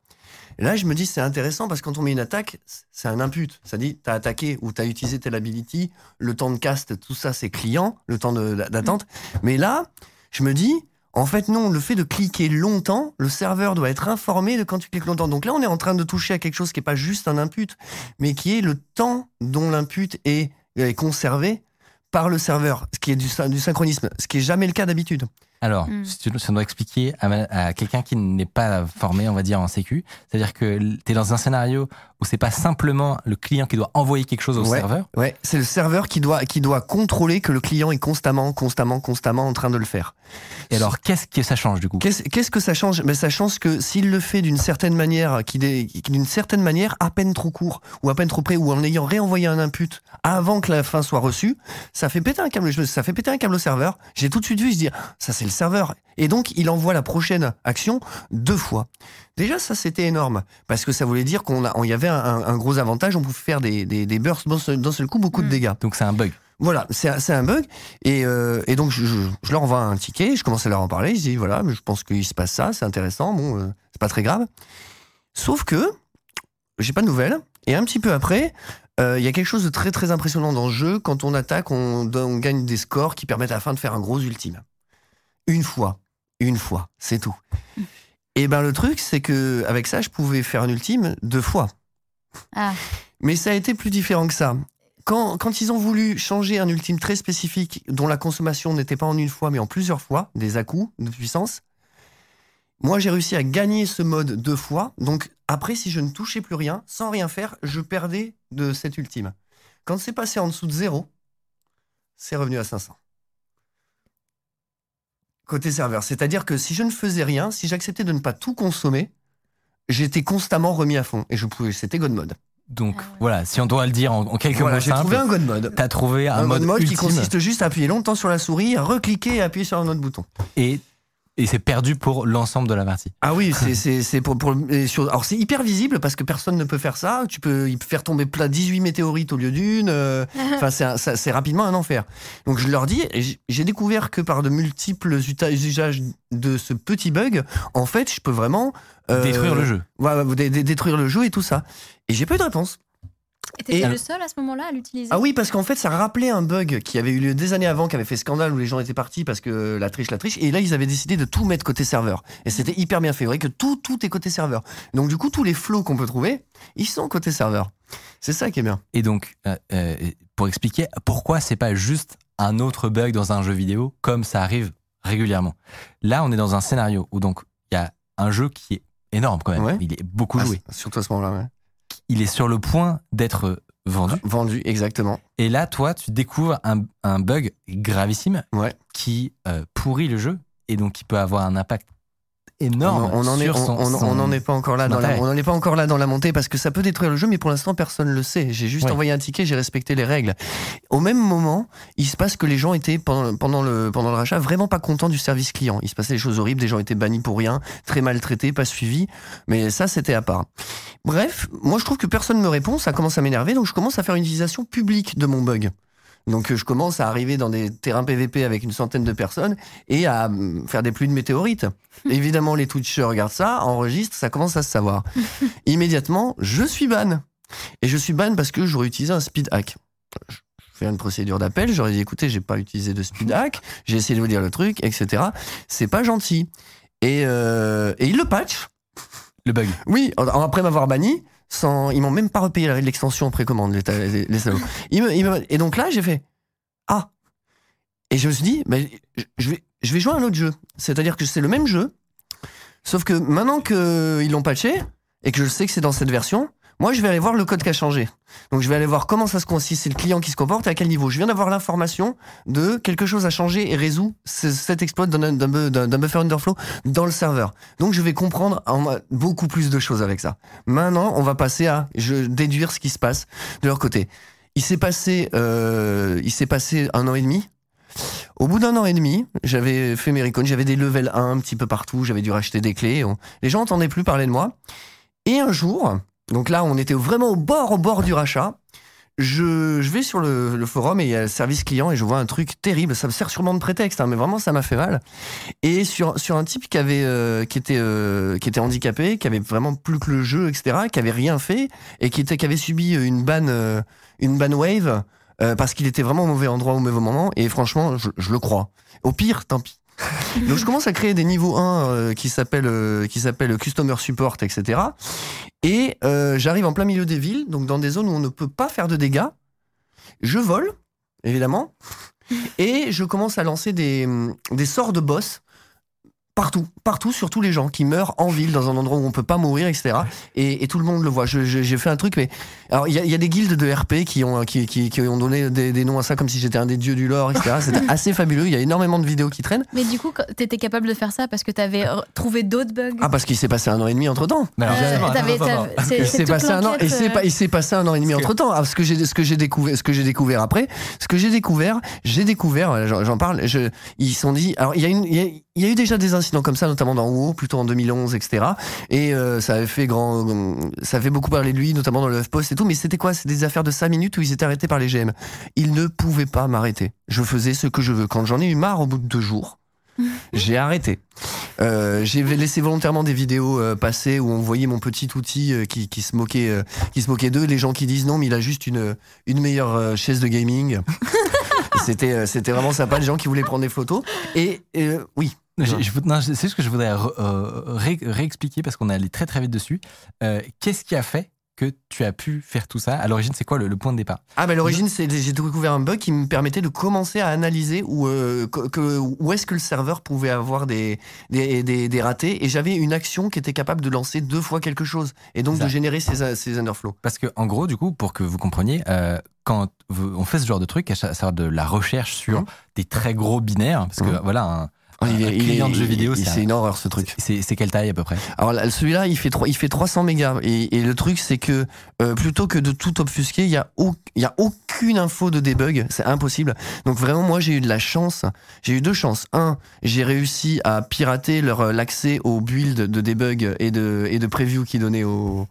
Et là, je me dis, c'est intéressant parce que quand on met une attaque, c'est un input. Ça dit, t'as attaqué ou t'as utilisé telle ability, le temps de cast, tout ça, c'est client, le temps d'attente. Mais là, je me dis, en fait, non, le fait de cliquer longtemps, le serveur doit être informé de quand tu cliques longtemps. Donc là, on est en train de toucher à quelque chose qui n'est pas juste un input, mais qui est le temps dont l'input est, conservé par le serveur, ce qui est du, du synchronisme, ce qui est jamais le cas d'habitude. Alors, Mm. on doit expliquer à, quelqu'un qui n'est pas formé, on va dire, en sécu, c'est-à-dire que tu es dans un scénario où c'est pas simplement le client qui doit envoyer quelque chose au Ouais. serveur, Ouais, c'est le serveur qui doit, qui doit contrôler que le client est constamment, constamment, constamment en train de le faire. et alors qu'est-ce que ça change du coup? Qu'est-ce que ça change? Mais ça change que s'il le fait d'une certaine manière, d'une certaine manière, à peine trop court ou à peine trop près, ou en ayant réenvoyé un input avant que la fin soit reçue, ça fait péter un câble. Ça fait péter un câble au serveur. J'ai tout de suite vu se dire, ça c'est le serveur. Et donc il envoie la prochaine action deux fois. Déjà, ça c'était énorme parce que ça voulait dire qu'on y avait un, gros avantage. On pouvait faire des, des, des bursts d'un seul, coup, beaucoup de Mm. dégâts. Donc c'est un bug. Voilà, c'est un- c'est un bug. Et, euh, et donc, je, je- je leur envoie un ticket, je commence à leur en parler. Je dis, voilà, mais je pense qu'il se passe ça, c'est intéressant, bon, euh, c'est pas très grave. Sauf que, j'ai pas de nouvelles. Et un petit peu après, euh, il y a quelque chose de très très impressionnant dans le jeu. Quand on attaque, on, on gagne des scores qui permettent à la fin de faire un gros ultime. Une fois, une fois, c'est tout. Et ben le truc, c'est que avec ça, je pouvais faire un ultime deux fois. Ah. Mais ça a été plus différent que ça. Quand, quand ils ont voulu changer un ultime très spécifique dont la consommation n'était pas en une fois mais en plusieurs fois, des à-coups de puissance, moi j'ai réussi à gagner ce mode deux fois. Donc après, si je ne touchais plus rien, sans rien faire, je perdais de cet ultime. Quand c'est passé en dessous de zéro, c'est revenu à 500. Côté serveur. C'est-à-dire que si je ne faisais rien, si j'acceptais de ne pas tout consommer, j'étais constamment remis à fond. Et je pouvais, c'était God Mode. Donc Ah voilà, si on doit le dire en, en quelques Voilà, mots j'ai simples, trouvé un God Mode. t'as trouvé un, Un, mode, mode, qui ultime consiste juste à appuyer longtemps sur la souris, à recliquer et à appuyer sur un autre bouton. et, et c'est perdu pour l'ensemble de la partie. Ah oui, c'est- c'est c'est pour, pour sur- alors c'est hyper visible parce que personne ne peut faire ça. Tu peux faire tomber plein 18 météorites au lieu d'une. euh, Enfin ça- c'est rapidement un enfer. Donc je leur dis, j'ai découvert que par de multiples usages de ce petit bug, en fait, je peux vraiment euh, Détruire le jeu. ouais, ouais, dé- dé- détruire le jeu et tout ça. Et j'ai pas eu de réponse. Et t'étais le seul à ce moment-là à l'utiliser Ah oui, parce qu'en fait, ça rappelait un bug qui avait eu lieu des années avant, qui avait fait scandale où les gens étaient partis parce que la triche, la triche. Et là, ils avaient décidé de tout mettre côté serveur. Et c'était hyper bien fait. Vous voyez que tout, tout est côté serveur. Donc, du coup, tous les flows qu'on peut trouver, ils sont côté serveur. C'est ça qui est bien. Et donc, euh, euh, pour expliquer pourquoi c'est pas juste un autre bug dans un jeu vidéo comme ça arrive régulièrement. Là, on est dans un scénario où donc il y a un jeu qui est énorme quand même. Ouais. Il est beaucoup Ah, joué. surtout à ce moment-là. ouais. Il est sur le point d'être vendu. Vendu, exactement. Et là, toi, tu découvres un, un bug gravissime Ouais. qui euh, pourrit le jeu et donc qui peut avoir un impact énorme on, on en est, on, en est pas encore là. Dans la, intérêt. on n'en est pas encore là dans la montée parce que ça peut détruire le jeu, mais pour l'instant personne ne le sait. J'ai juste Ouais. envoyé un ticket, j'ai respecté les règles. Au même moment, il se passe que les gens étaient pendant, pendant le pendant le rachat vraiment pas contents du service client. Il se passait des choses horribles, des gens étaient bannis pour rien, très maltraités, pas suivis. Mais ça, c'était à part. Bref, moi je trouve que personne me répond, ça commence à m'énerver, donc je commence à faire une utilisation publique de mon bug. Donc euh, je commence à arriver dans des terrains PVP avec une centaine de personnes et à hum, faire des pluies de météorites. Évidemment, les Twitchers regardent ça, enregistrent, ça commence à se savoir. Immédiatement, je suis ban. Et je suis ban parce que j'aurais utilisé un speed hack. Je fais une procédure d'appel, j'aurais dit écoutez, j'ai pas utilisé de speed hack, j'ai essayé de vous dire le truc, etc. C'est pas gentil. Et, euh, et il le patch. le bug. Oui, après m'avoir banni, sans, ils m'ont même pas repayé l'extension en précommande, les, et donc là, j'ai fait Ah Et je me suis dit, ben, je, vais, je vais jouer à un autre jeu. C'est-à-dire que c'est le même jeu, sauf que maintenant qu'ils l'ont patché, et que je sais que c'est dans cette version, moi, je vais aller voir le code qui a changé. Donc, je vais aller voir comment ça se consiste, c'est le client qui se comporte et à quel niveau. Je viens d'avoir l'information de quelque chose a changé et résout ce- cet exploit d'un d'un bu- d'un- d'un buffer underflow dans le serveur. Donc, je vais comprendre en- beaucoup plus de choses avec ça. Maintenant, on va passer à déduire ce qui se passe de leur côté. Il s'est passé, euh, il s'est passé un an et demi. Au bout d'un an et demi, j'avais fait mes recons, j'avais des level 1 un petit peu partout, j'avais dû racheter des clés. Les gens n'entendaient plus parler de moi. Et un jour, donc là, on était vraiment au bord, au bord du rachat. Je, je vais sur le, le forum et il y a le service client et je vois un truc terrible. Ça me sert sûrement de prétexte, hein, mais vraiment ça m'a fait mal. Et sur, sur un type qui avait, euh, qui était, euh, qui était handicapé, qui avait vraiment plus que le jeu, etc., qui avait rien fait et qui était, qui avait subi une ban, euh, une ban wave euh, parce qu'il était vraiment au mauvais endroit au mauvais moment. Et franchement, je, je le crois. Au pire, tant pis. Donc je commence à créer des niveaux 1 euh, qui s'appellent euh, qui s'appellent customer support, etc. Et euh, j'arrive en plein milieu des villes, donc dans des zones où on ne peut pas faire de dégâts. Je vole, évidemment, et je commence à lancer des, des sorts de boss partout, partout sur tous les gens qui meurent en ville, dans un endroit où on peut pas mourir, etc. Et, et tout le monde le voit. J'ai fait un truc, mais alors il y, a- il y a des guildes de RP qui ont qui, qui, qui ont donné des, des noms à ça comme si j'étais un des dieux du lore, etc. C'était assez fabuleux. Il y a énormément de vidéos qui traînent. Mais du coup, t'étais capable de faire ça parce que t'avais trouvé d'autres bugs? Ah parce qu'il s'est passé un an et demi entre temps. Euh, Il s'est passé un an, il s'est euh, pas- il s'est passé un an et demi entre temps. Ce que j'ai, ce que j'ai découvert, ce que j'ai découvert après, ce que j'ai découvert, j'ai découvert, j'en, parle, je, ils se sont dit, alors il y a une, il y a, il y a eu déjà des incidents comme ça, notamment dans WoW, plutôt en 2011, etc. Et euh, ça avait fait grand, ça avait beaucoup parler de lui, notamment dans le Post et tout. Mais c'était quoi? C'est des affaires de 5 minutes où ils étaient arrêtés par les GM. Ils ne pouvaient pas m'arrêter. Je faisais ce que je veux. Quand j'en ai eu marre au bout de deux jours, j'ai arrêté. Euh, J'ai laissé volontairement des vidéos euh, passer où on voyait mon petit outil euh, qui, qui se moquait, qui se moquait d'eux. Les gens qui disent non, mais il a juste une, une meilleure chaise de gaming. C'était c'était vraiment sympa, les gens qui voulaient prendre des photos. Et oui, Je- je- non, c'est juste que je voudrais euh, ré- réexpliquer parce qu'on est allé très très vite dessus. Euh, Qu'est-ce qui a fait que tu as pu faire tout ça? À l'origine, c'est quoi le, le point de départ? Ah bah à l'origine c'est j'ai découvert un bug qui me permettait de commencer à analyser où, euh, que- où est-ce que le serveur pouvait avoir des, des, des, des ratés et j'avais une action qui était capable de lancer deux fois quelque chose et donc Ça. de générer ces, ces underflows. Parce que en gros, du coup, pour que vous compreniez, euh, quand on fait ce genre de truc, à savoir de la recherche sur Mhm. des très gros binaires, parce que Mhm. voilà, un, Oh, il un est- il client est- de jeux vidéo, il- c'est un- une horreur ce truc. c'est quelle taille à peu près? Alors là, celui-là, il fait trois- il fait 300 mégas et, et le truc c'est que euh, plutôt que de tout obfusquer, il y a au- il y a aucune info de debug, c'est impossible. Donc vraiment moi j'ai eu de la chance, j'ai eu deux chances. Un, j'ai réussi à pirater leur euh, l'accès aux builds de debug et de et de preview qui donnaient au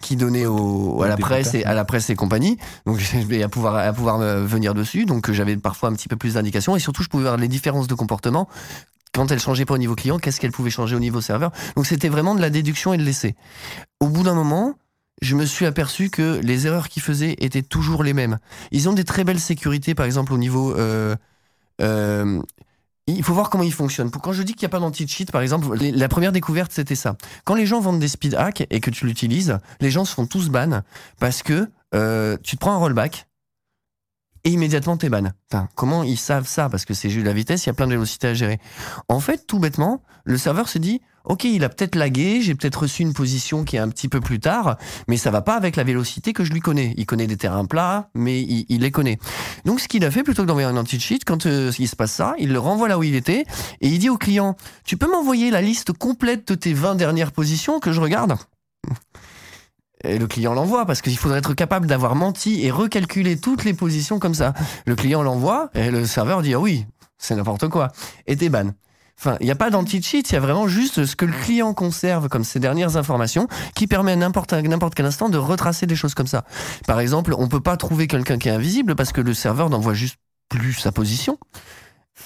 qui donnaient au, à la presse et à la presse et compagnie. Donc à pouvoir à pouvoir me venir dessus. Donc euh, j'avais parfois un petit peu plus d'indications et surtout je pouvais voir les différences de comportement quand elle changeait pas au niveau client, qu'est-ce qu'elle pouvait changer au niveau serveur. Donc c'était vraiment de la déduction et de l'essai. Au bout d'un moment, je me suis aperçu que les erreurs qu'ils faisaient étaient toujours les mêmes. Ils ont des très belles sécurités, par exemple au niveau... euh, euh, il faut voir comment ils fonctionnent. Quand je dis qu'il n'y a pas d'anti-cheat, par exemple, la première découverte, c'était ça. Quand les gens vendent des speed hacks et que tu l'utilises, les gens se font tous ban parce que euh, tu te prends un rollback et immédiatement t'es ban. Comment ils savent ça? Parce que c'est juste la vitesse, il y a plein de vélocités à gérer. En fait, tout bêtement, le serveur se dit Ok, il a peut-être lagué, j'ai peut-être reçu une position qui est un petit peu plus tard, mais ça va pas avec la vélocité que je lui connais. Il connaît des terrains plats, mais il, il les connaît. Donc, ce qu'il a fait, plutôt que d'envoyer un anti-cheat, quand euh, il se passe ça, il le renvoie là où il était et il dit au client Tu peux m'envoyer la liste complète de tes 20 dernières positions que je regarde? Et le client l'envoie parce qu'il faudrait être capable d'avoir menti et recalculer toutes les positions comme ça. Le client l'envoie et le serveur dit ah oui, c'est n'importe quoi. Et ban. Enfin, il n'y a pas d'anti-cheat, il y a vraiment juste ce que le client conserve comme ces dernières informations qui permet à n'importe n'importe quel instant de retracer des choses comme ça. Par exemple, on peut pas trouver quelqu'un qui est invisible parce que le serveur n'envoie juste plus sa position.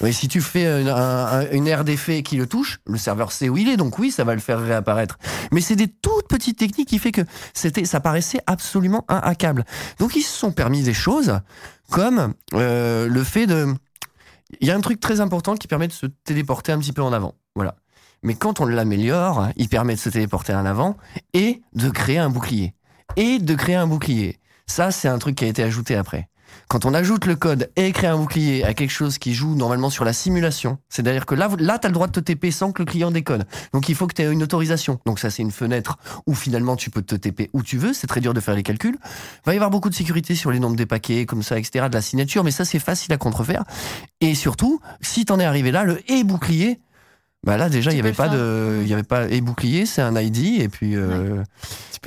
Mais si tu fais une, un- un- une d'effet qui le touche, le serveur sait où il est, donc oui, ça va le faire réapparaître. Mais c'est des toutes petites techniques qui fait que ça paraissait absolument inhackable. Donc ils se sont permis des choses comme euh, le fait de, il y a un truc très important qui permet de se téléporter un petit peu en avant. Voilà. Mais quand on l'améliore, il permet de se téléporter en avant et de créer un bouclier. Et de créer un bouclier. Ça, c'est un truc qui a été ajouté après. Quand on ajoute le code et crée un bouclier à quelque chose qui joue normalement sur la simulation, c'est-à-dire que là, là tu as le droit de te TP sans que le client déconne. Donc il faut que tu aies une autorisation. Donc ça, c'est une fenêtre où finalement tu peux te TP où tu veux. C'est très dur de faire les calculs. va y avoir beaucoup de sécurité sur les nombres des paquets, comme ça, etc., de la signature, mais ça, c'est facile à contrefaire. Et surtout, si t'en es arrivé là, le et bouclier, bah là déjà il y avait pas de, il y avait pas et bouclier, c'est un ID et puis euh,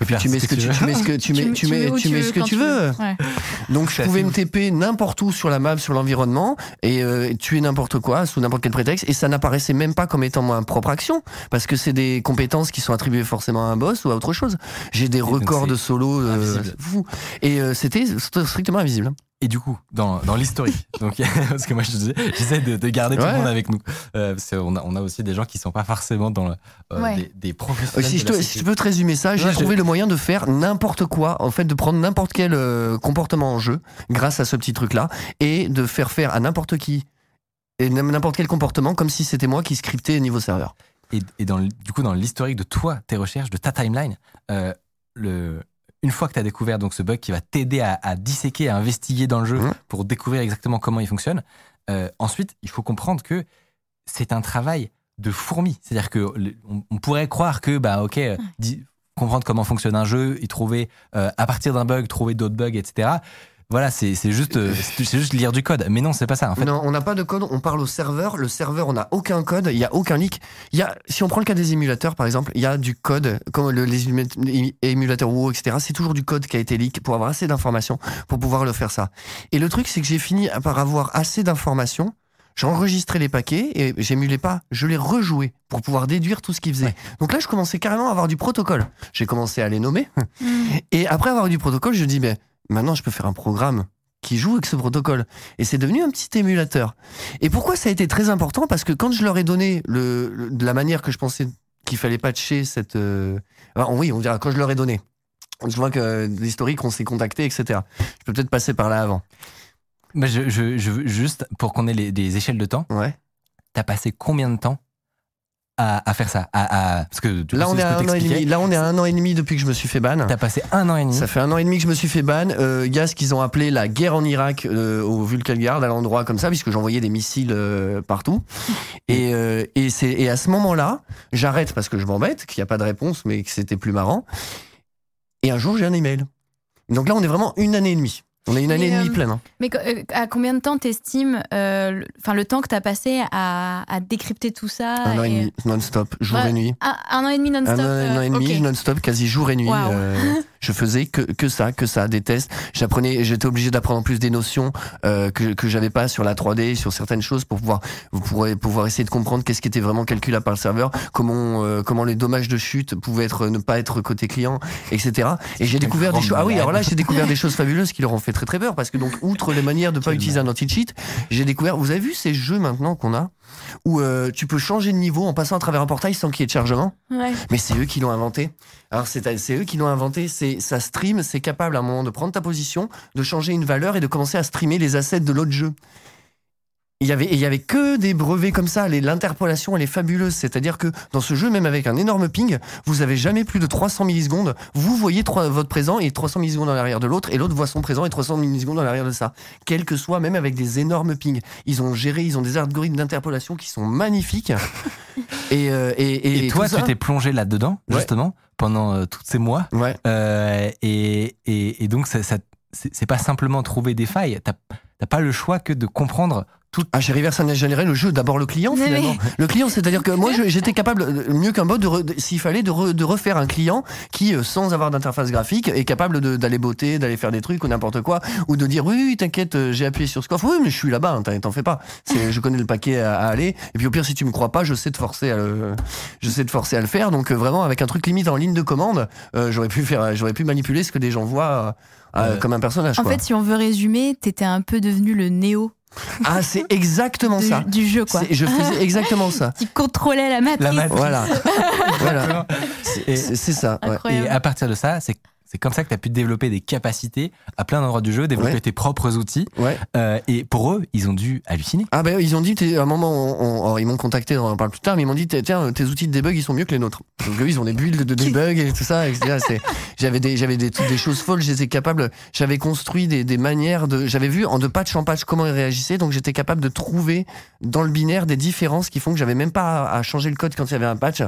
et puis tu mets ce que tu, tu mets ce que tu mets tu mets où tu mets ce que tu veux. Ouais. Donc je pouvais me TP n'importe où sur la map, sur l'environnement, et euh, tuer n'importe quoi sous n'importe quel prétexte, et ça n'apparaissait même pas comme étant ma propre action, parce que c'est des compétences qui sont attribuées forcément à un boss ou à autre chose. J'ai des records de solo, euh, fou, et euh, c'était strictement invisible. Et du coup, dans, dans l'historique, donc parce que moi je disais, j'essaie de, de garder tout Ouais. le monde avec nous, euh, parce qu'on a, on a aussi des gens qui sont pas forcément dans le, euh, Ouais. des, des Euh, professionnels. si, je de te, si je sécurité. peux te résumer ça, j'ai Ouais, je- trouvé le moyen de faire n'importe quoi, en fait, de prendre n'importe quel euh, comportement en jeu grâce à ce petit truc-là et de faire faire à n'importe qui et n'importe quel comportement comme si c'était moi qui scriptais niveau serveur. Et, et dans, du coup, dans l'historique de toi, tes recherches, de ta timeline, euh, le, une fois que tu as découvert donc, ce bug qui va t'aider à, à disséquer, à investiguer dans le jeu Mhm. pour découvrir exactement comment il fonctionne, euh, ensuite, il faut comprendre que c'est un travail de fourmi. C'est-à-dire que on, on pourrait croire que, bah, ok, euh, comprendre comment fonctionne un jeu et trouver, euh, à partir d'un bug, trouver d'autres bugs, etc. Voilà, c'est c'est juste, euh, juste lire du code. Mais non, c'est pas ça. En fait, non, on n'a pas de code, on parle au serveur. Le serveur, on n'a aucun code, il n'y a aucun leak. Il y a, si on prend le cas des émulateurs, par exemple, il y a du code, comme le- les ému- émulateurs WoW, etc. C'est toujours du code qui a été leak pour avoir assez d'informations pour pouvoir le faire ça. Et le truc, c'est que j'ai fini par avoir assez d'informations. J'ai enregistré les paquets et j'émulais pas, je les rejouais pour pouvoir déduire tout ce qu'ils faisaient. Donc là, je commençais carrément à avoir du protocole. J'ai commencé à les nommer. Mm. Et après avoir eu du protocole, je dis, ben, maintenant, je peux faire un programme qui jouent avec ce protocole. Et c'est devenu un petit émulateur. Et pourquoi ça a été très important? Parce que quand je leur ai donné le, le- de la manière que je pensais qu'il fallait patcher cette... euh, enfin, oui, on dira quand je leur ai donné. Je vois que l'historique, on s'est contacté, etc. Je peux peut-être passer par là avant. Mais je, je, je veux juste pour qu'on ait les, des échelles de temps, Ouais. t'as passé combien de temps à, à faire ça à, à- Parce que du coup, Là, on est à un an et demi. Là, on est à un an et demi depuis que je me suis fait ban. T'as passé un an et demi. Ça fait un an et demi que je me suis fait ban. Euh, Il y a ce qu'ils ont appelé la guerre en Irak euh, au Vulcan à l'endroit comme ça, puisque j'envoyais des missiles euh, partout. Et, euh, et, c'est, et à ce moment-là, j'arrête parce que je m'embête, qu'il n'y a pas de réponse, mais que c'était plus marrant. Et un jour, j'ai un email. Donc là, on est vraiment une année et demie. On est une année Mais, et demie euh, pleine. hein. Mais euh, à combien de temps t'estimes, euh, le- enfin le temps que t'as passé à, à décrypter tout ça Un an et et- demi, non-stop, jour Ouais, et nuit. Un, un an et demi non-stop. Un an, et demi, non-stop, quasi jour et nuit. je faisais que, que ça, que ça, des tests. J'apprenais, j'étais obligé d'apprendre en plus des notions euh, que, que j'avais pas sur la 3D, sur certaines choses pour pouvoir, vous pourrez pouvoir essayer de comprendre qu'est-ce qui était vraiment calculable par le serveur, comment, euh, comment les dommages de chute pouvaient être, ne pas être côté client, etc. Et j'ai découvert des choses. Ah oui, alors là, j'ai découvert des choses fabuleuses qui leur ont fait très très peur parce que donc, outre les manières de pas utiliser un anti-cheat, j'ai découvert. Vous avez vu ces jeux maintenant qu'on a? Où euh, tu peux changer de niveau en passant à travers un portail sans qu'il y ait de chargement Ouais. mais c'est eux qui l'ont inventé. Alors c'est c'est eux qui l'ont inventé. C'est ça stream, c'est capable à un moment de prendre ta position, de changer une valeur et de commencer à streamer les assets de l'autre jeu. Il y avait il y avait que des brevets comme ça. L'interpolation elle est fabuleuse. C'est-à-dire que dans ce jeu, même avec un énorme ping, vous avez jamais plus de 300 millisecondes. Vous voyez votre présent et 300 millisecondes dans l'arrière de l'autre, et l'autre voit son présent et 300 millisecondes dans l'arrière de ça. Quel que soit, même avec des énormes pings. Ils ont géré, ils ont des algorithmes d'interpolation qui sont magnifiques. et, euh, et, et, Et, toi, tu t'es plongé là-dedans, Ouais. justement, pendant euh, tous ces mois. Ouais. Euh, et, et, donc, ça, ça- c'est pas simplement trouver des failles. T'as pas le choix que de comprendre tout. Ah, j'ai reverse un généré le jeu, d'abord le client Mais finalement. Le client, c'est-à-dire que moi j'étais capable, euh, mieux qu'un bot, s'il fallait, de, re- de refaire un client qui, euh, sans avoir d'interface graphique, est capable d'aller botter, d'aller faire des trucs ou n'importe quoi, ou de dire oui, oui, t'inquiète, euh, j'ai appuyé sur ce coffre, oui, mais je suis là-bas, hein, t'en fais pas. Je connais le paquet à, à aller, et puis au pire, si tu me crois pas, je sais te forcer à le, je sais te forcer à le faire. Donc vraiment, avec un truc limite en ligne de commande, euh, j'aurais pu faire, j'aurais pu manipuler ce que des gens voient euh, euh, Euh, comme un personnage. En quoi. fait, si on veut résumer, t'étais un peu devenu le néo ah, c'est exactement du, ça. du jeu, quoi. Je faisais exactement ça. Qui contrôlait la matrice. La matrice. Voilà. voilà. C'est ça. ouais. Et à partir de ça, c'est c'est comme ça que tu as pu développer des capacités à plein d'endroits du jeu, développer Ouais. tes propres outils. Ouais. Euh, et pour eux, ils ont dû halluciner. Ah ben ils ont dit à un moment on- on- alors, ils m'ont contacté on en parle plus tard mais ils m'ont dit tiens tes outils de debug ils sont mieux que les nôtres donc eux ils ont des builds de debug et tout ça etc. J'avais des j'avais des, des choses folles j'étais capable j'avais construit des, des manières de j'avais vu en de patch en patch comment ils réagissaient donc j'étais capable de trouver dans le binaire des différences qui font que j'avais même pas à, à changer le code quand il y avait un patch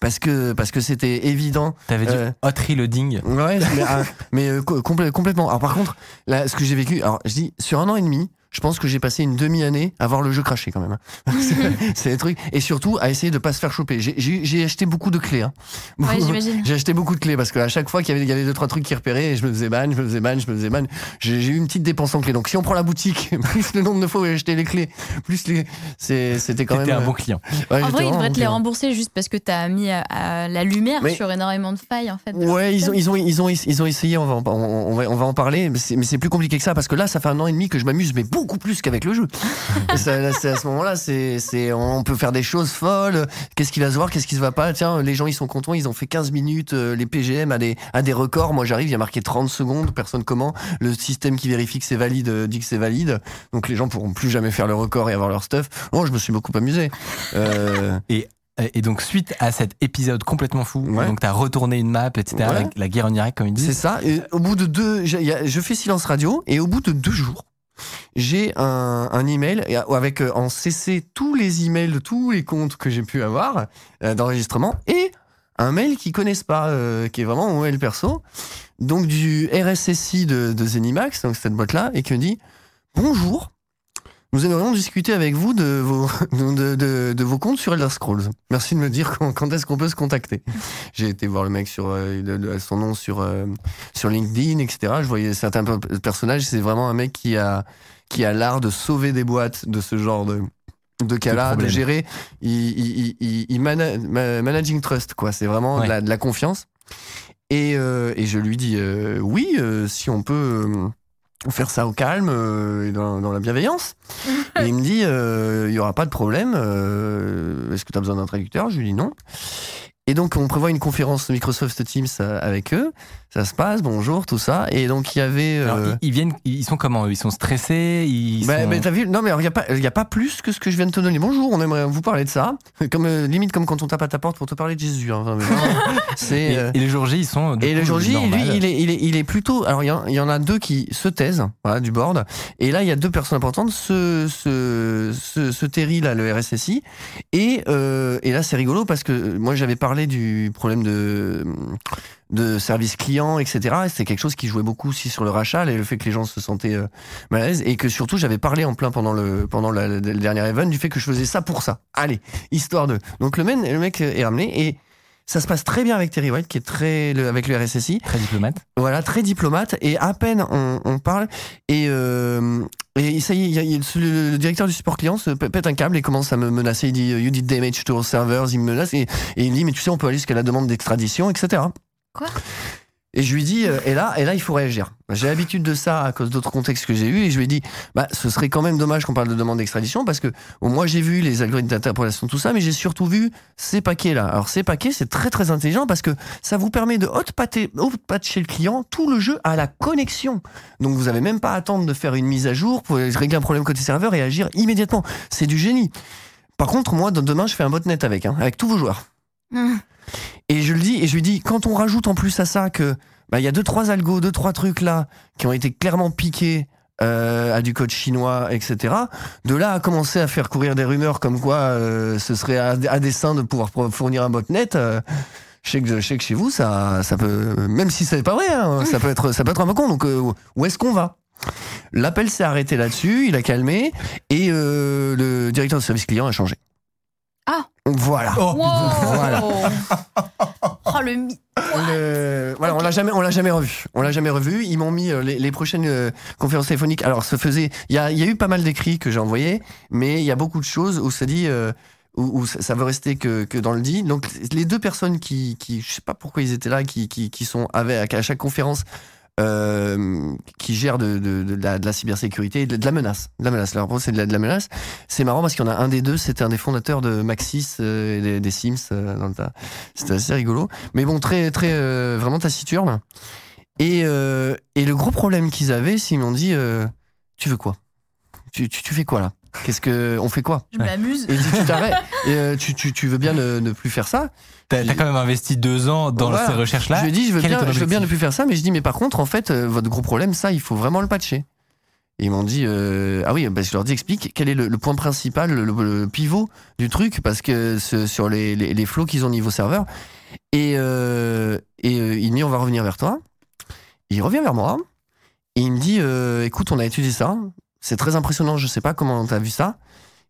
parce que parce que c'était évident Tu avais du Euh, hot reloading. Ouais, mais, ah, euh, co- complè- complètement. Alors par contre, là, ce que j'ai vécu, alors je dis sur un an et demi, je pense que j'ai passé une demi-année à voir le jeu cracher quand même. C'est- C'est des trucs et surtout à essayer de pas se faire choper. J'ai- J'ai j'ai acheté beaucoup de clés. Hein. Ouais, j'imagine. J'ai acheté beaucoup de clés parce qu'à chaque fois qu'il y avait, il y avait deux trois trucs qui repéraient, et je me faisais ban, je me faisais ban, je me faisais ban. J'ai j'ai eu une petite dépense en clés. Donc si on prend la boutique, plus le nombre de fois où j'ai acheté les clés, plus les, c'est- c'était quand même. Un euh, bon client. ouais, En vrai, ils devraient te les client. rembourser juste parce que t'as mis à, à la lumière Mais- sur énormément de failles, en fait. Ouais, ils ont, ils ont, ils ont, ils ont essayé. On va, en, on, on va, on va en parler, mais c'est, mais c'est plus compliqué que ça parce que là, ça fait un an et demi que je m'amuse, mais beaucoup plus qu'avec le jeu. Ça, c'est à ce moment-là, c'est, c'est, on peut faire des choses folles. Qu'est-ce qui va se voir, qu'est-ce qui se va pas? Tiens, les gens, ils sont contents. Ils ont fait 15 minutes. euh, les PGM à des, à des records. Moi, j'arrive, il y a marqué 30 secondes. Personne comment. Le système qui vérifie que c'est valide euh, dit que c'est valide. Donc les gens pourront plus jamais faire le record et avoir leur stuff. Oh, je me suis beaucoup amusé. Euh, Et, et donc, suite à cet épisode complètement fou, Ouais. donc tu as retourné une map, etc., Ouais. avec la guerre en Irak, comme ils C'est disent. ça. Et au bout de deux, je fais silence radio et au bout de deux jours, j'ai un, email avec euh, en CC tous les emails de tous les comptes que j'ai pu avoir euh, d'enregistrement et un mail qu'ils connaissent pas, euh, qui est vraiment mon mail perso, donc du RSSI de, de Zenimax, donc cette boîte là, et qui me dit bonjour. Nous aimerions discuter avec vous de vos, de, de- de vos comptes sur Elder Scrolls. Merci de me dire quand, quand est-ce qu'on peut se contacter. J'ai été voir le mec sur euh, son nom sur euh, sur LinkedIn, etc. Je voyais certains pe- personnages. C'est vraiment un mec qui a qui a l'art de sauver des boîtes de ce genre de de cas-là, de gérer. Il, il, il, il- mana- ma- managing trust, quoi. C'est vraiment de, la, de la confiance. Et, euh, et je lui dis euh, oui, si on peut. Euh, faire ça au calme euh, et dans, dans la bienveillance. et il me dit, euh, il y aura pas de problème. euh, Est-ce que tu as besoin d'un traducteur? Je lui dis non. Et donc, on prévoit une conférence Microsoft Teams euh, avec eux. Ça se passe, bonjour, tout ça. Et donc, il y avait. Alors, euh, ils, ils viennent, ils sont comment Ils sont stressés? Ils bah, sont- mais t'as vu? Non, mais il n'y a, pas- a plus que ce que je viens de te donner. Bonjour, on aimerait vous parler de ça. Comme, euh, limite comme quand on tape à ta porte pour te parler de Jésus. hein. C'est. Et, euh, et les jours J, ils sont. Et le coup, jour J, lui, il est, il, est, il est plutôt. Alors, il y, y en a deux qui se taisent, voilà, du board. Et là, il y a deux personnes importantes. Ce, ce, ce, ce Terry, là, le RSSI. Et, et là, c'est rigolo parce que moi, j'avais parlé du problème de, service client, etc. Et C'était quelque chose qui jouait beaucoup aussi sur le rachat et le fait que les gens se sentaient euh, mal à l'aise. Et que surtout, j'avais parlé en plein pendant le, pendant la- le dernier event du fait que je faisais ça pour ça. Allez, histoire de. Donc, le, mec- le mec est ramené et. Ça se passe très bien avec Terry White, qui est très le- avec le RSSI. Très diplomate. Voilà, très diplomate. Et à peine on, on parle, et, euh, et ça y est, il y a- il y a- le, le directeur du support client se pète un câble et commence à me menacer. Il dit You did damage to our servers. Il me menace et, et il me dit Mais tu sais, on peut aller jusqu'à la demande d'extradition, etc. Quoi? Et je lui dis, euh, et là, et là, il faut réagir. J'ai l'habitude de ça à cause d'autres contextes que j'ai eus, et je lui ai dit, bah, ce serait quand même dommage qu'on parle de demande d'extradition, parce que bon, moi j'ai vu les algorithmes d'interpolation, tout ça, mais j'ai surtout vu ces paquets-là. Alors ces paquets, c'est très très intelligent parce que ça vous permet de hot-patcher le client tout le jeu à la connexion. Donc vous avez même pas à attendre de faire une mise à jour pour régler un problème côté serveur et agir immédiatement. C'est du génie. Par contre, moi, demain, je fais un botnet avec, hein, avec tous vos joueurs. Et je le dis, et je lui dis, quand on rajoute en plus à ça que bah, y a deux trois algos, deux trois trucs là qui ont été clairement piqués euh, à du code chinois, etc. De là à commencer à faire courir des rumeurs comme quoi euh, ce serait à, dessein de pouvoir fournir un botnet. Euh, je sais, que, chez vous, ça, ça peut, même si c'est pas vrai, hein, ça peut être, ça peut être un peu con. Donc, euh, où est-ce qu'on va? L'appel s'est arrêté là-dessus, il a calmé, et le directeur de service client a changé. Ah. Voilà. Oh, Voilà. Oh, le voilà, on l'a jamais, on l'a jamais revu. On l'a jamais revu. Ils m'ont mis euh, les, les prochaines euh, conférences téléphoniques. Alors, se faisait. Il y a, y a eu pas mal d'écrits que j'ai envoyés, mais il y a beaucoup de choses où ça dit. euh, où, où ça ça veut rester que, que dans le dit. Donc les deux personnes qui, qui je sais pas pourquoi ils étaient là, qui, qui, qui sont avec à chaque conférence, euh, qui gèrent de, de, de, la, de la cybersécurité et de, la menace. De la menace. Leur c'est de la, menace. C'est marrant parce qu'il y en a un des deux, c'était un des fondateurs de Maxis euh, et des, des Sims euh, dans le tas. C'était assez rigolo. Mais bon, très, très, euh, vraiment taciturne. Et, euh, et le gros problème qu'ils avaient, c'est qu'ils m'ont dit, euh, tu veux quoi? Tu, tu, tu fais quoi là? Qu'est-ce que, on fait quoi? Je m'amuse. Et tu t'arrêtes. Et, euh, tu, tu, tu veux bien ne, ne plus faire ça? T'as quand même investi deux ans dans Voilà. ces recherches-là. Je lui ai dit, je veux, Quel bien, je veux bien ne plus faire ça, mais je dis, mais par contre, en fait, euh, votre gros problème, ça, il faut vraiment le patcher. Et ils m'ont dit, euh, ah oui, bah, je leur dis, explique quel est le, le point principal, le, le pivot du truc, parce que ce- sur les, les, les flots qu'ils ont niveau serveur. Et, euh, et euh, il me dit, on va revenir vers toi. Il revient vers moi. Et il me dit, écoute, on a étudié ça. C'est très impressionnant, je sais pas comment t'as vu ça.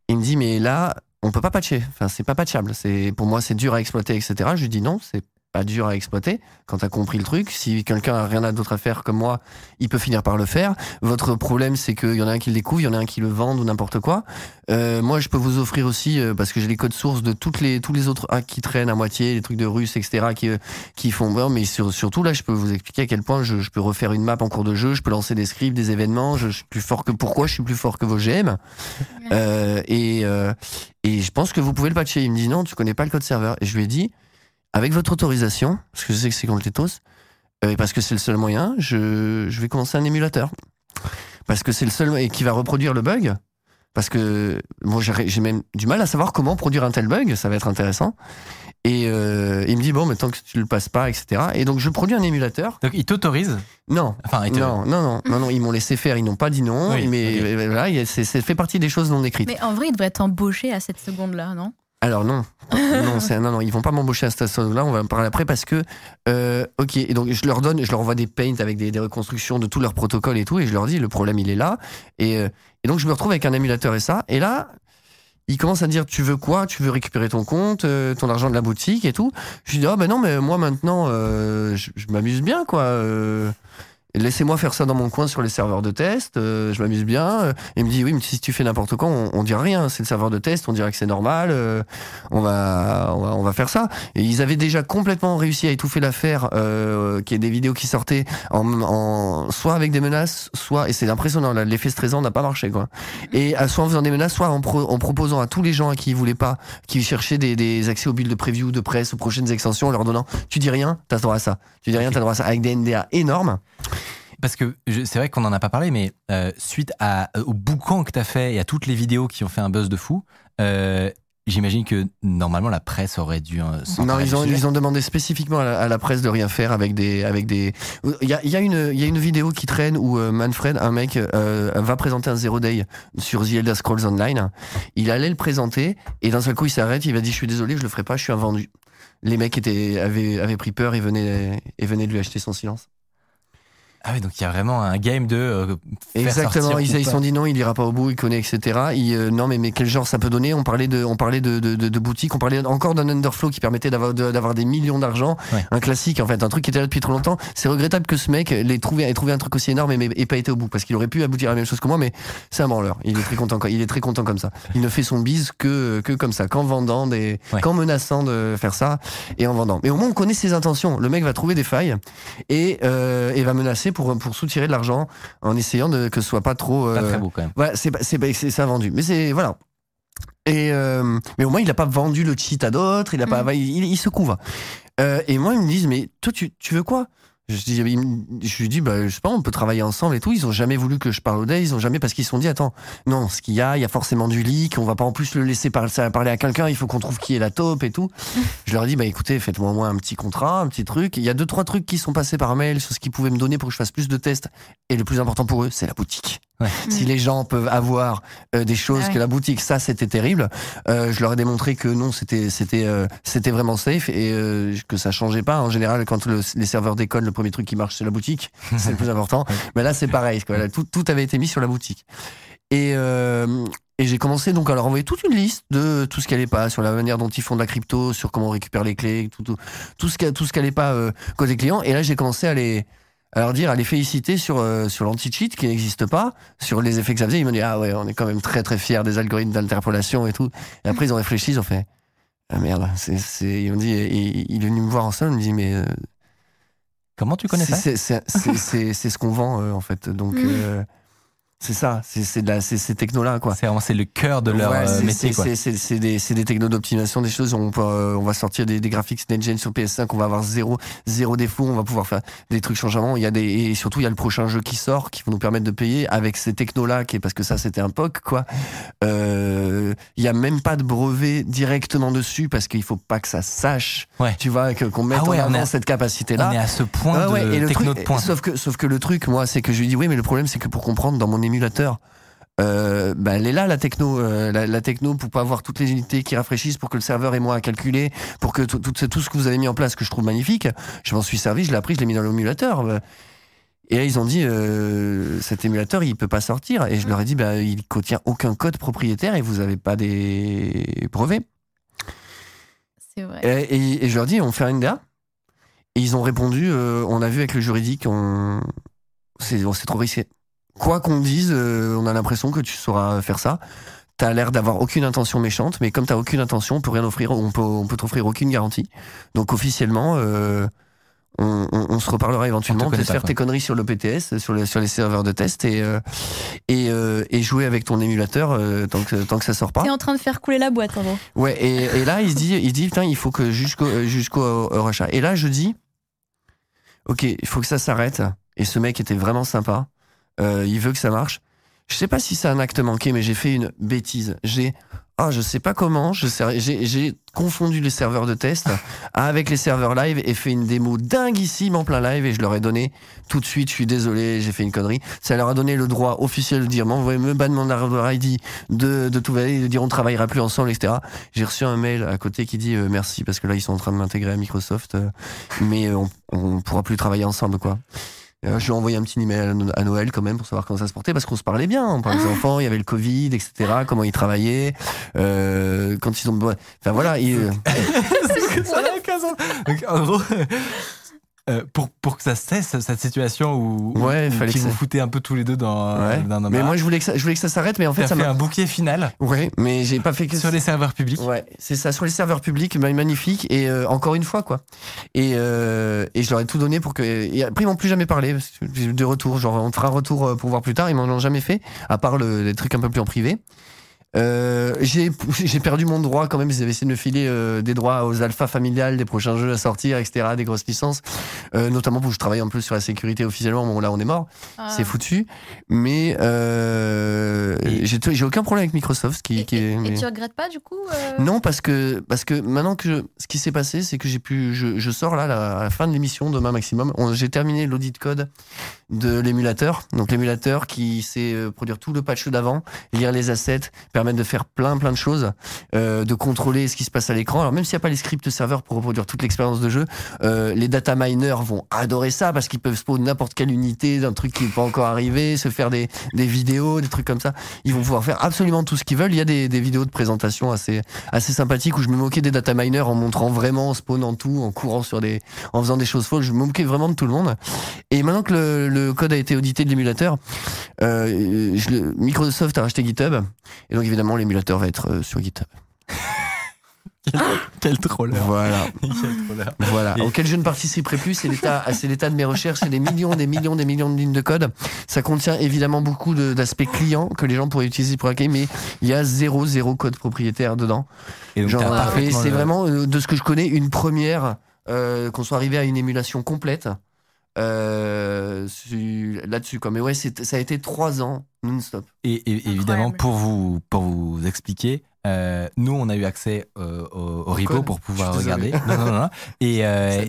Il me dit, mais là, on peut pas patcher. Enfin, c'est pas patchable. C'est, pour moi, c'est dur à exploiter, etc. Je lui dis, non, c'est pas dur à exploiter. Quand t'as compris le truc, si quelqu'un a rien d'autre à faire comme moi, il peut finir par le faire. Votre problème, c'est qu'il y en a un qui le découvre, il y en a un qui le vend ou n'importe quoi. Euh, moi, je peux vous offrir aussi, euh, parce que j'ai les codes sources de toutes les, tous les autres hacks qui traînent à moitié, les trucs de russes, etc., qui, euh, qui font mais sur- surtout là, je peux vous expliquer à quel point je, je peux refaire une map en cours de jeu, je peux lancer des scripts, des événements, je, je suis plus fort que pourquoi je suis plus fort que vos GM. Euh, et, euh, et je pense que vous pouvez le patcher. Il me dit non, tu connais pas le code serveur. Et je lui ai dit, avec votre autorisation, parce que je sais que c'est contre les TOS, euh, et parce que c'est le seul moyen, je, je vais commencer un émulateur. Parce que c'est le seul et qui va reproduire le bug. Parce que moi j'ai j'ai même du mal à savoir comment produire un tel bug, ça va être intéressant. Et euh, il me dit bon, mais tant que tu le passes pas, etc. Et donc je produis un émulateur. Donc, ils t'autorisent. Non, Enfin, ils te- non, non, non, non, non, ils m'ont laissé faire, ils n'ont pas dit non, Oui, mais ok. euh, voilà, c'est c'est fait partie des choses non écrites. Mais en vrai, il devrait être embauché à cette seconde-là, non? Alors non, non, c'est- non, non, ils vont pas m'embaucher à cette station-là. On va en parler après parce que, euh, ok, et donc je leur donne, je leur envoie des paints avec des, reconstructions de tout leur protocole et tout, et je leur dis le problème il est là, et, euh, donc je me retrouve avec un émulateur et ça, et là. Ils commencent à dire tu veux quoi? Tu veux récupérer ton compte, euh, ton argent de la boutique et tout? Je dis ah ben non mais moi maintenant je, m'amuse bien quoi. Laissez-moi faire ça dans mon coin sur les serveurs de test, euh, je m'amuse bien. Euh, Il me dit oui, mais si tu fais n'importe quoi, on, on dira rien. C'est le serveur de test, on dirait que c'est normal. euh, on va, on va, on va, faire ça. Et ils avaient déjà complètement réussi à étouffer l'affaire, euh, qui est des vidéos qui sortaient en, en soit avec des menaces, soit et c'est impressionnant, l'effet stressant n'a pas marché quoi. Et à soit en faisant des menaces, soit en, pro- en proposant à tous les gens à qui ils voulaient pas, qui cherchaient des, des accès aux bulles de preview, de presse, aux prochaines extensions, en leur donnant, tu dis rien, t'as droit à ça. Tu dis rien, t'as droit à ça, avec des NDA énormes. Parce que c'est vrai qu'on en a pas parlé, mais euh, suite à, au boucan que tu as fait et à toutes les vidéos qui ont fait un buzz de fou, euh, j'imagine que normalement la presse aurait dû. euh, Non, ils ont, sujet. ils ont demandé spécifiquement à la, à la presse de rien faire avec des, avec des. Il y a, il y a une, il y a une vidéo qui traîne où euh, Manfred, un mec, euh, va présenter un zero day sur The Elder Scrolls Online. Il allait le présenter et d'un seul coup il s'arrête. Il va dire je suis désolé, je le ferai pas, je suis un vendu. Les mecs étaient, avaient, avaient pris peur et venaient, et venaient de lui acheter son silence. Ah oui, donc il y a vraiment un game de. euh, faire Exactement, ils se sont dit non, il ira pas au bout, il connaît, etc. Il, euh, non, mais, mais quel genre ça peut donner? On parlait de, on parlait de, de, de, de boutiques, on parlait encore d'un underflow qui permettait d'avoir de- d'avoir des millions d'argent, Ouais. un classique en fait, un truc qui était là depuis trop longtemps. C'est regrettable que ce mec l'ait trouvé, ait trouvé un truc aussi énorme et mais ait pas été au bout, parce qu'il aurait pu aboutir à la même chose que moi, mais c'est un branleur. Il est très content, il est très content comme ça. Il ne fait son bise que que comme ça, qu'en vendant des, Ouais. qu'en menaçant de faire ça et en vendant. Mais au moins on connaît ses intentions. Le mec va trouver des failles et, euh, et va menacer pour pour soutirer de l'argent en essayant de que ce soit pas trop. Pas euh, très beau quand même. voilà, c'est pas- c'est pas- c'est ça vendu. Mais c'est voilà. Et euh, mais au moins il a pas vendu le cheat à d'autres. Il a pas, Mm. il, il se couvre. Euh, et moi ils me disent mais toi tu, tu veux quoi? Je dis, je lui dis bah je sais pas on peut travailler ensemble et tout. Ils ont jamais voulu que je parle au day. Ils ont jamais parce qu'ils se sont dit attends non ce qu'il y a il y a forcément du leak. On va pas en plus le laisser parler à quelqu'un. Il faut qu'on trouve qui est la taupe et tout. je leur dis bah écoutez faites-moi au moins un petit contrat un petit truc. Il y a deux trois trucs qui sont passés par mail sur ce qu'ils pouvaient me donner pour que je fasse plus de tests. Et le plus important pour eux c'est la boutique. Si les gens peuvent avoir euh, des choses Ah ouais. que la boutique, ça c'était terrible. Euh, je leur ai démontré que non, c'était c'était euh, c'était vraiment safe et que ça changeait pas. En général, quand le- les serveurs déconnent, le premier truc qui marche c'est la boutique, c'est le plus important. Mais là c'est pareil, quoi. Là, tout, tout avait été mis sur la boutique. Et et j'ai commencé donc à leur envoyer toute une liste de tout ce qui allait pas, sur la manière dont ils font de la crypto, sur comment on récupère les clés, tout tout tout ce qui tout ce qui allait pas euh, côté client. Et là j'ai commencé à les à leur dire, à les féliciter sur, euh, sur l'anti-cheat qui n'existe pas, sur les effets que ça faisait. Ils m'ont dit, ah ouais, on est quand même très très fiers des algorithmes d'interpolation et tout. Et après, ils ont réfléchi, ils ont fait, ah merde, c'est, c'est, ils m'ont dit, et, il est venu me voir en salle, il me dit, mais euh, Comment tu connais ça? c'est, c'est, c'est, c'est, c'est ce qu'on vend, euh, en fait. Donc, Mm. C'est ça, c'est, ces technos-là, quoi. C'est vraiment c'est le cœur de leur Ouais, euh, c'est- métier c'est- des, c'est des technos d'optimisation, des choses. On, peut, euh, on va sortir des, des graphiques NetGen sur PS5, on va avoir zéro, zéro défaut, on va pouvoir faire des trucs changements. Il y a des, et surtout, il y a le prochain jeu qui sort qui va nous permettre de payer avec ces technos-là, parce que ça, c'était un POC, quoi. Euh, Il y a même pas de brevet directement dessus parce qu'il faut pas que ça sache, Ouais. tu vois, qu'on mette Ah ouais, en avant à- cette capacité-là. On est à ce point Ah ouais, de et le techno truc- de pointe. Sauf que, sauf que le truc, moi, c'est que je lui dis oui, mais le problème, c'est que pour comprendre dans mon émulateur, euh, bah, elle est là la techno, euh, la, la techno pour pas avoir toutes les unités qui rafraîchissent, pour que le serveur ait moins à calculer, pour que tout, tout, ce- tout ce que vous avez mis en place, que je trouve magnifique, je m'en suis servi, je l'ai appris, je l'ai mis dans l'émulateur. Et là, ils ont dit, euh, cet émulateur, il peut pas sortir. Et je leur ai dit, bah, il contient aucun code propriétaire et vous avez pas des brevets. C'est vrai. Et, et- et je leur dis, on fait un NDA Et ils ont répondu, euh, on a vu avec le juridique, on- c'est trop risqué. Quoi qu'on dise, euh, on a l'impression que tu sauras faire ça. T'as l'air d'avoir aucune intention méchante, mais comme t'as aucune intention, on peut rien offrir, on peut, on peut t'offrir aucune garantie. Donc officiellement, euh, on, on- on se reparlera éventuellement, peut-être faire quoi. tes conneries sur le PTS, sur, le- sur les serveurs de test et, euh, et, euh, et jouer avec ton émulateur euh, tant, que, tant que ça sort pas. T'es en train de faire couler la boîte, en gros. Ouais, et, et là, il se dit, il dit, putain, il faut que jusqu'au jusqu'au rachat. Et là, je dis, ok, il faut que ça s'arrête. Et ce mec était vraiment sympa. Euh, il veut que ça marche. Je sais pas si c'est un acte manqué, mais j'ai fait une bêtise. J'ai, ah, je sais pas comment, j'ai confondu les serveurs de test avec les serveurs live et fait une démo dinguissime en plein live et je leur ai donné tout de suite, je suis désolé, j'ai fait une connerie. Ça leur a donné le droit officiel de dire, m'envoyez me ban mon ID, de, de tout valider, de dire on travaillera plus ensemble, etc. J'ai reçu un mail à côté qui dit euh, merci parce que là ils sont en train de m'intégrer à Microsoft, euh, mais on, on pourra plus travailler ensemble, quoi. Euh, je lui ai envoyé un petit email à No- à Noël quand même pour savoir comment ça se portait parce qu'on se parlait bien. On parlait des enfants, il y avait le Covid, etc. Comment ils travaillaient, euh, quand ils ont. Enfin voilà. ils-. Donc, en gros, euh, pour, pour que ça cesse, cette situation où, Ouais, où fallait qui que vous ça- foutez un peu tous les deux dans, Ouais. dans un Mais moi, je voulais que ça, je voulais que ça s'arrête, mais en fait, ça fait un bouquet final Ouais, mais j'ai pas fait que sur les serveurs publics. Ouais, c'est ça, sur les serveurs publics, ma- magnifique, et euh, encore une fois, quoi. Et, euh, et je leur ai tout donné pour que. Et après, ils m'ont plus jamais parlé, parce que de retour, genre, on fera un retour pour voir plus tard, ils m'en ont jamais fait, à part le, les trucs un peu plus en privé. Euh, j'ai j'ai perdu mon droit quand même. Ils avaient essayé de me filer euh, des droits aux alphas familiales, des prochains jeux à sortir, etc., des grosses licences, euh, notamment pour que je travaille un peu sur la sécurité officiellement. Bon, là, on est mort, Ah. c'est foutu. Mais euh, Et- j'ai j'ai aucun problème avec Microsoft, ce qui, Et, qui est. et- et mais- tu regrettes pas du coup euh, non, parce que, parce que maintenant que je- ce qui s'est passé, c'est que j'ai pu, je, je sors là, là, à la fin de l'émission, demain maximum. J'ai terminé l'audit code de l'émulateur. Donc l'émulateur qui sait euh, produire tout le patch d'avant, lire les assets, permettre de faire plein plein de choses, euh, de contrôler ce qui se passe à l'écran. Alors même s'il n'y a pas les scripts serveurs pour reproduire toute l'expérience de jeu, euh, les data miners vont adorer ça parce qu'ils peuvent spawn n'importe quelle unité d'un truc qui n'est pas encore arrivé, se faire des, des vidéos, des trucs comme ça. Ils vont pouvoir faire absolument tout ce qu'ils veulent. Il y a des, des vidéos de présentation assez assez sympathique où je me moquais des data miners en montrant vraiment, en spawnant tout, en courant sur des, en faisant des choses folles. Je me moquais vraiment de tout le monde. Et maintenant que le, le code a été audité de l'émulateur, euh, je le- Microsoft a racheté GitHub. Et donc évidemment, l'émulateur va être euh, sur GitHub. Quel troller. Voilà. Quel troller. Voilà, Et- auquel je ne participerai plus, c'est l'état, c'est l'état de mes recherches, c'est des millions, des millions, des millions de lignes de code. Ça contient évidemment beaucoup de- d'aspects clients que les gens pourraient utiliser pour hacker, mais il y a zéro, zéro code propriétaire dedans. Et c'est le- vraiment, euh, de ce que je connais, une première euh, qu'on soit arrivé à une émulation complète euh, su- là-dessus. quoi. Mais ouais, c'est- ça a été trois ans non-stop. Et, et évidemment, pour vous, pour vous expliquer, euh, nous, on a eu accès euh, au, au repo pour pouvoir regarder. désolé. Non, non, non, non. Et, euh,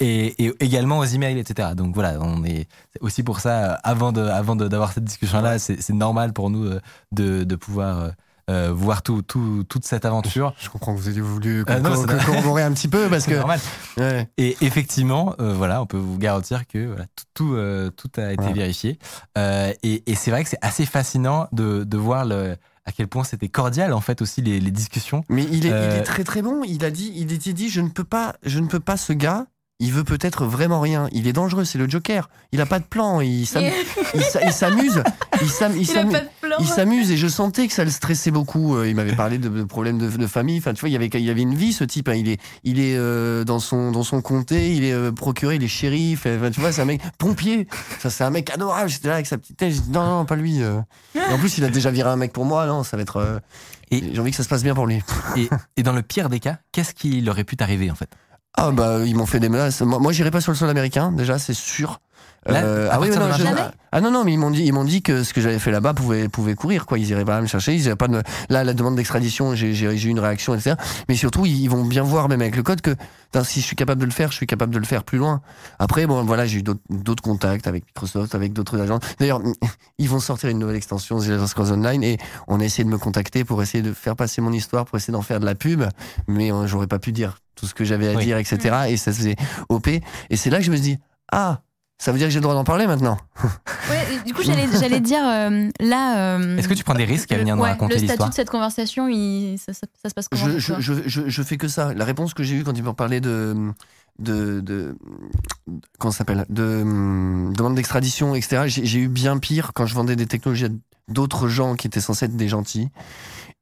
et, et également aux emails, etc. Donc voilà, on est c'est aussi pour ça, avant de, avant de- d'avoir cette discussion-là, c'est, c'est normal pour nous de, de pouvoir euh, euh, voir tout, tout, toute cette aventure. Je comprends que vous ayez voulu non, co- c'est- co- corroborer un petit peu parce que. normal. Ouais. Et effectivement, euh, voilà, on peut vous garantir que voilà, tout, tout, euh, tout a été vérifié. Euh, et, et c'est vrai que c'est assez fascinant de, de voir le, à quel point c'était cordial en fait aussi les, les discussions. Mais il est, il Euh, est très très bon. Il a dit, il était dit, je ne peux pas, je ne peux pas. Ce gars, il veut peut-être vraiment rien. Il est dangereux. C'est le Joker. Il a pas de plan. Il s'am- il s'a- il s'amuse. Il s'amuse. pas de plan. Il s'amuse et je sentais que ça le stressait beaucoup. Euh, Il m'avait parlé de, de problèmes de, de famille. Enfin, tu vois, il y avait, il y avait une vie, ce type. hein. Il est, il est euh, dans son, dans son comté. Il est euh, procuré. Il est shérif. Enfin, tu vois, c'est un mec pompier. Ça, c'est un mec adorable. J'étais là avec sa petite tête. Dit, non, non, pas lui. euh. Et en plus, il a déjà viré un mec pour moi. Non, ça va être. euh, Et- J'ai envie que ça se passe bien pour lui. Et, et dans le pire des cas, qu'est-ce qui aurait pu t'arriver en fait? Ah bah ils m'ont fait des menaces. Moi, j'irai pas sur le sol américain déjà, c'est sûr. Euh, ah oui, non, je- ah non non mais ils m'ont dit ils m'ont dit que ce que j'avais fait là-bas pouvait pouvait courir quoi. Ils iraient pas me chercher. Ils iraient pas de... là la demande d'extradition j'ai j'ai j'ai eu une réaction etc. Mais surtout ils vont bien voir même avec le code que si je suis capable de le faire je suis capable de le faire plus loin. Après bon voilà j'ai eu d'autres- d'autres contacts avec Microsoft avec d'autres agents. D'ailleurs ils vont sortir une nouvelle extension The Scrolls Online et on a essayé de me contacter pour essayer de faire passer mon histoire pour essayer d'en faire de la pub mais euh, j'aurais pas pu dire tout ce que j'avais à Oui. dire etc. Et ça se faisait OP et c'est là que je me dit ah ça veut dire que j'ai le droit d'en parler maintenant? Ouais, du coup, j'allais, dire euh, là. euh, Est-ce que tu prends des risques à venir nous ouais, raconter Le statut l'histoire de cette conversation, il, ça, ça- ça se passe comment Je, je, toi? je, je, je fais que ça. La réponse que j'ai eue quand ils m'ont parlé de. de, de comment ça s'appelle? De hum, demande d'extradition etc j'ai eu bien pire quand je vendais des technologies à d'autres gens qui étaient censés être des gentils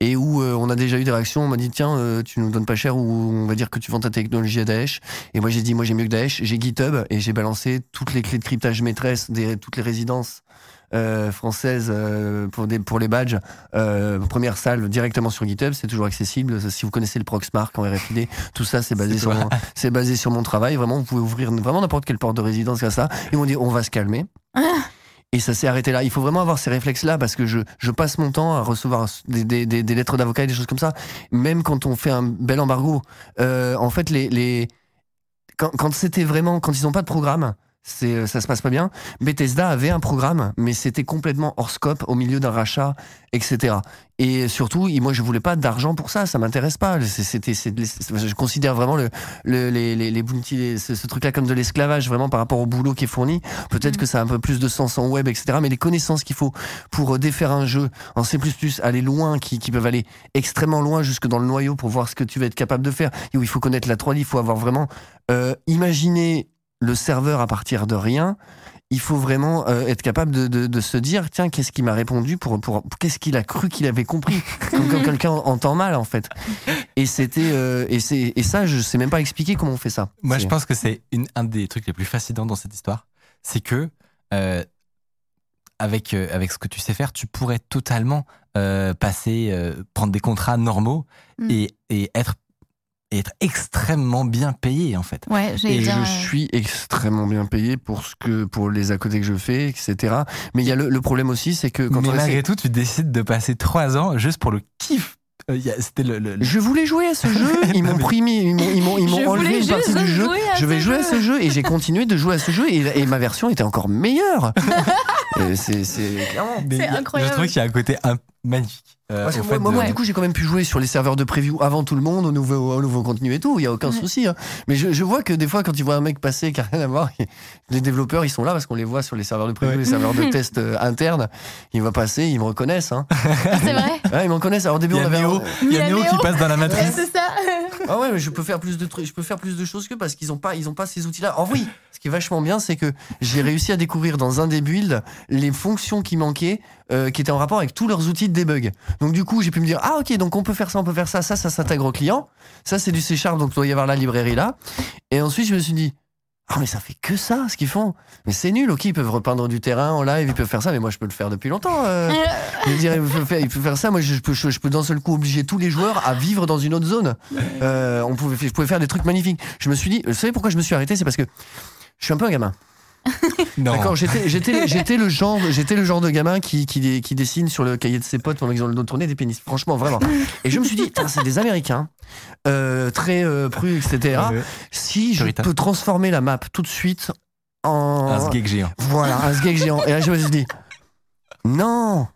et où euh, on a déjà eu des réactions on m'a dit tiens euh, tu nous donnes pas cher ou on va dire que tu vends ta technologie à Daesh et moi j'ai dit moi j'ai mieux que Daesh j'ai GitHub et j'ai balancé toutes les clés de cryptage maîtresse des toutes les résidences euh, françaises euh, pour des pour les badges euh, première salle directement sur GitHub, c'est toujours accessible. Si vous connaissez le Proxmark en RFID, tout ça c'est basé sur c'est basé sur mon travail. Vraiment, vous pouvez ouvrir vraiment n'importe quelle porte de résidence comme ça. Ils m'ont dit on va se calmer. Et ça s'est arrêté là. Il faut vraiment avoir ces réflexes-là parce que je, je passe mon temps à recevoir des, des, des, lettres d'avocat et des choses comme ça. Même quand on fait un bel embargo, euh, en fait, les, les... quand, quand c'était vraiment, quand ils n'ont pas de programme, c'est, ça se passe pas bien. Bethesda avait un programme, mais c'était complètement hors scope, au milieu d'un rachat, etc. Et surtout, moi, je voulais pas d'argent pour ça, ça m'intéresse pas. C'était, je considère vraiment le, le- les, les, ce, ce truc-là comme de l'esclavage, vraiment par rapport au boulot qui est fourni. Peut-être Mhm. que ça a un peu plus de sens en web, etc. Mais les connaissances qu'il faut pour euh, défaire un jeu en C++, aller loin, qui, qui peuvent aller extrêmement loin jusque dans le noyau pour voir ce que tu vas être capable de faire. Et où il faut connaître la 3D, il faut avoir vraiment euh, imaginé le serveur à partir de rien. Il faut vraiment euh, être capable de, de- de se dire tiens qu'est-ce qu'il m'a répondu pour, pour qu'est-ce qu'il a cru qu'il avait compris? Comme quand quelqu'un entend mal en fait et c'était euh, et c'est et ça je sais même pas expliquer comment on fait ça Moi, C'est- je pense que c'est une- un des trucs les plus fascinants dans cette histoire. C'est que, euh, avec, euh, avec ce que tu sais faire, tu pourrais totalement euh, passer, euh, prendre des contrats normaux Mm. et, et être, et être extrêmement bien payé, en fait. Ouais, j'ai Et bien. je suis extrêmement bien payé pour ce que pour les à côté que je fais, etc. Mais il y a le, le problème aussi, c'est que quand Mais on malgré tout, tu décides de passer trois ans juste pour le kiff. Euh, il y a- C'était le, le- le- je voulais jouer à ce jeu, ils m'ont pris, ils m'ont, ils m'ont, ils m'ont Je enlevé une partie du jeu. Je vais jouer à ce jeu et j'ai continué de jouer à ce jeu et, et ma version était encore meilleure. Et c'est, il incroyable. Je trouve qu'il y a un côté un- magnifique. euh, Parce que au moi, fait moi, de- moi, du coup, j'ai quand même pu jouer sur les serveurs de preview avant tout le monde, au nouveau, au nouveau contenu et tout. Il y a aucun Ouais. souci. hein. Mais je, je vois que des fois, quand ils voient un mec passer qui a rien à voir, les développeurs, ils sont là parce qu'on les voit sur les serveurs de preview, Ouais. les serveurs de test euh, internes. Ils vont passer, ils me reconnaissent. Hein. Ah, c'est vrai. Ouais, ils me reconnaissent. Alors au début, Il y on a avait. Néo, il y a Il y a Néo qui passe dans la Ouais, matrice. c'est ça. Ah ouais, mais je peux faire plus de trucs, je peux faire plus de choses que parce qu'ils ont pas, ils ont pas ces outils-là. En oui, ce qui est vachement bien, c'est que j'ai réussi à découvrir dans un des builds les fonctions qui manquaient, euh, qui étaient en rapport avec tous leurs outils de debug. Donc du coup, j'ai pu me dire ah ok, donc on peut faire ça, on peut faire ça, ça, ça s'intègre au client. Ça c'est du C Sharp, donc il doit y avoir la librairie là. Et ensuite, je me suis dit ah mais ça fait que ça ce qu'ils font. Mais c'est nul, ok, ils peuvent repeindre du terrain en live, ils peuvent faire ça, mais moi je peux le faire depuis longtemps. euh. Je veux dire, il peut faire, ça. Moi, je peux, je, je peux d'un seul coup obliger tous les joueurs à vivre dans une autre zone. Euh, on pouvait, je pouvais faire des trucs magnifiques. Je me suis dit, vous savez pourquoi je me suis arrêté? C'est parce que je suis un peu un gamin. Non. D'accord, j'étais, j'étais, j'étais le genre, j'étais le genre de gamin qui, qui, dé- qui dessine sur le cahier de ses potes pendant qu'ils ont le dos tourné des pénis. Franchement, vraiment. Et je me suis dit, c'est des Américains, euh, très euh, prus, etc. Ouais. Si je peux transformer la map tout de suite en Un sgeg géant. voilà, un sgeg géant. Et là, je me suis dit, non,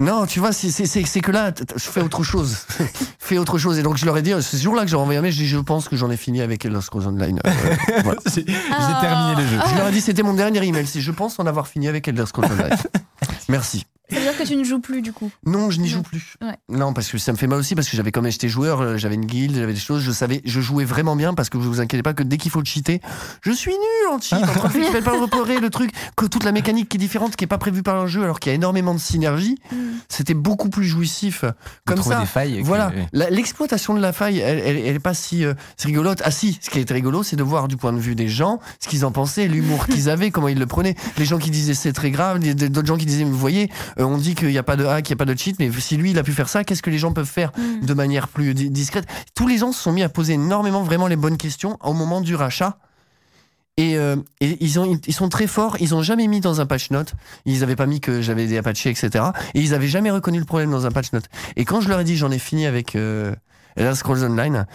non, tu vois, c'est- que là, je fais autre chose. fais autre chose. Et donc, je leur ai dit, c'est ce jour-là que j'ai envoyé un mail, je dis, je pense que j'en ai fini avec Elder Scrolls Online. Euh, voilà. J'ai terminé le jeu. Je leur ai dit, c'était mon dernier email, c'est je pense en avoir fini avec Elder Scrolls Online. Merci. Ça veut dire que tu ne joues plus du coup? Non, je n'y joue plus. Ouais. Non, parce que ça me fait mal aussi, parce que j'avais quand même j'étais joueur, euh, j'avais une guilde, j'avais des choses, je savais, je jouais vraiment bien, parce que vous vous inquiétez pas que dès qu'il faut cheater, je suis nul en cheat, en train de pas repérer le truc, que toute la mécanique qui est différente, qui est pas prévue par un jeu, alors qu'il y a énormément de synergie, c'était beaucoup plus jouissif. Comme trouver ça. des failles. Voilà, l'exploitation de la faille, elle, elle, elle est pas si euh, c'est rigolote. Ah si, ce qui est rigolo, c'est de voir du point de vue des gens ce qu'ils en pensaient, l'humour qu'ils avaient, comment ils le prenaient. Les gens qui disaient c'est très grave, d'autres gens qui disaient, vous voyez, euh, on dit qu'il n'y a pas de hack, il n'y a pas de cheat, mais si lui il a pu faire ça, qu'est-ce que les gens peuvent faire Mm. de manière plus di- discrète? Tous les gens se sont mis à poser énormément vraiment les bonnes questions au moment du rachat. Et, euh, et ils, ont, ils sont très forts, ils ont jamais mis dans un patch note, ils avaient pas mis que j'avais des Apache, etc. Et ils avaient jamais reconnu le problème dans un patch note. Et quand je leur ai dit j'en ai fini avec euh, Elder Scrolls Online,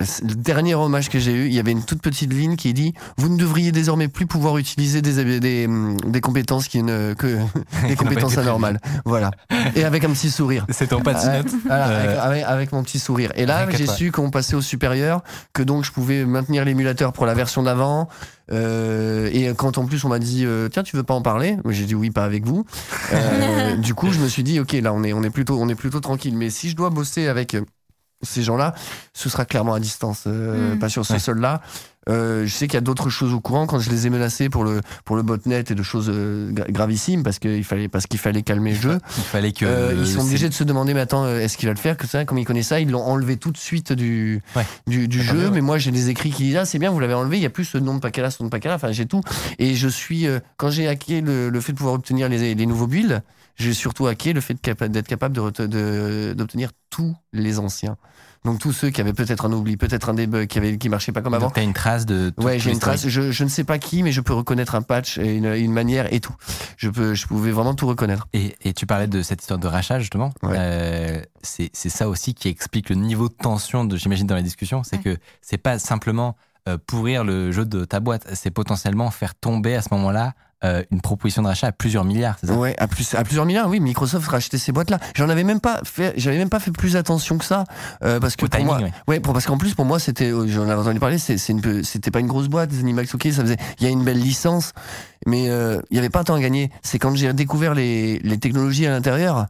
le dernier hommage que j'ai eu, il y avait une toute petite ligne qui dit vous ne devriez désormais plus pouvoir utiliser des des, hum, des compétences qui ne que des compétences anormales. Voilà. Et avec un petit sourire. C'est ton patch Ouais, note. voilà, Euh, avec, avec- avec mon petit sourire. Et là, j'ai su qu'on passait au supérieur, que donc je pouvais maintenir l'émulateur pour la version d'avant. Euh, et quand en plus on m'a dit euh, tiens tu veux pas en parler, j'ai dit oui pas avec vous. Euh, du coup je me suis dit ok là on est on est plutôt on est plutôt tranquille. Mais si je dois bosser avec euh, ces gens-là, ce sera clairement à distance, euh, Mm. pas sur ce Ouais. sol-là. Euh, je sais qu'il y a d'autres choses au courant quand je les ai menacés pour le pour le botnet et de choses euh, gra- gravissimes parce qu'il fallait parce qu'il fallait calmer le jeu. Il fallait que. Euh, ils sont obligés de se demander mais attends est-ce qu'il va le faire? Que ça comme ils connaissent ça ils l'ont enlevé tout de suite du Ouais. du, du jeu ouais. mais moi j'ai des écrits qui disent ah c'est bien vous l'avez enlevé il y a plus ce nom de là ce nom de là enfin j'ai tout et je suis euh, quand j'ai hacké le, le fait de pouvoir obtenir les, les nouveaux builds j'ai surtout hacké le fait d'être capable de ret- de- d'obtenir tous les anciens donc tous ceux qui avaient peut-être un oubli peut-être un debug qui avait qui marchait pas comme avant Donc t'as une trace de. tout- Ouais, j'ai une trace. Je, je ne sais pas qui, mais je peux reconnaître un patch et une, une manière et tout. Je peux, je pouvais vraiment tout reconnaître. Et, et tu parlais de cette histoire de rachat justement. Ouais. Euh, c'est ça aussi qui explique le niveau de tension de j'imagine dans la discussion, c'est que c'est pas simplement euh, pourrir le jeu de ta boîte, c'est potentiellement faire tomber à ce moment-là euh, une proposition de rachat à plusieurs milliards. C'est ça? Ouais, à plus, à plusieurs milliards. Oui, Microsoft rachetait ces boîtes-là. J'en avais même pas fait, j'avais même pas fait plus attention que ça, euh, parce que Au pour timing, moi, ouais. ouais, pour, parce qu'en plus pour moi c'était, euh, j'en avais entendu parler, c'est, c'était pas une grosse boîte, Zenimax, ok, ça faisait, il y a une belle licence, mais euh, il y avait pas tant à gagner. C'est quand j'ai découvert les, les technologies à l'intérieur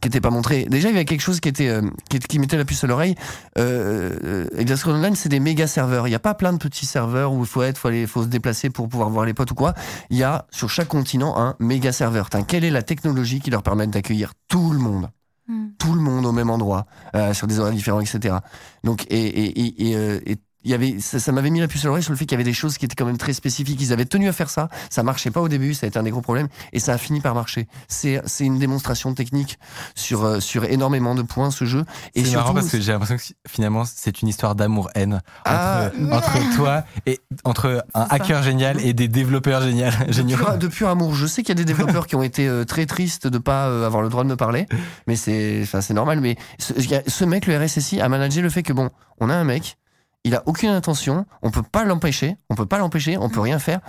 qui était pas montré. Déjà, il y avait quelque chose qui était euh, qui, qui mettait la puce à l'oreille. Euh, euh, Online, c'est des méga serveurs. Il n'y a pas plein de petits serveurs où il faut être, faut aller, faut se déplacer pour pouvoir voir les potes ou quoi. Il y a sur chaque continent un méga serveur. Tain, quelle est la technologie qui leur permet d'accueillir tout le monde, Hmm. tout le monde au même endroit, euh, sur des horaires différents, etc. Donc et et et, et, euh, et il y avait, ça, ça m'avait mis la puce à l'oreille sur le fait qu'il y avait des choses qui étaient quand même très spécifiques. Ils avaient tenu à faire ça. Ça marchait pas au début. Ça a été un des gros problèmes. Et ça a fini par marcher. C'est, c'est une démonstration technique sur, euh, sur énormément de points, ce jeu. Et C'est marrant parce que j'ai l'impression que finalement c'est une histoire d'amour-haine entre, Ah, entre toi et entre un ça. hacker génial et des développeurs génial, de géniaux. pur, de pur amour. Je sais qu'il y a des développeurs qui ont été euh, très tristes de pas euh, avoir le droit de me parler, mais c'est, enfin, c'est normal. Mais ce, ce mec, le RSSI, a managé le fait que bon, on a un mec, il a aucune intention, on peut pas l'empêcher, on peut pas l'empêcher, on peut rien faire.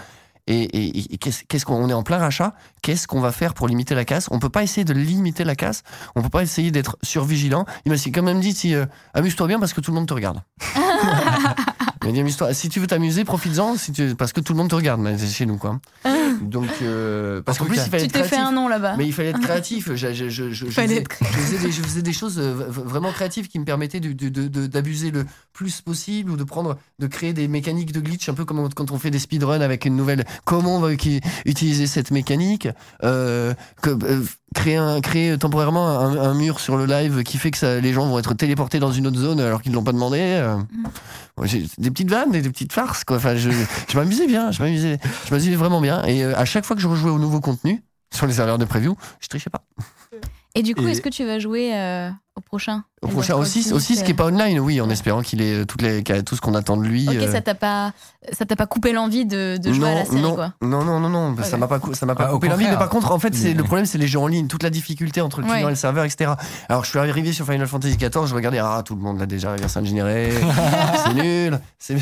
Et, et- et qu'est-ce qu'on on est en plein rachat Qu'est-ce qu'on va faire pour limiter la casse? On peut pas essayer de limiter la casse. On peut pas essayer d'être survigilant. Il m'a quand même dit si euh, amuse-toi bien parce que tout le monde te regarde. Amuse-toi. Si tu veux t'amuser, profites-en si tu... parce que tout le monde te regarde mais c'est chez nous quoi. Donc euh, parce En qu'en plus cas, il fallait Tu t'es fait un nom là-bas. Mais il fallait être créatif. Je, je, je, je, je Fallait faisais, être je faisais des, faisais des choses euh, vraiment créatives qui me permettaient de- de- de- de- d'abuser le plus possible ou de prendre, de créer des mécaniques de glitch, un peu comme quand on fait des speedruns avec une nouvelle. Comment on va uti- utiliser cette mécanique euh, que, euh, créer, un, créer temporairement un, un mur sur le live qui fait que ça, les gens vont être téléportés dans une autre zone alors qu'ils ne l'ont pas demandé. euh. Ouais, j'ai des petites vannes, des, des petites farces quoi. Enfin, je, je m'amusais bien, je m'amusais, je m'amusais vraiment bien. Et euh, à chaque fois que je rejouais au nouveau contenu sur les serveurs de preview, je trichais pas. Et du coup, Et- est-ce que tu vas jouer euh, au prochain Au prochain aussi, 6, aussi ce qui est pas online, oui, en espérant qu'il ait toutes les, qu'il ait tout ce qu'on attend de lui. Ok, euh. ça t'a pas, ça t'a pas coupé l'envie de, de jouer à la série, non, quoi. non, non, non, non, ça m'a pas, cou- ça m'a pas Ah, au coupé l'envie. Mais par contre, en fait, c'est le problème, c'est les jeux en ligne, toute la difficulté entre le client Ouais. et le serveur, etc. Alors, je suis arrivé sur Final Fantasy XIV, je regardais, ah, tout le monde l'a déjà reverse ingénéré, c'est nul, c'est,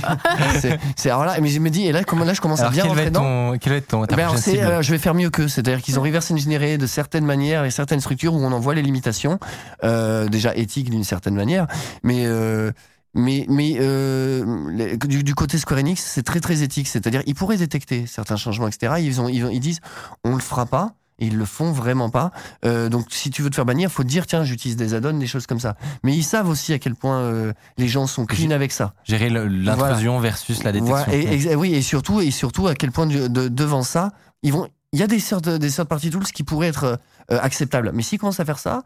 c'est, c'est- alors là, mais je me dis, et là, comment, là, je commence Alors à bien quel va rentrer être dedans. ton, quel être ton Ben, alors, euh, je vais faire mieux qu'eux, c'est-à-dire qu'ils ont reverse ingénéré de certaines manières et certaines structures où on en voit les limitations, euh, déjà éthiques d'une certaine manière, mais euh, mais mais euh, les- du, du côté Square Enix, c'est très très éthique, c'est-à-dire ils pourraient détecter certains changements, etc. Ils ont ils, ont- ils disent on le fera pas. Et ils le font vraiment pas. Euh, donc, si tu veux te faire bannir, faut te dire tiens, j'utilise des add-ons, des choses comme ça. Mais ils savent aussi à quel point euh, les gens sont clean avec ça. Gérer l'intrusion versus la détection. Voilà, et, et- oui, et surtout, et surtout à quel point de- de- devant ça, ils vont. Il y a des sortes, de- des sortes party tools qui pourraient être euh, acceptables, mais s'ils commencent à faire ça,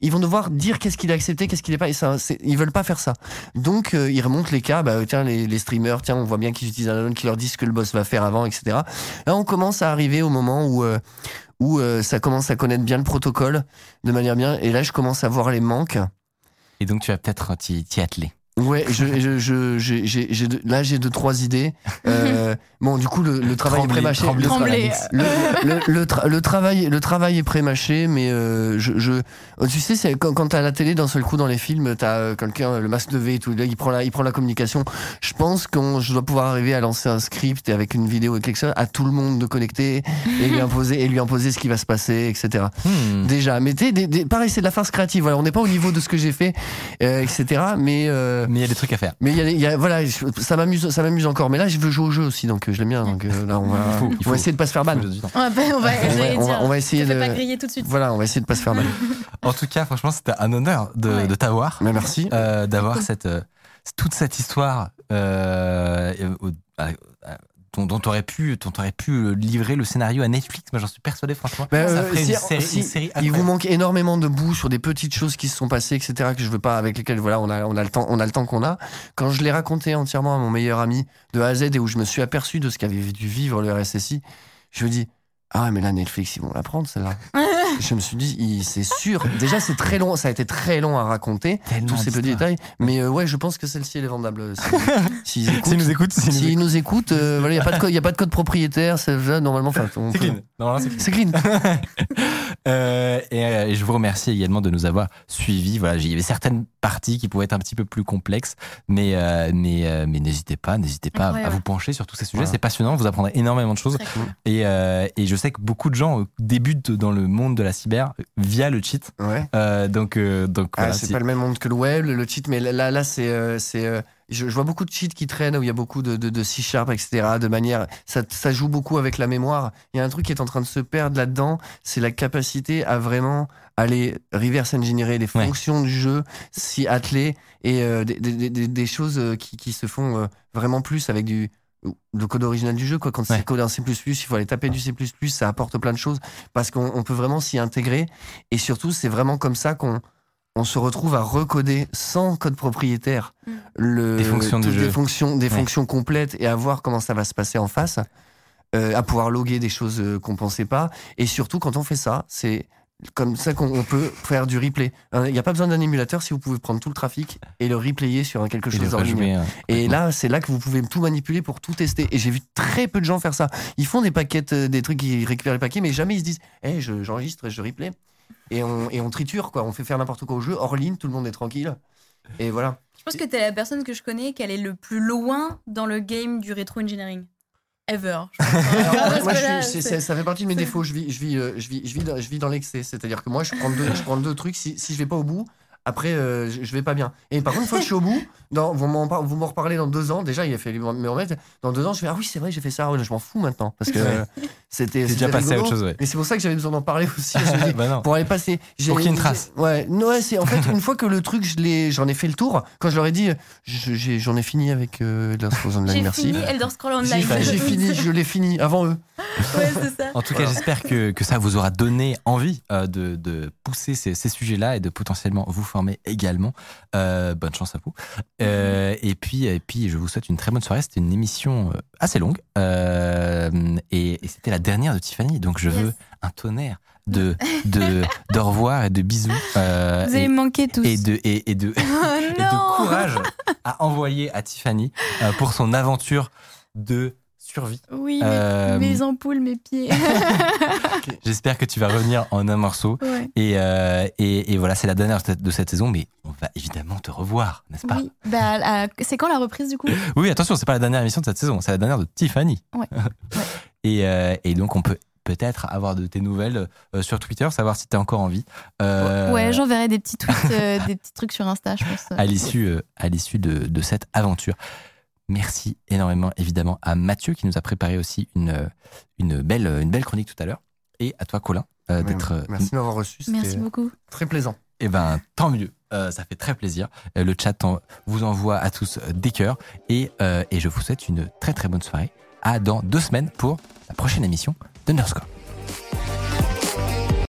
ils vont devoir dire qu'est-ce qu'il est accepté, qu'est-ce qu'il n'est pas. Et ça, ils veulent pas faire ça. Donc euh, ils remontent les cas. Bah, tiens, les, les streamers, tiens, on voit bien qu'ils utilisent un add-on qui leur dit ce que le boss va faire avant, etc. Là, on commence à arriver au moment où euh, où euh, ça commence à connaître bien le protocole de manière bien. Et là, je commence à voir les manques. Et donc tu vas peut-être t'y atteler. Ouais, je, je, je, j'ai- j'ai- j'ai là j'ai deux trois idées. Euh, bon, du coup le, le travail est prémâché. Le, le, le, le tra- le travail, le travail est prémâché, mais euh, je, je, tu sais, c'est quand, quand t'as la télé d'un seul coup dans les films, t'as euh, quelqu'un le masque de V et tout, là, il prend la, il prend la communication. Je pense que je dois pouvoir arriver à lancer un script et avec une vidéo et quelque chose à tout le monde de connecter et lui imposer et lui imposer ce qui va se passer, etc. Hmm. Déjà, mais t'es, des- des- pareil, c'est de la farce créative. Voilà, on n'est pas au niveau de ce que j'ai fait, euh, etc. Mais euh, Mais il y a des trucs à faire. mais il y a, il y a- voilà, je- ça m'amuse, ça m'amuse encore. Mais là, je veux jouer au jeu aussi, donc euh, je l'aime bien. Donc euh, là, on va, Il faut- il on faut- va essayer de pas se faire ban. On va, on va, On va, on va- dire, on va essayer de. pas griller tout de suite. Voilà, on va essayer de pas se faire ban. En tout cas, franchement, c'était un honneur de, Ouais. de t'avoir, Mais merci. euh, d'avoir cette euh, toute cette histoire euh, euh, dont, dont t'aurais pu, dont t'aurais pu euh, livrer le scénario à Netflix. Moi, j'en suis persuadé, franchement. Ben, ça euh, ferait si- une série, si une série il vous manque énormément de bouts sur des petites choses qui se sont passées, etc. Que je veux pas, avec lesquelles voilà, on a, on a le temps, on a le temps qu'on a. Quand je l'ai raconté entièrement à mon meilleur ami de A à Z et où je me suis aperçu de ce qu'avait dû vivre le RSSI, je me dis. Ah mais là Netflix ils vont la prendre celle-là. je me suis dit il- c'est sûr. Déjà c'est très long, ça a été très long à raconter Tellement tous ces petits détails. Mais euh, ouais je pense que celle-ci elle est vendable. euh, si- S'ils écoutent, S'ils nous écoutent, s'ils nous s'ils écoutent. nous écoutent, euh, voilà il y a pas de code, il y a pas de code propriétaire. c'est- Normalement, C'est peut- clean. Normalement, c'est clean. Euh, et, euh, et je vous remercie également de nous avoir suivis. Voilà, il y avait certaines parties qui pouvaient être un petit peu plus complexes, mais euh, mais euh, mais n'hésitez pas, n'hésitez pas à, vous pencher sur tous ces sujets. Voilà. C'est passionnant, vous apprendrez énormément de choses. Cool. Et, euh, et je sais que beaucoup de gens débutent dans le monde de la cyber via le cheat. Ouais. Euh, donc euh, donc Ah, voilà, c'est si- pas le même monde que le web, le cheat, mais là, là, c'est, c'est, je, je vois beaucoup de cheats qui traînent où il y a beaucoup de, de, de C-sharp, etc. De manière, ça, ça joue beaucoup avec la mémoire. Il y a un truc qui est en train de se perdre là-dedans, c'est la capacité à vraiment aller reverse engineer les Ouais. fonctions du jeu, s'y atteler et euh, des, des, des, des choses euh, qui, qui se font euh, vraiment plus avec du le code original du jeu quoi quand Ouais. c'est codé en C++ il faut aller taper du C++ ça apporte plein de choses parce qu'on on peut vraiment s'y intégrer et surtout c'est vraiment comme ça qu'on on se retrouve à recoder sans code propriétaire Mm. le, Des fonctions du toutes jeu. des fonctions, des Ouais. fonctions complètes et à voir comment ça va se passer en face, euh, à pouvoir loguer des choses euh, qu'on pensait pas. Et surtout, quand on fait ça, c'est comme ça qu'on on peut faire du replay. Hein, Il n'y a pas besoin d'un émulateur si vous pouvez prendre tout le trafic et le replayer sur quelque chose rejouer, euh, Et là, c'est là que vous pouvez tout manipuler pour tout tester. Et j'ai vu très peu de gens faire ça. Ils font des paquets, euh, des trucs, ils récupèrent les paquets, mais jamais ils se disent hey, je- j'enregistre et je replay. Et on, et on triture, quoi. On fait faire n'importe quoi au jeu, hors ligne, tout le monde est tranquille. Et voilà. Je pense que t'es la personne que je connais qui allait le plus loin dans le game du rétro engineering. Ever. je pense. Alors, moi, je suis- ça fait partie de mes défauts. Je vis, je vis, je vis, je vis, dans, je vis dans l'excès. C'est-à-dire que moi, je prends deux, je prends deux trucs. Si, si je vais pas au bout, après, euh, je, je vais pas bien. Et par contre, une fois que je suis au bout, dans, vous m'en vous m'en reparlez dans deux ans. Déjà, il a fait me remettre. Dans deux ans, je fais ah oui, c'est vrai, j'ai fait ça. Ouais, je m'en fous maintenant parce que euh, c'était. Déjà passé à autre chose, ouais. Mais c'est pour ça que j'avais besoin d'en parler aussi. Je me dis, bah pour aller passer. Pour qu'il y ait une trace. Ouais, non, ouais, c'est en fait une fois que le truc, je l'ai, j'en ai fait le tour. Quand je leur ai dit, j'en ai, fini avec euh, Elder Scrolls Online, J'ai merci. fini Elder Scrolls J'ai Online. j'ai fini, je l'ai fini avant eux. Ouais, c'est ça. En tout Voilà. cas, j'espère que, que ça vous aura donné envie euh, de, de pousser ces, ces sujets-là et de potentiellement vous également. Euh, bonne chance à vous. Euh, et, puis, et puis, je vous souhaite une très bonne soirée. C'était une émission euh, assez longue euh, et, et c'était la dernière de Tiffany. Donc, je Yes. veux un tonnerre de, de, de revoir et de bisous. euh, Vous allez et, manquer tous. et de, et, et de, Oh et de courage à envoyer à Tiffany euh, pour son aventure de survie. Oui, mes, Euh, mes ampoules, mes pieds. J'espère que tu vas revenir en un morceau. ouais. Et, euh, et, et voilà, c'est la dernière de cette- saison, mais on va évidemment te revoir, n'est-ce pas? Oui. Bah, c'est quand la reprise du coup? Oui, attention, c'est pas la dernière émission de cette saison, c'est la dernière de Tiffany. Ouais. et, euh, et donc, on peut peut-être avoir de tes nouvelles euh, sur Twitter, savoir si tu as encore envie. Euh, Ouais, j'enverrai des petits tweets, euh, des petits trucs sur Insta, je pense. à l'issue à l'issue de, de cette aventure. Merci énormément, évidemment, à Mathieu qui nous a préparé aussi une, euh, une, belle, une belle chronique tout à l'heure. Et à toi, Colin, euh, d'être. euh, Merci de m'avoir reçu. Merci beaucoup. très plaisant. Eh ben, tant mieux. Euh, ça fait très plaisir. Euh, le chat en- vous envoie à tous des cœurs. Et, euh, et je vous souhaite une très très bonne soirée. À dans deux semaines pour la prochaine émission d'Underscore.